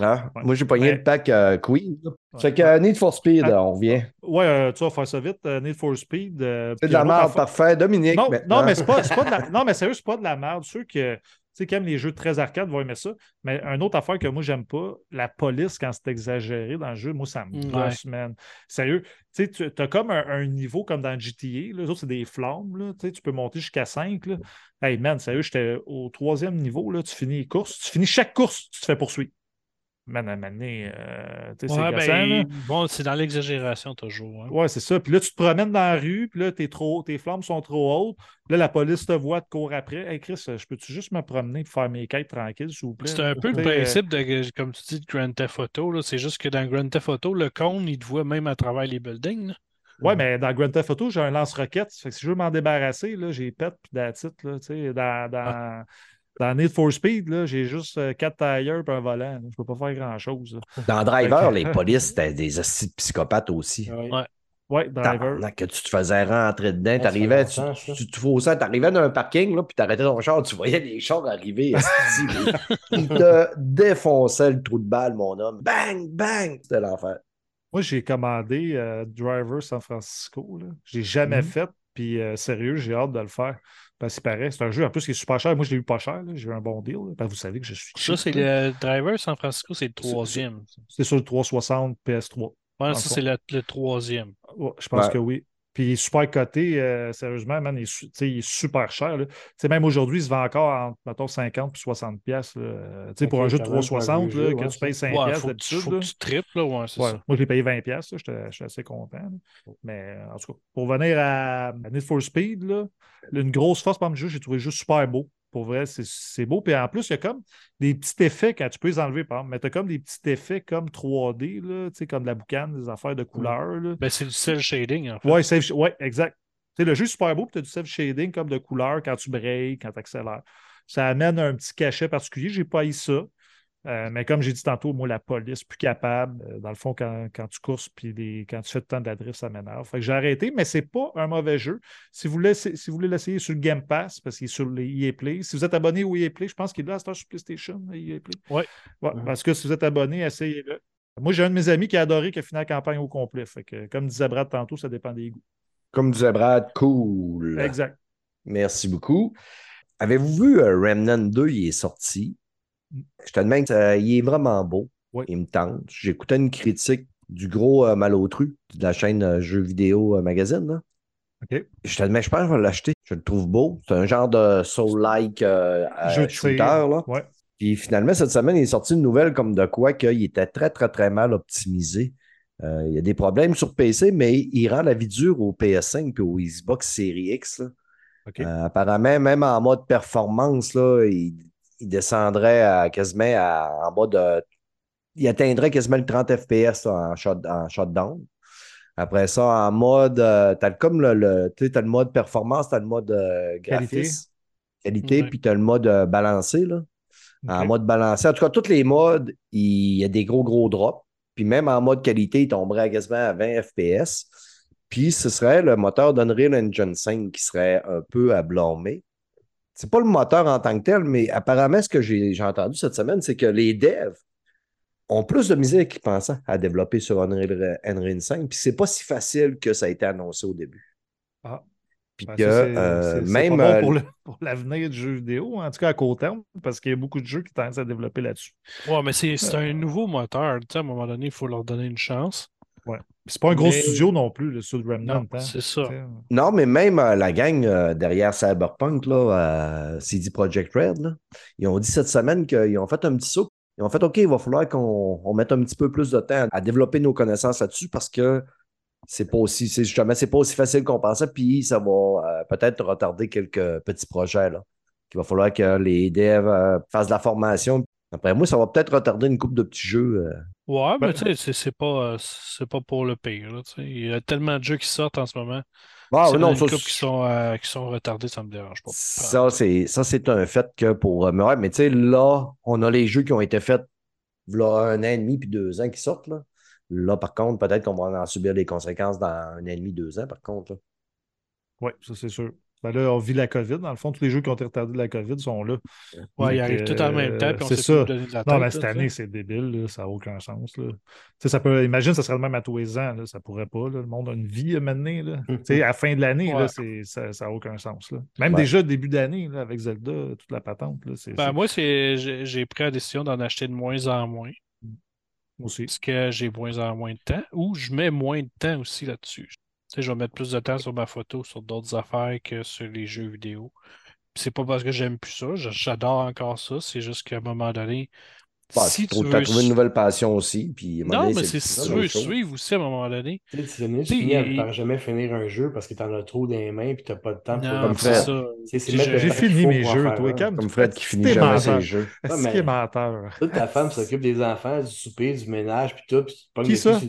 Speaker 2: Hein?
Speaker 3: Ouais.
Speaker 2: Moi, j'ai pogné
Speaker 3: Mais-
Speaker 2: le pack euh, Queen.
Speaker 3: Ouais.
Speaker 2: Fait que euh, Need for Speed,
Speaker 3: Ah.
Speaker 2: on revient.
Speaker 3: Ouais, euh, tu vas faire ça vite. euh, Need for Speed. euh,
Speaker 2: C'est de la merde,
Speaker 3: affaire-
Speaker 2: parfait. Dominique,
Speaker 3: Non,
Speaker 2: maintenant.
Speaker 3: non, mais c'est pas, c'est pas de la... Non, mais sérieux, c'est pas de la merde. Ceux que, tu sais, qui aiment les jeux très arcade vont aimer ça. Mais une autre affaire que moi, j'aime pas, la police, quand c'est exagéré dans le jeu, moi, ça me
Speaker 1: Ouais.
Speaker 3: gosse, man. Sérieux, tu sais, tu as comme un, un niveau comme dans GTA. Là. Les autres, c'est des flammes. Là. Tu sais, tu peux monter jusqu'à 5. Là. Hey, man, sérieux, j'étais au troisième niveau. Là. Tu finis les courses. Tu finis chaque course, tu te fais poursuivre. Man, à donné, euh,
Speaker 1: Ouais, ben, bon, c'est dans l'exagération toujours. hein.
Speaker 3: Ouais, c'est ça. Puis là, tu te promènes dans la rue, puis là, t'es trop, tes flammes sont trop hautes. Puis là, la police te voit, te court après. Hey, Chris, je peux-tu juste me promener pour faire mes quêtes tranquilles, s'il vous plaît?
Speaker 1: C'est un peu le
Speaker 3: euh,
Speaker 1: principe de, comme tu dis, de Grand Theft Auto. C'est juste que dans Grand Theft Auto, le cône, il te voit même à travers les buildings. là.
Speaker 3: Ouais, mais dans Grand Theft Auto, j'ai un lance-roquette. Fait que si je veux m'en débarrasser, là, j'ai pète puis sais, dans, dans, dans Need for Speed, là, j'ai juste euh, quatre tailleurs et un volant. là. Je peux pas faire grand-chose.
Speaker 2: Dans Driver, les polices, c'était des de psychopathes aussi.
Speaker 4: Ouais.
Speaker 1: Ouais.
Speaker 3: Ouais, driver.
Speaker 2: Tabarnak, que tu te faisais rentrer dedans, t'arrivais, tu,
Speaker 4: ça.
Speaker 2: tu te faussais, t'arrivais dans un parking, là, puis t'arrêtais ton char, tu voyais les chars arriver, ils te défonçaient le trou de balle, mon homme. Bang, bang! C'était l'enfer.
Speaker 3: Moi, j'ai commandé euh, Driver San Francisco. J'ai jamais
Speaker 2: Mhm.
Speaker 3: fait. Puis euh, sérieux, j'ai hâte de le faire. Parce qu'il paraît, c'est un jeu en plus qui est super cher. Moi, je l'ai eu pas cher. J'ai eu un bon deal. que vous savez que je suis
Speaker 1: Ça, c'est le driver San Francisco, c'est le troisième.
Speaker 3: C'est sur le 360 PS3.
Speaker 1: Ouais,
Speaker 3: le
Speaker 1: ça, c'est le, le troisième.
Speaker 3: Ouais, je pense
Speaker 2: Ouais.
Speaker 3: que oui. Puis il est super coté, euh, sérieusement, man, il est, il super cher. là. Même aujourd'hui, il se vend encore entre, mettons, 50 puis 60 pièces. Pour un jeu de
Speaker 4: quand même, pour un
Speaker 3: 360,
Speaker 4: vieux
Speaker 3: là,
Speaker 4: jeu,
Speaker 3: que
Speaker 4: ouais,
Speaker 3: tu payes 5
Speaker 1: Ouais,
Speaker 3: pièces d'habitude.
Speaker 1: faut
Speaker 3: là.
Speaker 1: que tu triples, là, ouais, c'est
Speaker 3: Ouais,
Speaker 1: ça.
Speaker 3: moi, je l'ai payé 20$. là, J'étais je suis assez content. là. Mais en tout cas, pour venir à, à Need for Speed, là, une grosse force par le jeu, j'ai trouvé juste super beau. Pour vrai, c'est- beau. Puis en plus, il y a comme des petits effets quand tu peux les enlever, par exemple. Mais tu as comme des petits effets comme 3D, là, tu sais, comme de la boucane, des affaires de couleurs. là.
Speaker 1: Ben, c'est du cel shading, en fait.
Speaker 3: Safe- ouais, exact. Tu sais, le jeu est super beau, puis tu as du self-shading comme de couleurs quand tu breaks, quand tu accélères. Ça amène un petit cachet particulier. J'ai pas eu ça. Euh, mais comme j'ai dit tantôt, moi, la police, plus capable. Euh, dans le fond, quand, quand tu courses puis les- quand tu fais le temps de la drift, ça m'énerve. Fait que j'ai arrêté, mais c'est pas un mauvais jeu. Si vous, laissez- si vous voulez l'essayer sur le Game Pass, parce qu'il est sur les EA Play, si vous êtes abonné au EA Play, je pense qu'il est là à sur PlayStation, EA Play.
Speaker 1: Ouais.
Speaker 3: Ouais,
Speaker 4: Mhm.
Speaker 3: Parce que si vous êtes abonné, essayez-le. Moi, j'ai un de mes amis qui a adoré, qui a fini la campagne au complet. Fait que, comme disait Brad tantôt, ça dépend des goûts.
Speaker 2: Comme disait Brad, cool.
Speaker 3: Exact.
Speaker 2: Merci beaucoup. Avez-vous vu euh, Remnant 2, il est sorti? Je te demande, euh, il est vraiment beau.
Speaker 3: Oui.
Speaker 2: Il me tente. J'écoutais une critique du gros euh, Malotru de la chaîne euh, Jeux vidéo euh, magazine. Là. Je te demande, je pense que je vais l'acheter. Je le trouve beau. C'est un genre de soul-like euh,
Speaker 3: Jeu de
Speaker 2: shooter. Là.
Speaker 3: Ouais.
Speaker 2: Puis finalement, cette semaine, il est sorti une nouvelle comme de quoi qu'il était très, très, très mal optimisé. Il y a des problèmes sur PC, mais il rend la vie dure au PS5 et au Xbox Series X. là. Euh, apparemment, même en mode performance, là, il, il descendrait à, quasiment à- en mode. euh, il atteindrait quasiment le 30 FPS là, en, shot, en shutdown. Après ça, en mode. euh, t'as comme le, le, t'as le mode performance, t'as le mode euh,
Speaker 3: Qualité.
Speaker 2: graphisme, qualité,
Speaker 1: Ouais.
Speaker 2: puis t'as le mode euh, balancé. Là. En mode balancé. En tout cas, tous les modes, il y a des gros, gros drops. Puis même en mode qualité, il tomberait à quasiment à 20 FPS. Puis ce serait le moteur d'Unreal Engine 5 qui serait un peu à blâmer. C'est pas le moteur en tant que tel, mais apparemment, ce que j'ai j'ai entendu cette semaine, c'est que les devs ont plus de misère qu'ils pensaient à développer sur Unreal Engine 5. Puis c'est pas si facile que ça a été annoncé au début.
Speaker 3: Ah.
Speaker 2: Puis
Speaker 3: Ben,
Speaker 2: que euh, même.
Speaker 3: pas bon
Speaker 2: euh,
Speaker 3: pour l'avenir du jeu vidéo, en tout cas à court terme, parce qu'il y a beaucoup de jeux qui tendent à développer là-dessus.
Speaker 1: Ouais, mais c'est c'est un nouveau moteur. Tu sais, à un moment donné, il faut leur donner une chance.
Speaker 3: C'est pas un gros
Speaker 1: Mais-
Speaker 3: studio non plus, le Sud Remnant.
Speaker 1: Non,
Speaker 3: hein.
Speaker 1: c'est ça.
Speaker 2: Non, mais même euh, la gang euh, derrière Cyberpunk, là, euh, CD Projekt Red, là, ils ont dit cette semaine qu'ils ont fait un petit saut. Ils ont fait OK, il va falloir qu'on on mette un petit peu plus de temps à développer nos connaissances là-dessus parce que c'est pas aussi, c'est justement, c'est pas aussi facile qu'on pensait, puis ça va euh, peut-être retarder quelques petits projets là. Qu'il va falloir que les devs euh, fassent de la formation. Après moi, ça va peut-être retarder une coupe de petits jeux. euh.
Speaker 1: Ouais,
Speaker 3: Ben-
Speaker 1: mais tu sais, c'est- c'est pas, euh, c'est pas pour le pire. là, tu sais. Il y a tellement de jeux qui sortent en ce moment.
Speaker 2: Ah, non, ça,
Speaker 1: qui sont, euh, qui sont retardés, ça me dérange pas.
Speaker 2: Ça, c'est ça, c'est un fait que pour. euh, Mais, ouais, mais tu sais, là, on a les jeux qui ont été faits là, un an et demi puis deux ans qui sortent. Là, là par contre, peut-être qu'on va en subir les conséquences dans un an et demi, deux ans, par contre.
Speaker 3: Oui, ça c'est sûr. Ben là, on vit la COVID. Dans le fond, tous les jeux qui ont été retardés de la COVID sont là.
Speaker 1: Ouais, ils arrivent tout en même temps,
Speaker 3: c'est ça.
Speaker 1: de la
Speaker 3: Non,
Speaker 1: tête, là,
Speaker 3: cette année, c'est débile, là, ça n'a aucun sens. Là. Ça peut, imagine, ça serait le même à tous les ans. Là, ça pourrait pas. là. Le monde a une vie à mener. Là. À la fin de l'année,
Speaker 1: Ouais.
Speaker 3: ça n'a aucun sens. Là. Même
Speaker 2: Ouais.
Speaker 3: déjà début d'année, avec Zelda, toute la patente. Là,
Speaker 1: Ben, moi, j'ai pris la décision d'en acheter de moins en moins.
Speaker 3: moi aussi.
Speaker 1: Parce que j'ai moins en moins de temps, ou je mets moins de temps aussi là-dessus. Je vais mettre plus de temps sur ma photo, sur d'autres affaires que sur les jeux vidéo. C'est pas parce que j'aime plus ça, j'adore encore ça, c'est juste qu'à un moment donné,
Speaker 2: Bah,
Speaker 1: si
Speaker 2: tu
Speaker 1: veux...
Speaker 2: trouvé une nouvelle passion aussi. Puis,
Speaker 1: Non,
Speaker 2: donné,
Speaker 1: mais c'est
Speaker 2: c'est
Speaker 1: si tu veux suivre aussi à un moment donné.
Speaker 4: Tu sais, Tu finis par jamais finir un jeu parce que t'en as trop dans les mains et t'as pas de temps pour
Speaker 1: Non,
Speaker 2: Comme
Speaker 1: c'est
Speaker 2: Fred.
Speaker 4: C'est- c'est
Speaker 1: J'ai-
Speaker 3: fini mes jeux, toi. Cam.
Speaker 2: Comme Fred qui finit jamais ses jeux.
Speaker 4: Mais-
Speaker 3: qu'il est menteur?
Speaker 4: Toute ta femme s'occupe des enfants, du souper, du ménage, puis tout, puis pognes
Speaker 3: Qui ça?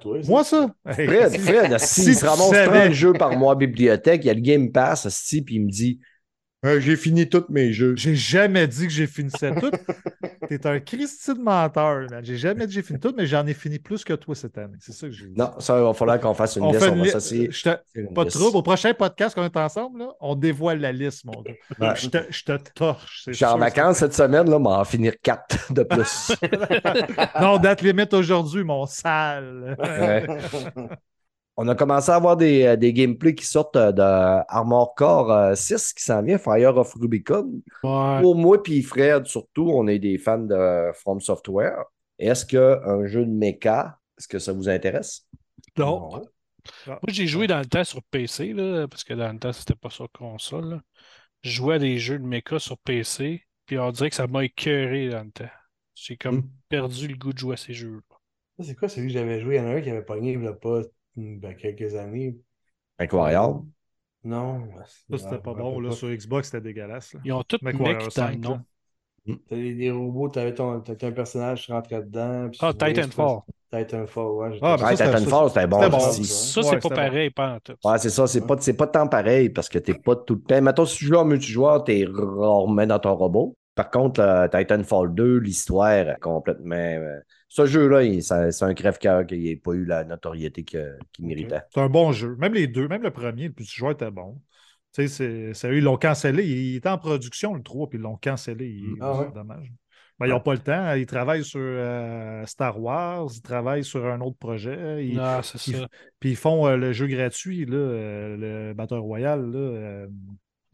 Speaker 4: toi.
Speaker 3: Moi, ça?
Speaker 2: Fred,
Speaker 3: si-
Speaker 2: Fred,
Speaker 3: si
Speaker 2: s'il
Speaker 3: tu
Speaker 2: se ramasse
Speaker 3: savais.
Speaker 2: 30 jeux par mois à bibliothèque, il y a le Game Pass, puis il me dit Euh, J'ai fini tous mes jeux.
Speaker 3: J'ai jamais dit que j'ai fini ça tout. T'es un Christy de menteur, man. J'ai jamais dit que j'ai fini tout, mais j'en ai fini plus que toi cette année. C'est ça que j'ai dit.
Speaker 2: Non, ça, il va falloir qu'on fasse une
Speaker 3: on
Speaker 2: liste.
Speaker 3: fait
Speaker 2: On
Speaker 3: une
Speaker 2: va
Speaker 3: Pas de trouble. Au prochain podcast qu'on est ensemble, là, on dévoile la liste, mon gars.
Speaker 2: Ouais.
Speaker 3: Je, te, je te torche.
Speaker 2: Je suis en vacances cette semaine, là, mais on va en finir 4 de plus.
Speaker 3: Non, date limite aujourd'hui, mon sale.
Speaker 2: Ouais. On a commencé à avoir des, euh, des gameplays qui sortent euh, de Armor Core euh, 6 qui s'en vient, Fire of Rubicon.
Speaker 1: Ouais.
Speaker 2: Pour moi puis Fred, surtout, on est des fans de From Software. Est-ce qu'un jeu de mecha, est-ce que ça vous intéresse?
Speaker 3: Non.
Speaker 1: Moi, j'ai joué dans le temps sur PC, là, parce que dans le temps, c'était pas sur console. là. Je jouais à des jeux de mecha sur PC, puis on dirait que ça m'a écœuré dans le temps. J'ai comme
Speaker 2: Hmm.
Speaker 1: perdu le goût de jouer à ces jeux.
Speaker 4: Ça, C'est quoi celui que j'avais joué? Il y en a un qui avait pogné il a pas ben, quelques années.
Speaker 2: Incroyable.
Speaker 4: Non.
Speaker 3: Ça, c'était pas bon. Là, sur Xbox, c'était dégueulasse. là.
Speaker 1: Ils ont dans le
Speaker 3: 5,
Speaker 1: nom.
Speaker 3: là.
Speaker 4: T'as des, robots, t'avais ton, t'avais un personnage, tu rentrais dedans. puis
Speaker 1: Ah, Titanfall.
Speaker 4: Titanfall, ouais.
Speaker 3: Ah, ben
Speaker 2: Ouais,
Speaker 3: ça,
Speaker 2: Titanfall, c'était bon.
Speaker 3: bon.
Speaker 2: aussi.
Speaker 1: Ça,
Speaker 3: Ouais,
Speaker 1: c'est pas pareil, pas en tout.
Speaker 2: Ouais, c'est ça, c'est pas, c'est pas tant pareil parce que t'es pas tout le temps. Mettons, si tu joues en multijoueur, t'es remet dans ton robot. Par contre, euh, Titanfall 2, l'histoire est complètement. euh, ce jeu-là, c'est un crève-cœur qu'il n'ait pas eu la notoriété qu'il méritait.
Speaker 3: C'est un bon jeu. Même les deux, même le premier, le petit joueur était bon. Tu sais, c'est- ils l'ont cancellé. Il était en production, le 3, puis ils l'ont cancellé. Il-
Speaker 4: Ah ouais?
Speaker 3: C'est dommage. Ben, ils n'ont pas le temps. Ils travaillent sur euh, Star Wars, ils travaillent sur un autre projet. Ils-
Speaker 1: Non, c'est
Speaker 3: ils-
Speaker 1: ça.
Speaker 3: Puis ils font euh, le jeu gratuit, là, euh, le Battle Royale là, euh,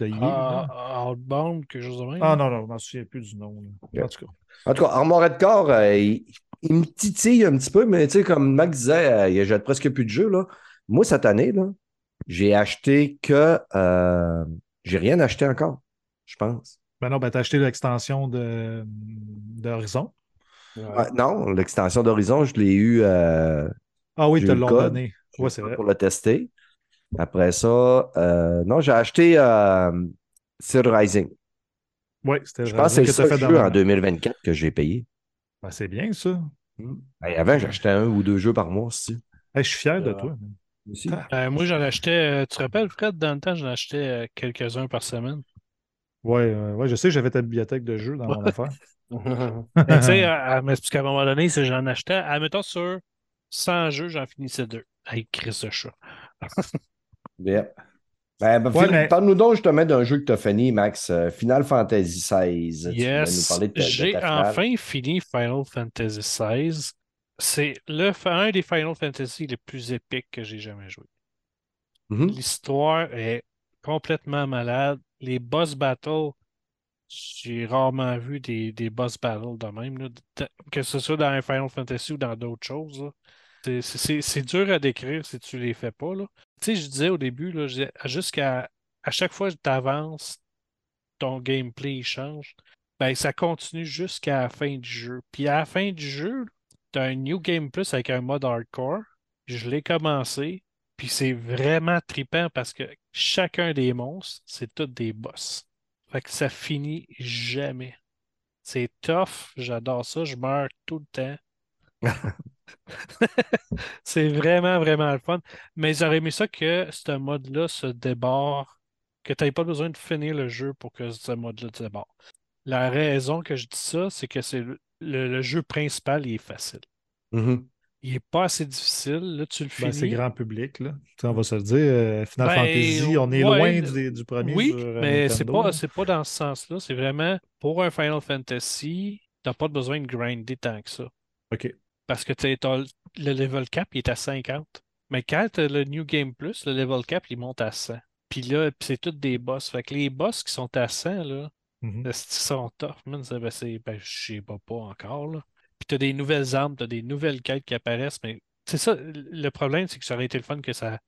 Speaker 3: de EA. là.
Speaker 1: Ah, Outbound, quelque chose de même.
Speaker 3: Ah non, non, je m'en souviens plus du nom. là. En tout cas.
Speaker 2: En tout cas, Armored Core, euh, il, il me titille un petit peu, mais tu sais, comme Max disait, euh, il jette presque plus de jeux. Là. Moi, cette année, là, j'ai acheté que. euh, j'ai rien acheté encore, je pense.
Speaker 3: Ben non, ben t'as acheté l'extension de d'Horizon.
Speaker 4: Ouais.
Speaker 2: Non, l'extension d'Horizon, je l'ai eu. euh,
Speaker 3: Ah oui, l'ont
Speaker 2: code.
Speaker 3: donné. Ouais, c'est vrai.
Speaker 2: pour le tester. Après ça, euh, non, j'ai acheté euh, Rising.
Speaker 3: Oui, c'était
Speaker 2: Je pense que c'est le seul jeu en 2024 que j'ai payé.
Speaker 3: Ben, c'est bien ça.
Speaker 2: Hey, avant, j'achetais un ou deux jeux par mois aussi.
Speaker 3: Hey, je suis fier de
Speaker 4: Ouais.
Speaker 3: toi.
Speaker 2: Aussi.
Speaker 1: Euh, moi, j'en achetais, euh, tu te rappelles, Fred, dans le temps, j'en achetais euh, quelques-uns par semaine.
Speaker 3: Ouais, euh, ouais, je sais, j'avais ta bibliothèque de jeux dans mon affaire.
Speaker 1: Mais tu sais, à- un moment donné, c'est j'en achetais, admettons sur 100 jeux, j'en finissais deux. Hey, Chris de chat.
Speaker 2: Bien. Ben, ben,
Speaker 3: Ouais, mais-
Speaker 2: Parle-nous donc justement d'un jeu que tu as fini, Max. euh, Final Fantasy XVI.
Speaker 1: Yes, j'ai enfin fini Final Fantasy XVI. C'est le, un des Final Fantasy les plus épiques que j'ai jamais joué.
Speaker 2: Mhm.
Speaker 1: L'histoire est complètement malade. Les boss battles, j'ai rarement vu des, des boss battles de même. là. Que ce soit dans Final Fantasy ou dans d'autres choses. c'est dur à décrire si tu les fais pas. Là. Tu sais, je disais au début, jusqu'à à chaque fois que tu avances, ton gameplay change. Ben, ça continue jusqu'à la fin du jeu. Puis à la fin du jeu, tu as un New Game Plus avec un mode hardcore. Je l'ai commencé. Puis c'est vraiment trippant parce que chacun des monstres, c'est tous des boss. Fait que ça finit jamais. C'est tough, j'adore ça, je meurs tout le temps. C'est vraiment, vraiment le fun. Mais j'aurais aimé ça que ce mode-là se débarre, que tu n'aies pas besoin de finir le jeu pour que ce mode-là se débarre. La raison que je dis ça, c'est que c'est le, le- le jeu principal, il est facile.
Speaker 2: Mhm.
Speaker 1: Il n'est pas assez difficile. Là, tu le
Speaker 3: Ben, c'est
Speaker 1: finis.
Speaker 3: grand public, là. On va se le dire. euh, Final
Speaker 1: Ben,
Speaker 3: Fantasy, on est
Speaker 1: ouais,
Speaker 3: loin du, du premier.
Speaker 1: Oui,
Speaker 3: sur, euh,
Speaker 1: mais c'est pas, c'est pas dans ce sens-là. C'est vraiment pour un Final Fantasy, tu n'as pas besoin de grinder tant que ça.
Speaker 3: OK.
Speaker 1: Parce que tu sais, t'as le le level cap, il est à 50. Mais quand tu as le New Game Plus, le level cap, il monte à 100. Puis là, c'est tous des boss. Fait que les boss qui sont à 100, là, esti, ils sont tough, man. Ben, c'est, ben, je sais pas, pas encore, là. Puis t'as des nouvelles armes, t'as des nouvelles quêtes qui apparaissent, mais c'est ça, le problème, c'est que ça aurait été le fun que ça,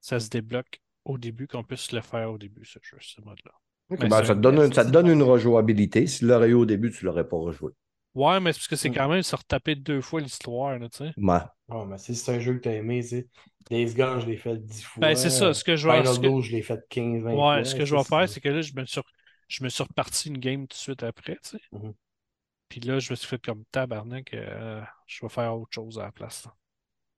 Speaker 1: ça se débloque au début, qu'on puisse le faire au début, ce jeu, ce mode-là.
Speaker 2: Ben, ça, te donne, ça te donne une rejouabilité. Si tu l'aurais eu au début, tu ne l'aurais pas rejoué.
Speaker 1: Ouais, mais c'est parce que c'est
Speaker 4: Mm.
Speaker 1: quand même se retaper deux fois l'histoire, tu sais.
Speaker 2: Ouais.
Speaker 4: Ouais, mais si c'est un jeu que t'as aimé, tu sais. Days Gone, je l'ai fait 10 fois.
Speaker 1: Ben, c'est ça, ce que je vais- que-
Speaker 4: 12, je l'ai fait 15, 20 fois.
Speaker 1: Ouais, ce que je
Speaker 4: tu
Speaker 1: vais faire, c'est que là, je me suis, je me suis reparti une game tout de suite après, tu sais.
Speaker 4: Mhm.
Speaker 1: Puis là, je me suis fait comme tabarnak, euh, je vais faire autre chose à la place.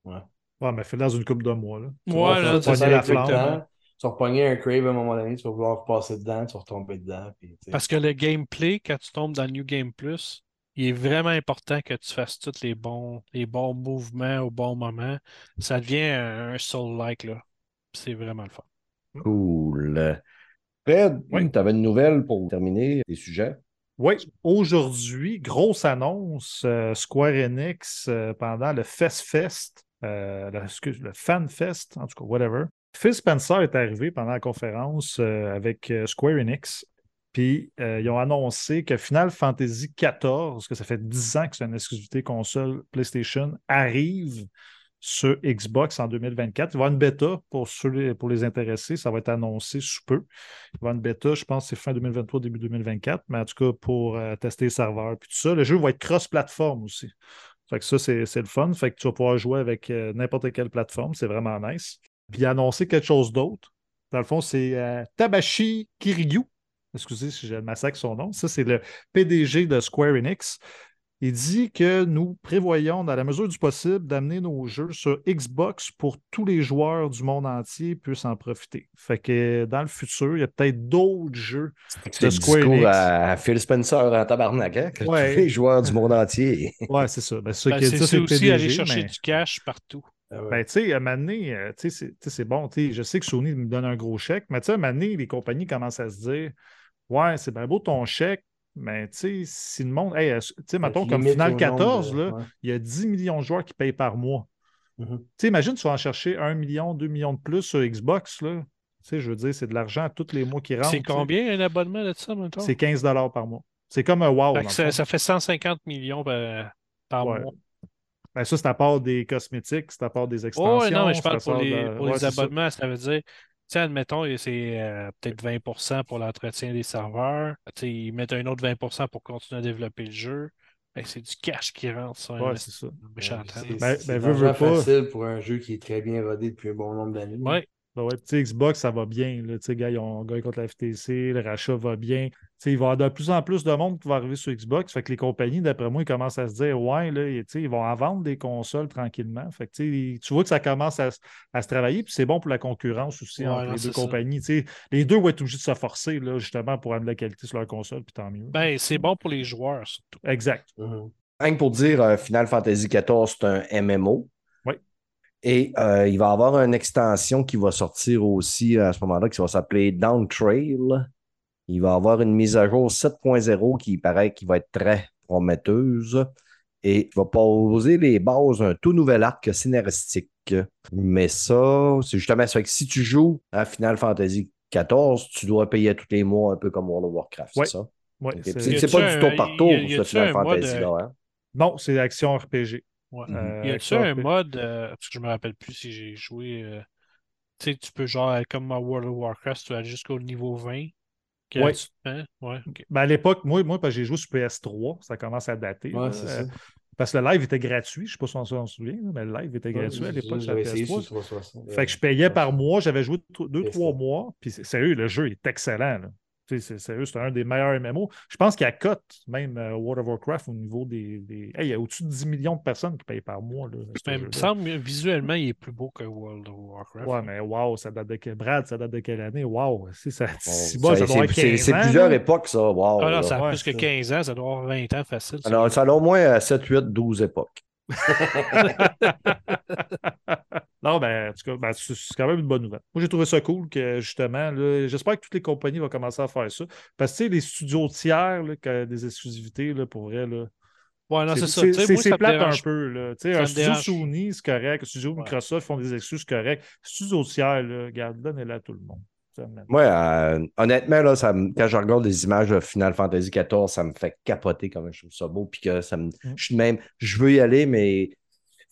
Speaker 1: là.
Speaker 3: Ouais, mais fais dans une coupe de mois. Là. Tu
Speaker 1: Ouais,
Speaker 3: vas
Speaker 1: là,
Speaker 3: faire
Speaker 1: c'est
Speaker 3: pogner
Speaker 1: ça,
Speaker 3: la flamme.
Speaker 4: temps, Tu vas repogner un crave à un moment donné, tu vas vouloir repasser dedans, tu vas retomber dedans. Puis, tu sais.
Speaker 1: Parce que le gameplay, quand tu tombes dans le New Game Plus, il est vraiment important que tu fasses tous les bons, les bons mouvements au bon moment. Ça devient un, un soul-like, là. C'est vraiment le fun.
Speaker 2: Cool. Fred,
Speaker 3: Oui.
Speaker 2: tu avais une nouvelle pour terminer les sujets?
Speaker 3: Oui, aujourd'hui, grosse annonce, euh, Square Enix euh, pendant le Fest Fest, euh, le, excuse, le Fan Fest, en tout cas, whatever. Phil Spencer est arrivé pendant la conférence euh, avec Square Enix. Puis euh, ils ont annoncé que Final Fantasy XIV, que ça fait 10 ans que c'est une exclusivité console PlayStation, arrive sur Xbox en 2024. Il va y avoir une bêta pour, ceux, pour les intéressés. Ça va être annoncé sous peu. Il va y avoir une bêta, je pense c'est fin 2023, début 2024, mais en tout cas pour euh, tester les serveurs puis tout ça. Le jeu va être cross-platform aussi. Fait que ça, c'est le fun. Fait que tu vas pouvoir jouer avec euh, n'importe quelle plateforme. C'est vraiment nice. Puis il a annoncé quelque chose d'autre. Dans le fond, c'est Tabashi Kiryu. Excusez si je massacre son nom. Ça, c'est le PDG de Square Enix. Il dit que nous prévoyons, dans la mesure du possible, d'amener nos jeux sur Xbox pour tous les joueurs du monde entier puissent en profiter. Fait que dans le futur, il y a peut-être d'autres jeux
Speaker 2: C'est le
Speaker 3: Square Enix.
Speaker 2: à Phil Spencer en tabarnak, hein? Que
Speaker 3: Ouais.
Speaker 2: tous les joueurs du monde entier.
Speaker 3: Ouais, c'est ça. Ben, c'est
Speaker 1: Ben, c'est aussi
Speaker 3: PDG,
Speaker 1: aller chercher
Speaker 3: mais-
Speaker 1: du cash partout.
Speaker 4: Ah ouais.
Speaker 3: Ben, tu sais, à un moment donné, euh, tu sais, c'est- bon. Je sais que Sony me donne un gros chèque, mais tu sais, à un moment donné, les compagnies commencent à se dire Ouais, c'est bien beau ton chèque, mais tu sais, si le monde. Hey, euh, tu sais, mettons, comme Final
Speaker 4: au
Speaker 3: 14,
Speaker 4: nombre de-
Speaker 3: là,
Speaker 4: ouais.
Speaker 3: il y a 10 millions de joueurs qui payent par mois.
Speaker 4: Mhm.
Speaker 3: Tu sais, imagine, tu vas en chercher 1 million, 2 millions de plus sur Xbox, là. Tu sais, je veux dire, c'est de l'argent tous les mois qui rentrent.
Speaker 1: C'est combien un abonnement de ça, maintenant?
Speaker 3: C'est 15 par mois. C'est comme un wow.
Speaker 1: Fait ça, fait 150 millions par, par
Speaker 3: Ouais.
Speaker 1: mois.
Speaker 3: Ben, ça, c'est à part des cosmétiques, c'est à part des extensions.
Speaker 1: Oh, non, mais je parle
Speaker 3: à
Speaker 1: pour les,
Speaker 3: de-
Speaker 1: pour
Speaker 3: ouais,
Speaker 1: les
Speaker 3: c'est ça.
Speaker 1: abonnements, ça. veut dire, sais, admettons, c'est euh, peut-être 20% pour l'entretien des serveurs. Tu sais, ils mettent un autre 20% pour continuer à développer le jeu. Ben, c'est du cash qui rentre sur un
Speaker 3: Ouais, c'est ça.
Speaker 4: C'est-.
Speaker 3: Ben-
Speaker 4: c'est
Speaker 3: ben, pas.
Speaker 4: facile pour un jeu qui est très bien rodé depuis un bon nombre d'années.
Speaker 1: Ouais.
Speaker 3: Ben ouais, puis tu sais, Xbox, ça va bien. Là, Tu sais, gars, ils ont gagné contre la FTC, le rachat va bien. Il va y avoir de plus en plus de monde qui va arriver sur Xbox. Fait que les compagnies, d'après moi, ils commencent à se dire Ouais, là, tu sais, ils vont en vendre des consoles tranquillement. Fait que tu vois que ça commence à, se- à se travailler, puis c'est bon pour la concurrence aussi
Speaker 1: Ouais,
Speaker 3: entre
Speaker 1: non,
Speaker 3: les deux
Speaker 1: ça.
Speaker 3: compagnies. Tu sais, les deux vont être obligés de se forcer, là, justement, pour amener la qualité sur leur console, puis tant mieux.
Speaker 1: Ben, c'est bon pour les joueurs, surtout.
Speaker 3: Exact.
Speaker 2: Rien que pour dire, euh, Final Fantasy XIV, c'est un MMO.
Speaker 3: Oui.
Speaker 2: Et euh, il va y avoir une extension qui va sortir aussi à ce moment-là, qui va s'appeler Down Trail. Il va y avoir une mise à jour 7.0 qui paraît qui va être très prometteuse et qui va poser les bases d'un tout nouvel arc scénaristique. Mais ça, c'est justement ça. que Si tu joues à Final Fantasy XIV, tu dois payer tous les mois un peu comme World of Warcraft,
Speaker 3: Ouais.
Speaker 2: c'est ça?
Speaker 3: Ouais, c'est-
Speaker 2: pas du tour par tour
Speaker 1: y a- y
Speaker 2: pour ce Final
Speaker 1: un mode,
Speaker 2: Fantasy-là. hein?
Speaker 3: Non, c'est action RPG.
Speaker 1: Ouais.
Speaker 3: Euh,
Speaker 1: Y a-tu un mode, euh, parce que je me rappelle plus si j'ai joué. euh, tu sais, tu peux genre, être comme à World of Warcraft, tu vas jusqu'au niveau 20. Ouais, ok.
Speaker 3: Ben, à l'époque, moi, moi parce que j'ai joué sur PS3, ça commence à dater.
Speaker 4: Ouais,
Speaker 3: là. Euh,
Speaker 4: ça.
Speaker 3: Parce que le live était gratuit. Je ne sais pas si on s'en souvient, mais le live était gratuit à l'époque sur la
Speaker 4: J'avais essayé sur
Speaker 3: PS3.
Speaker 4: 360.
Speaker 3: Fait que je payais par mois, j'avais joué deux, trois mois. Puis c'est- sérieux, le jeu est excellent. là. C'est sérieux, c'est un des meilleurs MMO. Je pense qu'il y a cote, même euh, World of Warcraft, au niveau des. des- Hey, il y a au-dessus de 10 millions de personnes qui payent par mois. Là,
Speaker 1: Mais il me semble visuellement, il est plus beau que World of Warcraft.
Speaker 3: Ouais, mais wow, ça date de quelle Brad, ça date de quelle année? Wow, si ça,
Speaker 2: Bon,
Speaker 3: si bon, ça
Speaker 2: ça-
Speaker 3: doit avoir
Speaker 2: c'est- c'est
Speaker 3: 15
Speaker 2: c'est
Speaker 3: ans,
Speaker 2: plusieurs
Speaker 3: là.
Speaker 2: époques, ça. Wow,
Speaker 1: Ah non, ça a
Speaker 3: Ouais,
Speaker 1: plus que
Speaker 3: ça.
Speaker 1: 15 ans, ça doit avoir 20 ans facile. ça.
Speaker 2: Alors, ça a au moins euh, 7, 8, 12 époques.
Speaker 3: non, ben, en tout cas, ben, c'est quand même une bonne nouvelle. Moi, j'ai trouvé ça cool que, justement, là, j'espère que toutes les compagnies vont commencer à faire ça. Parce que, tu sais, les studios tiers, là, qui ont des exclusivités, là, pour vrai, là,
Speaker 1: Ouais, non, c'est ça.
Speaker 3: c'est plate un peu. Là. Tu sais, Un studio
Speaker 1: dérange.
Speaker 3: Sony, c'est correct. Un studio
Speaker 1: Ouais.
Speaker 3: Microsoft font des excuses corrects. Studio tiers, là, regarde, donnez-la à tout le monde.
Speaker 2: Moi, euh, honnêtement, là, ça me- quand je regarde des images de Final Fantasy XIV, ça me fait capoter comme je trouve ça beau. Puis que ça me.
Speaker 3: Mm.
Speaker 2: Je suis de même, je veux y aller, mais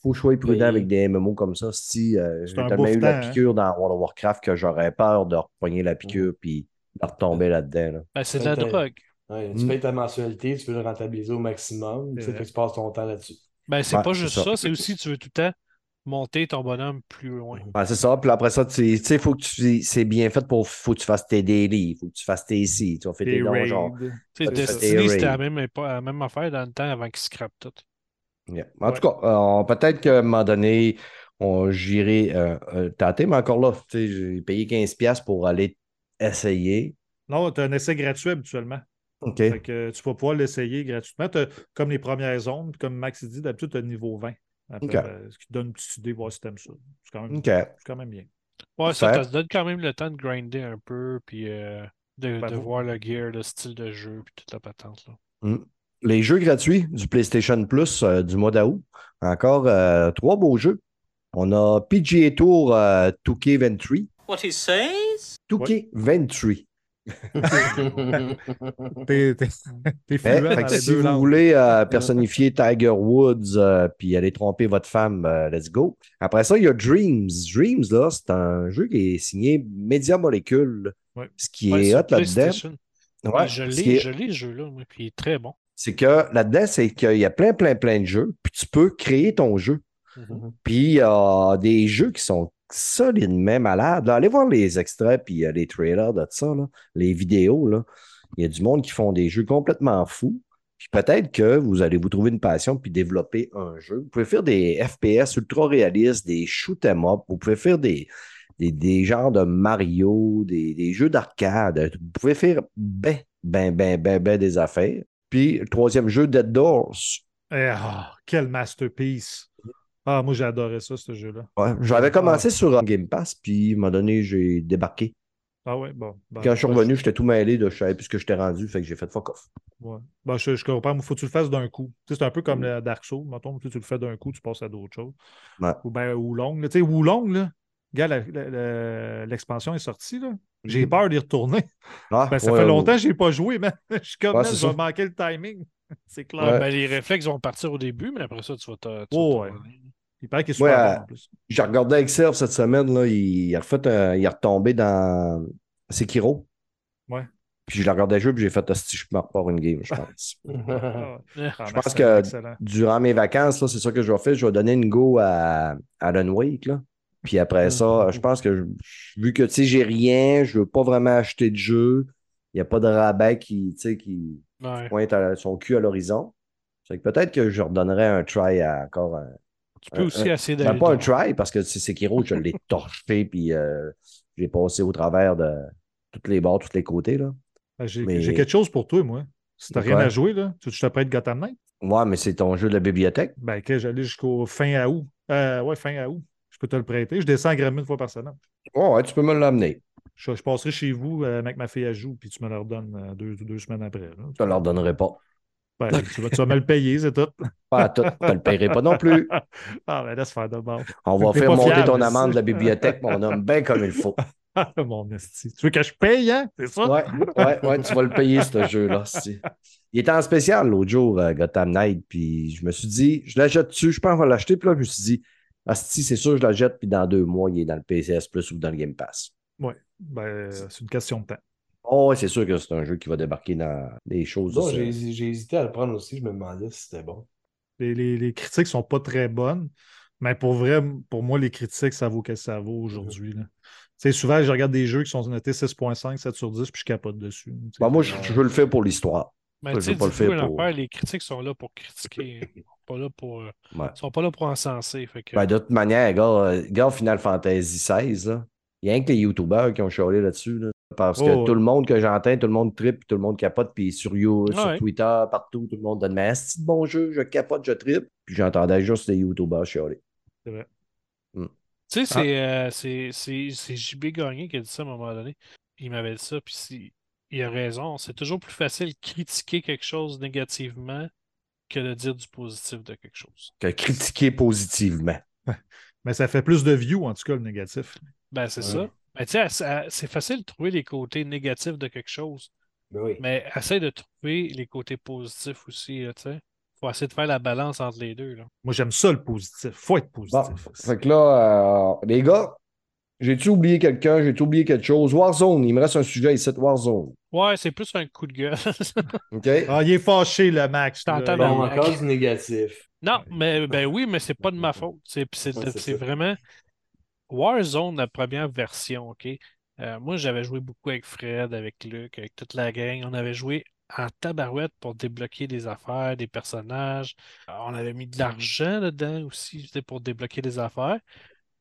Speaker 2: faut que je sois prudent
Speaker 4: Oui.
Speaker 2: avec des MMO comme ça. Si euh, j'ai tellement eu la
Speaker 3: hein.
Speaker 2: piqûre dans World of Warcraft que j'aurais peur de repogner la piqûre puis de retomber là-dedans. là.
Speaker 1: Ben, c'est de la drogue.
Speaker 4: Ouais, tu
Speaker 2: Mm.
Speaker 4: payes ta mensualité, tu veux le rentabiliser au maximum. Tu sais, tu passes ton temps là-dessus.
Speaker 1: Ben, c'est
Speaker 2: Ouais,
Speaker 1: pas juste
Speaker 2: ça.
Speaker 1: ça, c'est aussi tu veux tout le temps monter ton bonhomme plus loin.
Speaker 2: Ouais, c'est ça. Puis après ça, tu sais, faut que tu. C'est bien fait pour. Faut que tu fasses tes daily, faut que tu fasses tes ici, tu vas faire tes
Speaker 3: raids.
Speaker 1: Tu sais, Destiny,
Speaker 2: c'est
Speaker 1: c'était même, la même affaire dans le temps avant qu'ils scrapent tout.
Speaker 2: Yeah. En tout cas, euh, peut-être qu'à un moment donné, on- j'irai euh, euh, tenter, mais encore là, tu sais, j'ai payé 15$ pour aller essayer.
Speaker 3: Non, tu as un essai gratuit habituellement.
Speaker 2: OK.
Speaker 3: Fait que tu vas pouvoir l'essayer gratuitement. Comme les premières zones, comme Max dit, d'habitude, tu as le niveau 20. Après,
Speaker 2: OK.
Speaker 3: ben, ce qui te donne une petite idée, voir si tu aimes ça. C'est quand, même- quand bien.
Speaker 1: Ouais, ça, te donne quand même le temps de grinder un peu, puis euh, de,
Speaker 3: Ben,
Speaker 1: de
Speaker 3: vous-
Speaker 1: voir le gear, le style de jeu, puis toute la patente. Là.
Speaker 2: Les jeux gratuits du PlayStation Plus euh, du mois d'août. Encore euh, trois beaux jeux. On a PGA Tour euh, 2K23.
Speaker 6: What he says?
Speaker 2: 2K23.
Speaker 3: T'es les
Speaker 2: si vous
Speaker 3: langues.
Speaker 2: voulez euh, personnifier Tiger Woods euh, puis aller tromper votre femme, euh, let's go. Après ça, il y a Dreams. Dreams, là, c'est un jeu qui est signé Media Molecule.
Speaker 3: Ouais.
Speaker 2: Ce qui
Speaker 1: Ouais,
Speaker 2: est hot là-dedans, ouais,
Speaker 1: Ouais, je l'ai,
Speaker 2: est-
Speaker 1: je l'ai, ce jeu-là, puis il est très bon.
Speaker 2: C'est que là-dedans, c'est qu'il y a plein, plein, plein de jeux, puis tu peux créer ton jeu. Puis il y a des jeux qui sont solidement malades. là. Allez voir les extraits puis euh, les trailers de ça, là, les vidéos. Là. Il y a du monde qui font des jeux complètement fous. Puis peut-être que vous allez vous trouver une passion puis développer un jeu. Vous pouvez faire des FPS ultra réalistes, des shoot 'em up. Vous pouvez faire des, des, des genres de Mario, des, des jeux d'arcade. Vous pouvez faire ben, ben, ben, ben, ben des affaires. Puis le troisième jeu, Dead Doors.
Speaker 3: Eh, ah, quel masterpiece. Ah, moi, j'ai adoré ça, ce jeu-là.
Speaker 2: Ouais, j'avais commencé sur euh, Game Pass, puis à un moment donné, j'ai débarqué.
Speaker 3: Ah ouais, bon. ben,
Speaker 2: Quand je suis
Speaker 3: ouais,
Speaker 2: revenu, j'étais tout mêlé de je savais plus ce que j'étais rendu, fait que j'ai fait fuck off.
Speaker 3: Ouais. Ben, je, je comprends, il faut que tu le fasses d'un coup. Tu sais, c'est un peu comme
Speaker 2: Mm.
Speaker 3: le Dark Souls, mettons, tu tu le fais d'un coup, tu passes à d'autres choses.
Speaker 2: Ouais.
Speaker 3: Ou bien Wulong. Tu sais, Wulong, là, gars, l'expansion est sortie, là. J'ai
Speaker 2: Mhm.
Speaker 3: peur d'y retourner.
Speaker 2: Ah,
Speaker 3: Ben, ça
Speaker 2: ouais,
Speaker 3: fait longtemps que je n'ai pas joué, mais je suis comme,
Speaker 2: Ouais, c'est
Speaker 3: je vais
Speaker 2: ça.
Speaker 3: manquer le timing. c'est clair.
Speaker 2: Ouais.
Speaker 1: Ben, les réflexes vont partir au début, mais après ça, tu vas te. tu vas
Speaker 3: Oh,
Speaker 1: te.
Speaker 3: Il paraît qu'il est
Speaker 2: Ouais,
Speaker 3: super
Speaker 2: euh,
Speaker 3: bon en plus.
Speaker 2: J'ai regardé avec Serve cette semaine, là, il, il a refait un- il est retombé dans Sekiro.
Speaker 3: Ouais.
Speaker 2: Puis je l'ai regardé jouer, puis j'ai fait si je me repars une game, je pense.
Speaker 3: Ah, Ah,
Speaker 2: je pense que-
Speaker 3: excellent.
Speaker 2: Durant mes vacances, là, c'est ça que je vais faire. Je vais donner une go à Alan Wake. Là. Puis après ça, je pense que je- vu que tu sais, j'ai rien, je veux pas vraiment acheter de jeu. Il n'y a pas de rabais qui, tu sais, qui
Speaker 1: Ouais.
Speaker 2: pointe à- son cul à l'horizon. C'est que peut-être que je redonnerais un try à encore un.
Speaker 1: Tu peux
Speaker 2: Un-
Speaker 1: aussi
Speaker 2: un-
Speaker 1: essayer
Speaker 2: Ben,
Speaker 1: d'aller.
Speaker 2: pas un try parce que c'est Sekiro, je l'ai torché puis euh, j'ai passé au travers de tous les bords, tous les côtés. Là.
Speaker 3: Ben, J'ai
Speaker 2: mais-
Speaker 3: quelque chose pour toi, moi. Si t'as rien à jouer, là, tu prête Gotham Knight?
Speaker 2: Ouais, mais c'est ton jeu de la bibliothèque.
Speaker 3: Ben, que j'allais jusqu'au fin août. Euh, ouais, fin août. Je peux te le prêter. Je descends à Grammy une fois par semaine.
Speaker 2: Ouais, ouais, tu peux me l'amener.
Speaker 3: Je, je passerai chez vous euh, avec ma fille à joue, puis tu me le redonnes euh, deux, deux semaines après. là.
Speaker 2: Je te le redonnerai pas.
Speaker 3: Ben, tu, vas, tu vas me le payer, c'est tout.
Speaker 2: Pas à tout. Je te le paierai pas non plus.
Speaker 3: Ah, ben laisse faire de bord.
Speaker 2: On va faire monter
Speaker 3: fiable,
Speaker 2: ton amende de la bibliothèque, mon homme, bien comme il faut.
Speaker 3: Mon esti. Tu veux que je paye, hein? C'est ça?
Speaker 2: Ouais, ouais, ouais, tu vas le payer, ce jeu-là. Il était en spécial l'autre jour, euh, Gotham Knight, puis je me suis dit, je la jette dessus, je pense qu'on va l'acheter, puis là, je me suis dit, Asti, c'est sûr, je la jette, puis dans deux mois, il est dans le PCS Plus ou dans le Game Pass.
Speaker 3: Oui. Ben, c'est une question de temps.
Speaker 2: Oh, ouais, c'est sûr que c'est un jeu qui va débarquer dans des choses. Ça.
Speaker 4: j'ai j'ai hésité à le prendre aussi, je me demandais si c'était bon.
Speaker 3: Les, les- les critiques sont pas très bonnes, mais pour vrai, pour moi, les critiques, ça vaut que ça vaut aujourd'hui. là. Souvent, je regarde des jeux qui sont notés 6.5, 7 sur 10, puis je capote dessus.
Speaker 2: Bon, moi, je, je veux le faire pour l'histoire.
Speaker 1: Mais tu sais,
Speaker 2: le faire pour-
Speaker 1: les critiques sont là pour critiquer. Ils sont pas là pour, euh,
Speaker 2: Ouais.
Speaker 1: sont pas là pour encenser. Fait que,
Speaker 2: Ben, de toute manière, gars, euh, gars, Final Fantasy XVI, il y a rien que les YouTubers qui ont chialé là-dessus. là. parce que
Speaker 3: Oh,
Speaker 2: tout le monde que j'entends, tout le monde tripe, tout le monde capote, puis sur, You, sur
Speaker 1: Ouais.
Speaker 2: Twitter, partout, tout le monde donne Mais c'est bon jeu, je capote, je tripe. Puis j'entendais juste les YouTubers chialer.
Speaker 3: c'est vrai.
Speaker 1: Tu sais, c'est euh, c'est- c'est JB Gagné qui a dit ça à un moment donné. Il m'avait dit ça, puis si- il a raison. C'est toujours plus facile de critiquer quelque chose négativement que de dire du positif de quelque chose.
Speaker 2: Que critiquer positivement.
Speaker 3: Mais ça fait plus de views, en tout cas, le négatif.
Speaker 1: Ben, c'est
Speaker 4: Ouais.
Speaker 1: ça. Mais tu sais, ça- c'est facile de trouver les côtés négatifs de quelque chose,
Speaker 4: Ben oui.
Speaker 1: mais essaie de trouver les côtés positifs aussi, tu sais. Faut essayer de faire la balance entre les deux, là.
Speaker 3: Moi, j'aime ça, le positif. faut être
Speaker 2: Bon,
Speaker 3: positif.
Speaker 2: fait que là, euh, les gars, j'ai-tu oublié quelqu'un? J'ai-tu oublié quelque chose? Warzone, il me reste un sujet ici, Warzone.
Speaker 1: Ouais, c'est plus un coup de gueule.
Speaker 2: OK?
Speaker 3: Ah, il est fâché, le Max.
Speaker 1: Je t'entends,
Speaker 4: Bon, encore du négatif.
Speaker 1: Non, mais ben oui, mais c'est pas de ma faute. C'est
Speaker 4: Ouais,
Speaker 1: vraiment Warzone, la première version, OK? Euh, moi, j'avais joué beaucoup avec Fred, avec Luc, avec toute la gang. On avait joué en tabarouette pour débloquer des affaires, des personnages. Euh, On avait mis de l'argent là-dedans aussi pour débloquer des affaires.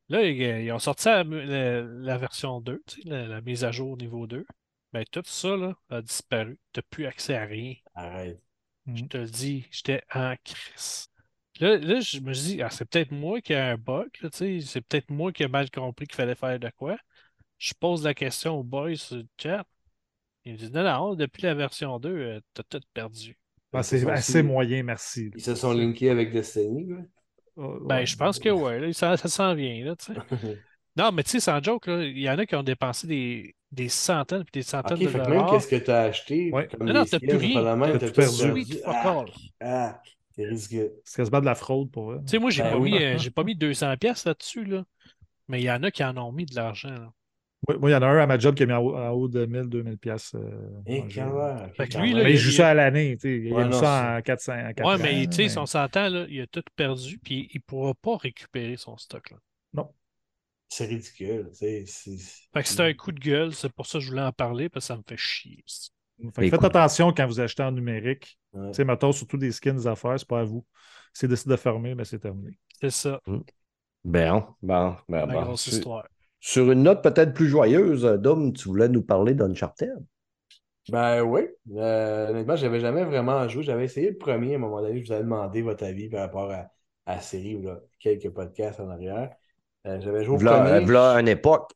Speaker 1: Là, ils, ils ont sorti la, la- la version 2, tu sais, la, la mise à jour niveau 2. Ben, tout ça là, a disparu. Tu n'as plus accès à rien.
Speaker 4: Arrête.
Speaker 1: Je te le dis, j'étais en crise. Là, là, je me dis, ah, c'est peut-être moi qui ai un bug, tu c'est peut-être moi qui ai mal compris qu'il fallait faire de quoi. Je pose la question aux boys sur le chat. Ils me disent, non, non, depuis la version 2, euh, t'as tout perdu.
Speaker 3: Ah, c'est assez moyen, merci.
Speaker 4: Ils se sont linkés avec Destiny, là.
Speaker 1: Ben, je pense que là, ça, ça s'en vient, là. Non, mais tu sais, sans joke, il y en a qui ont dépensé des, des centaines puis des centaines de
Speaker 4: fait que même
Speaker 1: dollars.
Speaker 4: qu'est-ce que tu as
Speaker 3: Ouais.
Speaker 4: comme
Speaker 1: Non, non, t'as plus rien.
Speaker 3: T'as tout perdu.
Speaker 4: Ah, ah, c'est risqué.
Speaker 3: C'est quasiment de la fraude pour eux.
Speaker 1: Tu sais, moi, j'ai
Speaker 4: Ben
Speaker 1: pas,
Speaker 4: oui.
Speaker 1: mis, euh, pas mis 200 pièces là-dessus, là. Mais il y en a qui en ont mis de l'argent,
Speaker 3: Moi, moi, il y en a un à ma job qui a mis en haut, en haut de 1000, 2000 pièces. euh,
Speaker 4: Et.
Speaker 1: Fait que lui, là,
Speaker 3: Mais il joue
Speaker 1: il-
Speaker 3: ça à l'année. tu sais. Il
Speaker 4: Ouais,
Speaker 3: a mis
Speaker 4: non,
Speaker 3: ça en 400. en quatre
Speaker 1: Ouais,
Speaker 3: ans,
Speaker 1: mais tu sais,
Speaker 3: mais-
Speaker 1: si on s'entend, là, il a tout perdu, puis il pourra pas récupérer son stock, là.
Speaker 4: C'est ridicule. tu sais, c'est-
Speaker 1: Fait que c'était un coup de gueule, c'est pour ça que je voulais en parler, parce que ça me fait chier.
Speaker 3: Fait que
Speaker 2: Écoute.
Speaker 3: faites attention quand vous achetez en numérique.
Speaker 4: Ouais.
Speaker 3: Tu sais, mettons, surtout des skins des affaires, c'est pas à vous. Si c'est décidé de fermer, ben c'est terminé.
Speaker 1: C'est ça,
Speaker 2: Ben, bon, ben,
Speaker 1: la
Speaker 2: bon.
Speaker 1: grosse histoire.
Speaker 2: Sur une note peut-être plus joyeuse, Dom, tu voulais nous parler d'Uncharted?
Speaker 4: Ben oui. Euh, honnêtement, j'avais jamais vraiment joué. J'avais essayé le premier à un moment donné. Je vous avais demandé votre avis par rapport à, à la série ou là, quelques podcasts en arrière. Euh, j'avais joué au
Speaker 2: V'là,
Speaker 4: premier.
Speaker 2: v'là une époque.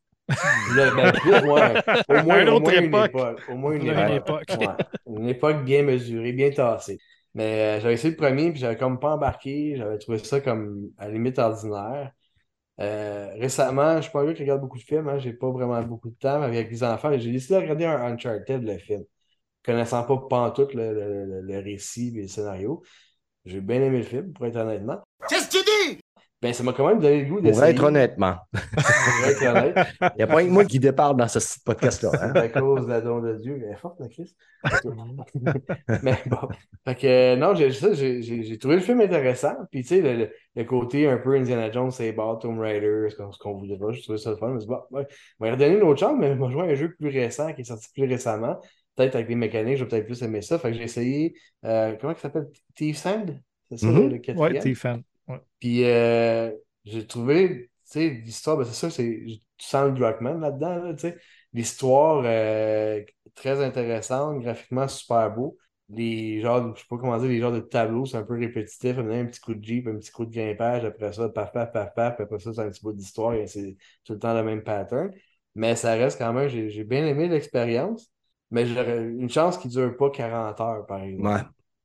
Speaker 4: V'là- ben, plus, ouais. Au moins,
Speaker 3: Une
Speaker 4: au moins une
Speaker 3: époque.
Speaker 4: époque. Au moins une époque.
Speaker 1: époque.
Speaker 4: Ouais. Une époque bien mesurée, bien tassée. Mais euh, j'avais essayé le premier, puis j'avais comme pas embarqué. J'avais trouvé ça comme à la limite ordinaire. Euh, récemment, je suis pas un gars qui regarde beaucoup de films, hein, j'ai pas vraiment beaucoup de temps avec les enfants. J'ai décidé de regarder un Uncharted, le film, connaissant pas pantoute le, le, le, le récit et le scénario. J'ai bien aimé le film, pour être honnêtement.
Speaker 6: Qu'est-ce que tu dis?
Speaker 4: Ben, ça m'a quand même donné le goût
Speaker 2: Pour
Speaker 4: d'essayer.
Speaker 2: être honnêtement.
Speaker 4: Pour être honnête.
Speaker 2: Il n'y a pas que moi qui déparle dans ce podcast-là. hein.
Speaker 4: à cause de la don de Dieu. Elle est forte, la Christ. Mais bon. Fait que, euh, non, j'ai ça, trouvé le film intéressant. Puis, tu sais, le, côté un peu Indiana Jones, c'est bas, Tomb Raider, ce qu'on ce qu'on voudra, j'ai trouvé ça le fun. Je me suis dit, bon, ouais, on va redonner une autre chance, mais on va jouer à un jeu plus récent qui est sorti plus récemment. Peut-être avec les mécaniques, je vais peut-être plus aimer ça. Fait que j'ai essayé, euh, comment il s'appelle? Thief Sand? C'est ça,
Speaker 2: Mhm.
Speaker 4: le
Speaker 3: Ouais,
Speaker 4: quatrième? Puis euh, j'ai trouvé, tu sais, l'histoire, ben c'est ça, c'est, tu sens le Druckmann là-dedans, là, tu sais. L'histoire euh, très intéressante, graphiquement super beau. Les genres, je sais pas comment dire, les genres de tableaux, c'est un peu répétitif. On a un petit coup de Jeep, un petit coup de grimpage, après ça, paf, paf, paf, paf, puis après ça, c'est un petit bout d'histoire, et c'est tout le temps le même pattern. Mais ça reste quand même, j'ai j'ai bien aimé l'expérience, mais j'aurais une chance qui dure pas 40 heures, par exemple.
Speaker 2: Ouais.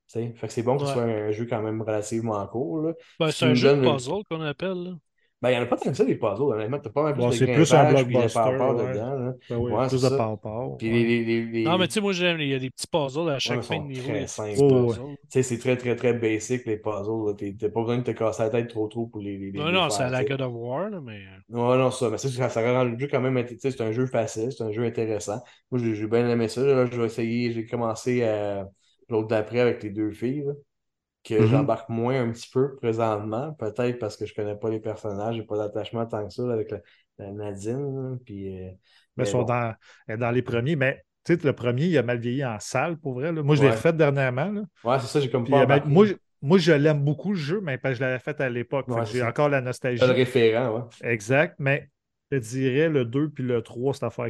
Speaker 4: Fait que c'est bon que ce
Speaker 1: Ouais.
Speaker 4: soit un jeu quand même relativement court, là.
Speaker 1: Ben, c'est un jeu de puzzle qu'on appelle, là.
Speaker 4: Ben, il n'y en a pas tant que ça, des puzzles, honnêtement. T'as pas mal plus
Speaker 3: Bon,
Speaker 4: de
Speaker 3: c'est plus un blockbuster, ouais.
Speaker 4: dedans. là.
Speaker 3: Ben oui,
Speaker 4: Ouais,
Speaker 3: plus de par-part.
Speaker 4: Puis
Speaker 3: ouais.
Speaker 4: les, les,
Speaker 1: Non, mais tu sais, moi, j'aime, il y a des petits puzzles à chaque fin de niveau.
Speaker 4: très
Speaker 3: Oh,
Speaker 4: c'est très, très, très basic, les puzzles. T'as pas besoin de te casser la tête trop, trop pour les, les, les
Speaker 1: Non,
Speaker 4: les
Speaker 1: non, c'est à la. God of War, là, mais.
Speaker 4: Ouais, non, ça. Mais ça, ça, rend le jeu quand même. int- tu sais, C'est un jeu facile, c'est un jeu intéressant. Moi, j'ai bien aimé ça. Là, je vais essayer. J'ai commencé euh, l'autre d'après avec les deux filles. là, que
Speaker 2: Mhm.
Speaker 4: j'embarque moins un petit peu présentement. Peut-être parce que je connais pas les personnages, j'ai pas d'attachement tant que ça là, avec la, la Nadine. là, Puis, euh,
Speaker 3: Mais sont
Speaker 4: bon.
Speaker 3: dans, dans les premiers. Mais tu sais, le premier, il a mal vieilli en salle, pour vrai. là. Moi, je l'ai
Speaker 4: Ouais.
Speaker 3: refait dernièrement. là.
Speaker 4: Ouais, c'est ça, j'ai comme
Speaker 3: Puis,
Speaker 4: pas
Speaker 3: ben, moi, je- moi, je l'aime beaucoup, le jeu, mais parce que je l'avais fait à l'époque. Fait
Speaker 4: Ouais,
Speaker 3: J'ai encore la nostalgie.
Speaker 4: Le référent, ouais.
Speaker 3: Exact. Mais je dirais le 2 puis le 3, c'est affaire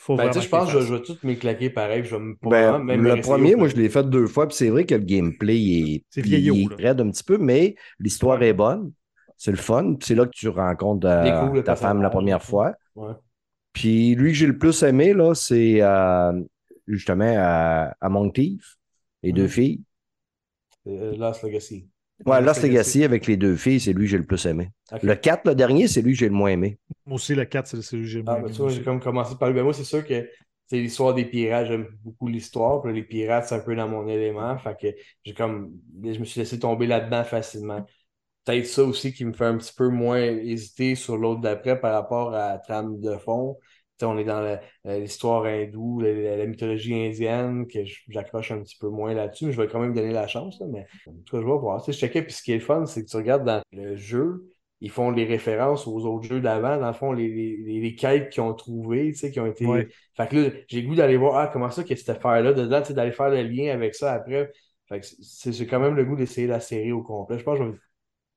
Speaker 3: faut
Speaker 4: Ben, tu
Speaker 3: vraiment
Speaker 4: sais, je pense que je, vais tout m'éclaquer pareil. Je vais me
Speaker 2: Ben,
Speaker 4: même
Speaker 2: le premier, moi, je l'ai fait deux fois, puis c'est vrai que le gameplay il est,
Speaker 3: vieillot,
Speaker 2: il est
Speaker 3: là.
Speaker 2: raide un petit peu, mais l'histoire est bonne. C'est le fun. C'est là que tu rencontres euh, ta femme la première fois.
Speaker 4: Ouais.
Speaker 2: Puis lui que j'ai le plus aimé, là, c'est euh, justement à, à Monk Thief, les deux
Speaker 4: Mhm.
Speaker 2: filles.
Speaker 4: Euh, Lost Legacy.
Speaker 2: Ouais, Lost Legacy avec les deux filles, c'est lui que j'ai le plus aimé. Le 4, le dernier, c'est lui que j'ai le moins aimé.
Speaker 3: Moi aussi, le 4, c'est celui que j'ai le
Speaker 4: Ah,
Speaker 3: moins aimé
Speaker 4: j'ai comme commencé par lui. Ben, moi, c'est sûr que c'est l'histoire des pirates. J'aime beaucoup l'histoire. Les pirates, c'est un peu dans mon élément. Fait que j'ai comme. Je me suis laissé tomber là-dedans facilement. Peut-être ça aussi qui me fait un petit peu moins hésiter sur l'autre d'après par rapport à la trame de fond. On est dans l'histoire hindoue, la, la- la mythologie indienne, que j'accroche un petit peu moins là-dessus, mais je vais quand même donner la chance. là, mais en tout cas, je vais voir. Tu sais, je checkais, puis ce qui est le fun, c'est que tu regardes dans le jeu, ils font les références aux autres jeux d'avant, dans le fond, les, les, les, les quêtes qu'ils ont trouvées, tu sais, qui ont été.
Speaker 3: Ouais.
Speaker 4: Fait que là, j'ai le goût d'aller voir, ah, comment ça, a cette affaire-là dedans, tu sais, d'aller faire le lien avec ça après. Fait que c'est quand même le goût d'essayer la série au complet. Je pense que je vais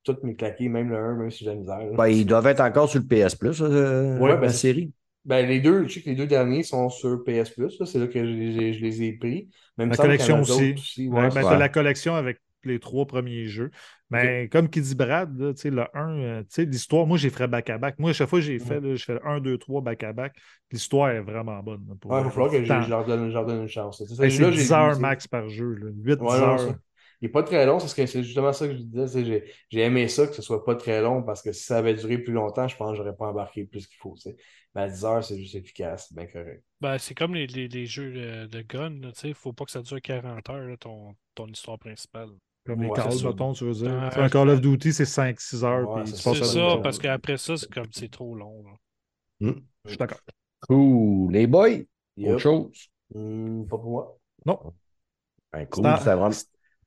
Speaker 4: tout m'éclaquer, même le 1, même si j'ai la misère.
Speaker 2: Ben, ils doivent être encore sur le PS Plus, euh,
Speaker 4: Ouais,
Speaker 2: la
Speaker 4: ben,
Speaker 2: série.
Speaker 4: Ben, les deux, je sais que les deux derniers sont sur PS Plus, c'est là que je, les ai- je les ai pris. Même
Speaker 3: La collection
Speaker 4: d'autres
Speaker 3: aussi.
Speaker 4: ouais,
Speaker 3: Ouais, ben, la collection avec les trois premiers jeux. Mais comme qui dit Brad, là, tu sais, le 1, euh, tu sais, l'histoire, moi j'ai fait back-à-back. Moi, à chaque fois que j'ai fait, là, je fais 1, 2, 3 back-à-back. L'histoire est vraiment bonne. là, pour
Speaker 4: Ouais, il va falloir que je, leur donne, je leur donne une chance. C'est celui-là,
Speaker 3: C'est
Speaker 4: j'ai
Speaker 3: 10
Speaker 4: vu,
Speaker 3: heures max par jeu. 8
Speaker 4: Ouais,
Speaker 3: 10
Speaker 4: non,
Speaker 3: heures.
Speaker 4: Il n'est pas très long, c'est ce que- c'est justement ça que je disais. J'ai j'ai aimé ça, que ce soit pas très long, parce que si ça avait duré plus longtemps, je pense que j'aurais pas embarqué plus qu'il faut. Mais à 10 heures, c'est juste efficace, c'est bien correct.
Speaker 1: Ben, c'est comme les, les, les jeux de, de gun, tu sais. Faut pas que ça dure 40 heures, là, ton, ton histoire principale.
Speaker 3: Comme les
Speaker 4: Ouais,
Speaker 3: mettons, tu veux dire. Un Call of Duty, c'est 5-6 heures.
Speaker 4: Ouais, c'est ça.
Speaker 1: ça, parce qu'après ça, c'est comme c'est trop long. là.
Speaker 3: Je suis d'accord.
Speaker 2: Cool. Les boys,
Speaker 4: Yup.
Speaker 2: autre chose?
Speaker 4: Hmm, pas pour moi.
Speaker 2: Ben, cool,
Speaker 3: c'est
Speaker 2: vraiment...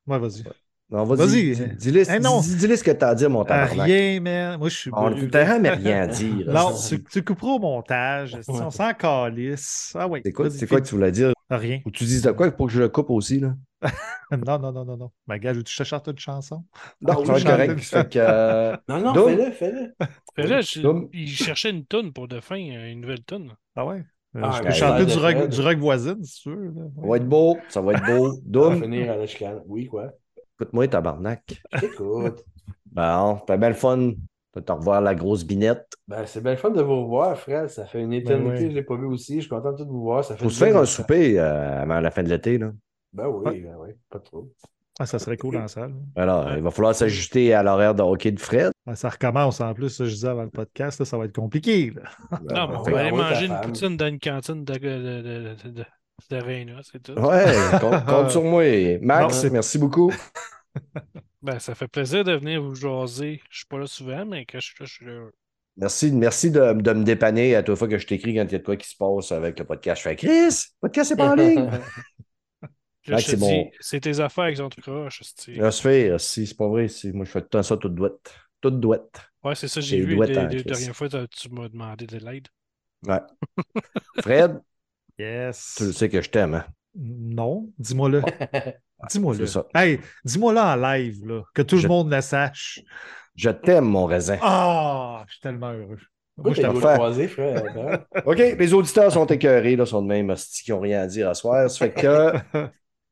Speaker 3: Ouais, vas-y.
Speaker 2: Non, vas-y.
Speaker 3: Vas-y.
Speaker 2: dis- Dis-le
Speaker 3: Eh non.
Speaker 2: dis- dis-le ce que t'as à dire, mon tabarnak.
Speaker 3: rien, man. Moi, je suis.
Speaker 2: On jamais rien à dire.
Speaker 3: Non, tu, tu couperas au montage. si On s'en calisse. Ah oui.
Speaker 2: C'est quoi, quoi que tu voulais dire?
Speaker 3: Rien.
Speaker 2: Ou tu dises de quoi pour que je le coupe aussi, là?
Speaker 3: Non, non, non, non, non. Ma gars, je te chante une chanson?
Speaker 2: Non,
Speaker 3: Ah,
Speaker 2: correct. Fait que, euh,
Speaker 4: Non, non, fais-le, fais-le.
Speaker 1: Je-
Speaker 2: Comme-
Speaker 1: il cherchait une toune pour de fin, une nouvelle toune.
Speaker 3: Ah ouais? Euh,
Speaker 4: Ah,
Speaker 3: je peux
Speaker 2: ben,
Speaker 3: chanter
Speaker 4: ben,
Speaker 3: du rock,
Speaker 4: ben,
Speaker 3: du rock voisine, si tu veux. là.
Speaker 2: ça va être beau, ça va être beau.
Speaker 4: On va
Speaker 2: Doom,
Speaker 4: finir à la chicane. Oui, quoi?
Speaker 2: Écoute-moi, tabarnak.
Speaker 4: Écoute.
Speaker 2: Bon, c'était bien le fun de te revoir la grosse binette.
Speaker 4: Ben, c'est bien le fun de vous revoir, Fred. Ça fait une éternité
Speaker 3: ouais.
Speaker 4: que je ne l'ai pas vu aussi. Je suis content de tout vous voir. Ça fait
Speaker 2: Faut se faire un souper euh, avant la fin de l'été, là.
Speaker 4: Ben oui,
Speaker 3: Ouais.
Speaker 4: ben oui, pas trop.
Speaker 3: Ah, ça serait cool en salle.
Speaker 2: Alors, il va falloir s'ajuster à l'horaire de hockey de Fred.
Speaker 3: Ah, ça recommence en plus, ça, je disais avant le podcast, là, ça va être compliqué. là.
Speaker 1: non, mais on va aller manger une poutine dans une cantine de, de, de, de, d'Arena, c'est tout.
Speaker 2: Ouais, compte, compte sur moi. Max,
Speaker 3: Non, c'est-
Speaker 2: merci beaucoup.
Speaker 1: Ben, ça fait plaisir de venir vous jaser. Je suis pas là souvent, mais quand je suis là, je suis là.
Speaker 2: Merci, merci de, de me dépanner à toute fois que je t'écris quand il y a de quoi qui se passe avec le podcast. Je fais Chris, le podcast c'est pas en ligne.
Speaker 1: Là, je te
Speaker 2: c'est
Speaker 1: dis, c'est tes affaires qui sont tout croches.
Speaker 2: Là, faire, si c'est pas vrai, moi je fais tout le temps ça toute douette. Toute douette.
Speaker 1: Ouais, c'est ça,
Speaker 2: C'est
Speaker 1: j'ai vu
Speaker 2: crise.
Speaker 1: dernières fois, tu m'as demandé de l'aide.
Speaker 2: Ouais. Fred,
Speaker 3: Yes.
Speaker 2: tu le sais que je t'aime, hein?
Speaker 3: Non, dis-moi-le. Dis-moi-le.
Speaker 2: C'est ça.
Speaker 3: Hey, dis-moi-le en live, là, que tout
Speaker 2: Je-
Speaker 3: le monde le sache.
Speaker 2: Je t'aime, mon raisin.
Speaker 3: Ah, je suis tellement heureux. Moi, je
Speaker 2: faire.
Speaker 4: croisé, Fred? hein?
Speaker 2: OK, les auditeurs sont écœurés, là, sont de même hostie, qui n'ont rien à dire à soir. Ça fait que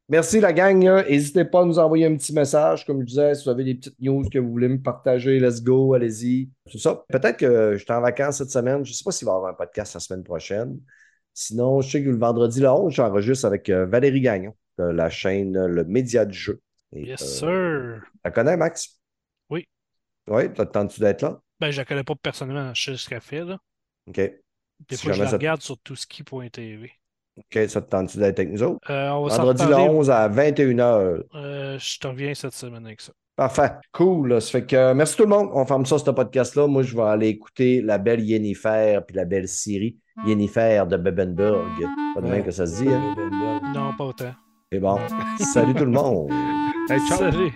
Speaker 2: merci la gang. N'hésitez pas à nous envoyer un petit message. Comme je disais, si vous avez des petites news que vous voulez me partager, let's go, allez-y. C'est ça. Peut-être que je suis en vacances cette semaine. Je ne sais pas s'il va y avoir un podcast la semaine prochaine. Sinon, je sais que le vendredi le 11, j'enregistre avec euh, Valérie Gagnon de la chaîne euh, Le Média du jeu. Et,
Speaker 1: Yes,
Speaker 2: euh,
Speaker 1: sir.
Speaker 2: Tu la connais, Max?
Speaker 1: Oui.
Speaker 2: Oui, t'attends-tu d'être là?
Speaker 1: Ben, je la connais pas personnellement, je sais ce qu'elle fait, là.
Speaker 2: OK.
Speaker 1: Des
Speaker 2: Si
Speaker 1: fois, je la
Speaker 2: ça-
Speaker 1: regarde sur touski.tv.
Speaker 2: OK, ça te tente-tu d'être avec nous autres?
Speaker 1: Euh, on va s'en
Speaker 2: Vendredi le
Speaker 1: reparler.
Speaker 2: 11 à 21h.
Speaker 1: Euh, je te reviens cette semaine avec ça.
Speaker 2: Parfait. Cool. là. Ça fait que euh, merci tout le monde. On ferme ça, ce podcast-là. Moi, je vais aller écouter la belle Yennefer puis la belle Siri. Yennefer de Bebenberg. Pas de même que ça se dit, hein?
Speaker 1: Non, pas autant.
Speaker 2: C'est bon. Salut tout le monde.
Speaker 3: Hey, ciao.
Speaker 1: Salut.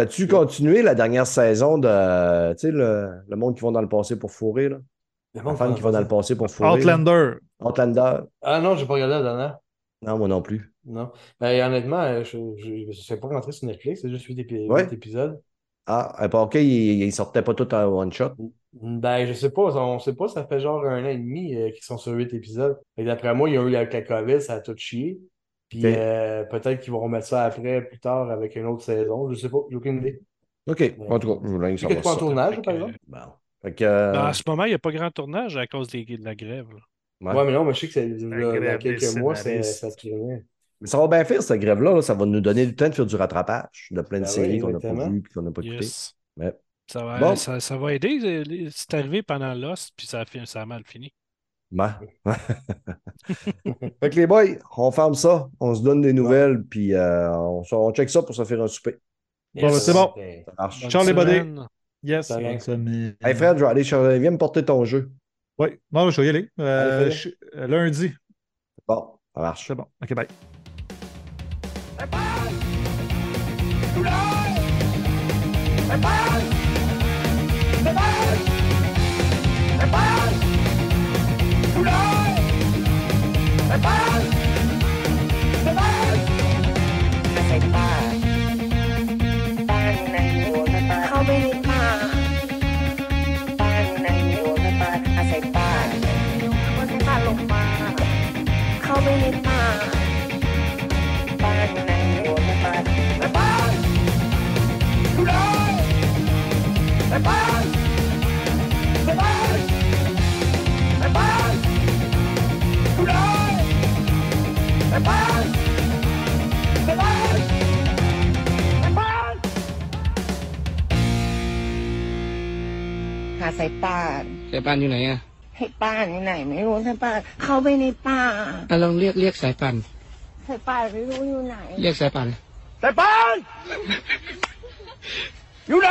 Speaker 2: T'as-tu continué la dernière saison de, tu sais, le, le monde qui va dans le passé pour fourrer, là? La femme qui va dans le passé pour fourrer. là.
Speaker 3: Outlander.
Speaker 2: Outlander.
Speaker 4: Ah non, j'ai pas regardé la dernière.
Speaker 2: Non, moi non plus.
Speaker 4: Non. Ben, honnêtement, euh, je ne suis pas rentré sur Netflix, c'est juste 8 épi-
Speaker 2: Ouais.
Speaker 4: huit épisodes.
Speaker 2: Ah, OK, il, il sortait pas tout en one shot.
Speaker 4: Ben, je sais pas, on sait pas, ça fait genre un an et demi euh, qu'ils sont sur 8 épisodes. Et d'après moi, il y a eu avec la COVID, ça a tout chié. Puis euh, peut-être qu'ils vont remettre ça après, plus tard, avec une autre saison. Je sais pas, j'ai aucune idée.
Speaker 2: OK. En tout cas, je voulais
Speaker 4: que pas en
Speaker 2: ça.
Speaker 4: tournage, par
Speaker 1: que-
Speaker 4: exemple?
Speaker 2: Bon. Que, euh,
Speaker 1: Ben, en ce moment, il n'y a pas grand tournage à cause des- de la grève. là.
Speaker 2: ouais.
Speaker 4: Mais non, mais je sais que c'est dans quelques mois, ça, ça tournait.
Speaker 2: Mais ça va bien faire, cette grève-là. là. Ça va nous donner du temps de faire du rattrapage de plein de
Speaker 4: Ben
Speaker 2: séries
Speaker 4: oui,
Speaker 2: qu'on n'a pas vues et qu'on n'a pas écoutées.
Speaker 1: Yes.
Speaker 2: Ouais.
Speaker 1: Ça, va,
Speaker 2: Bon.
Speaker 1: ça, ça va aider. euh, C'est arrivé pendant Lost, puis ça a, ça a mal fini.
Speaker 2: Ben. fait que les boys, on ferme ça. On se donne des nouvelles, puis euh, on, check ça pour se faire un souper.
Speaker 3: Bon, ben, c'est bon.
Speaker 2: Ça marche.
Speaker 3: Ciao, les buddies. Yes.
Speaker 2: Hey Fred, je vais aller chercher. Viens me porter ton jeu.
Speaker 3: Oui, non, je vais y aller. Euh,
Speaker 4: Allez,
Speaker 3: je- euh, lundi.
Speaker 2: Bon, ça marche.
Speaker 3: C'est bon. OK, bye.
Speaker 6: ไม่บ้าไม่นป่าบ้าในหมู่บ้านอาศัยบ้านนที่บ้านลงมาเขาไม่ได้าบ้าในหมู่บ้าดูไม่ หาสายป่าน
Speaker 7: สายป่านอยู่ไหนอะ
Speaker 6: ให้ป้านอยู่ไหน ไม่รู้สายป่านเข้าไปในป่า
Speaker 7: อะลองเรียกเรียกสายป่าน
Speaker 6: สายป่านไม่รู้อยู่ไหน
Speaker 7: เรียกสายป่าน
Speaker 6: สายป่านอยู่ไหน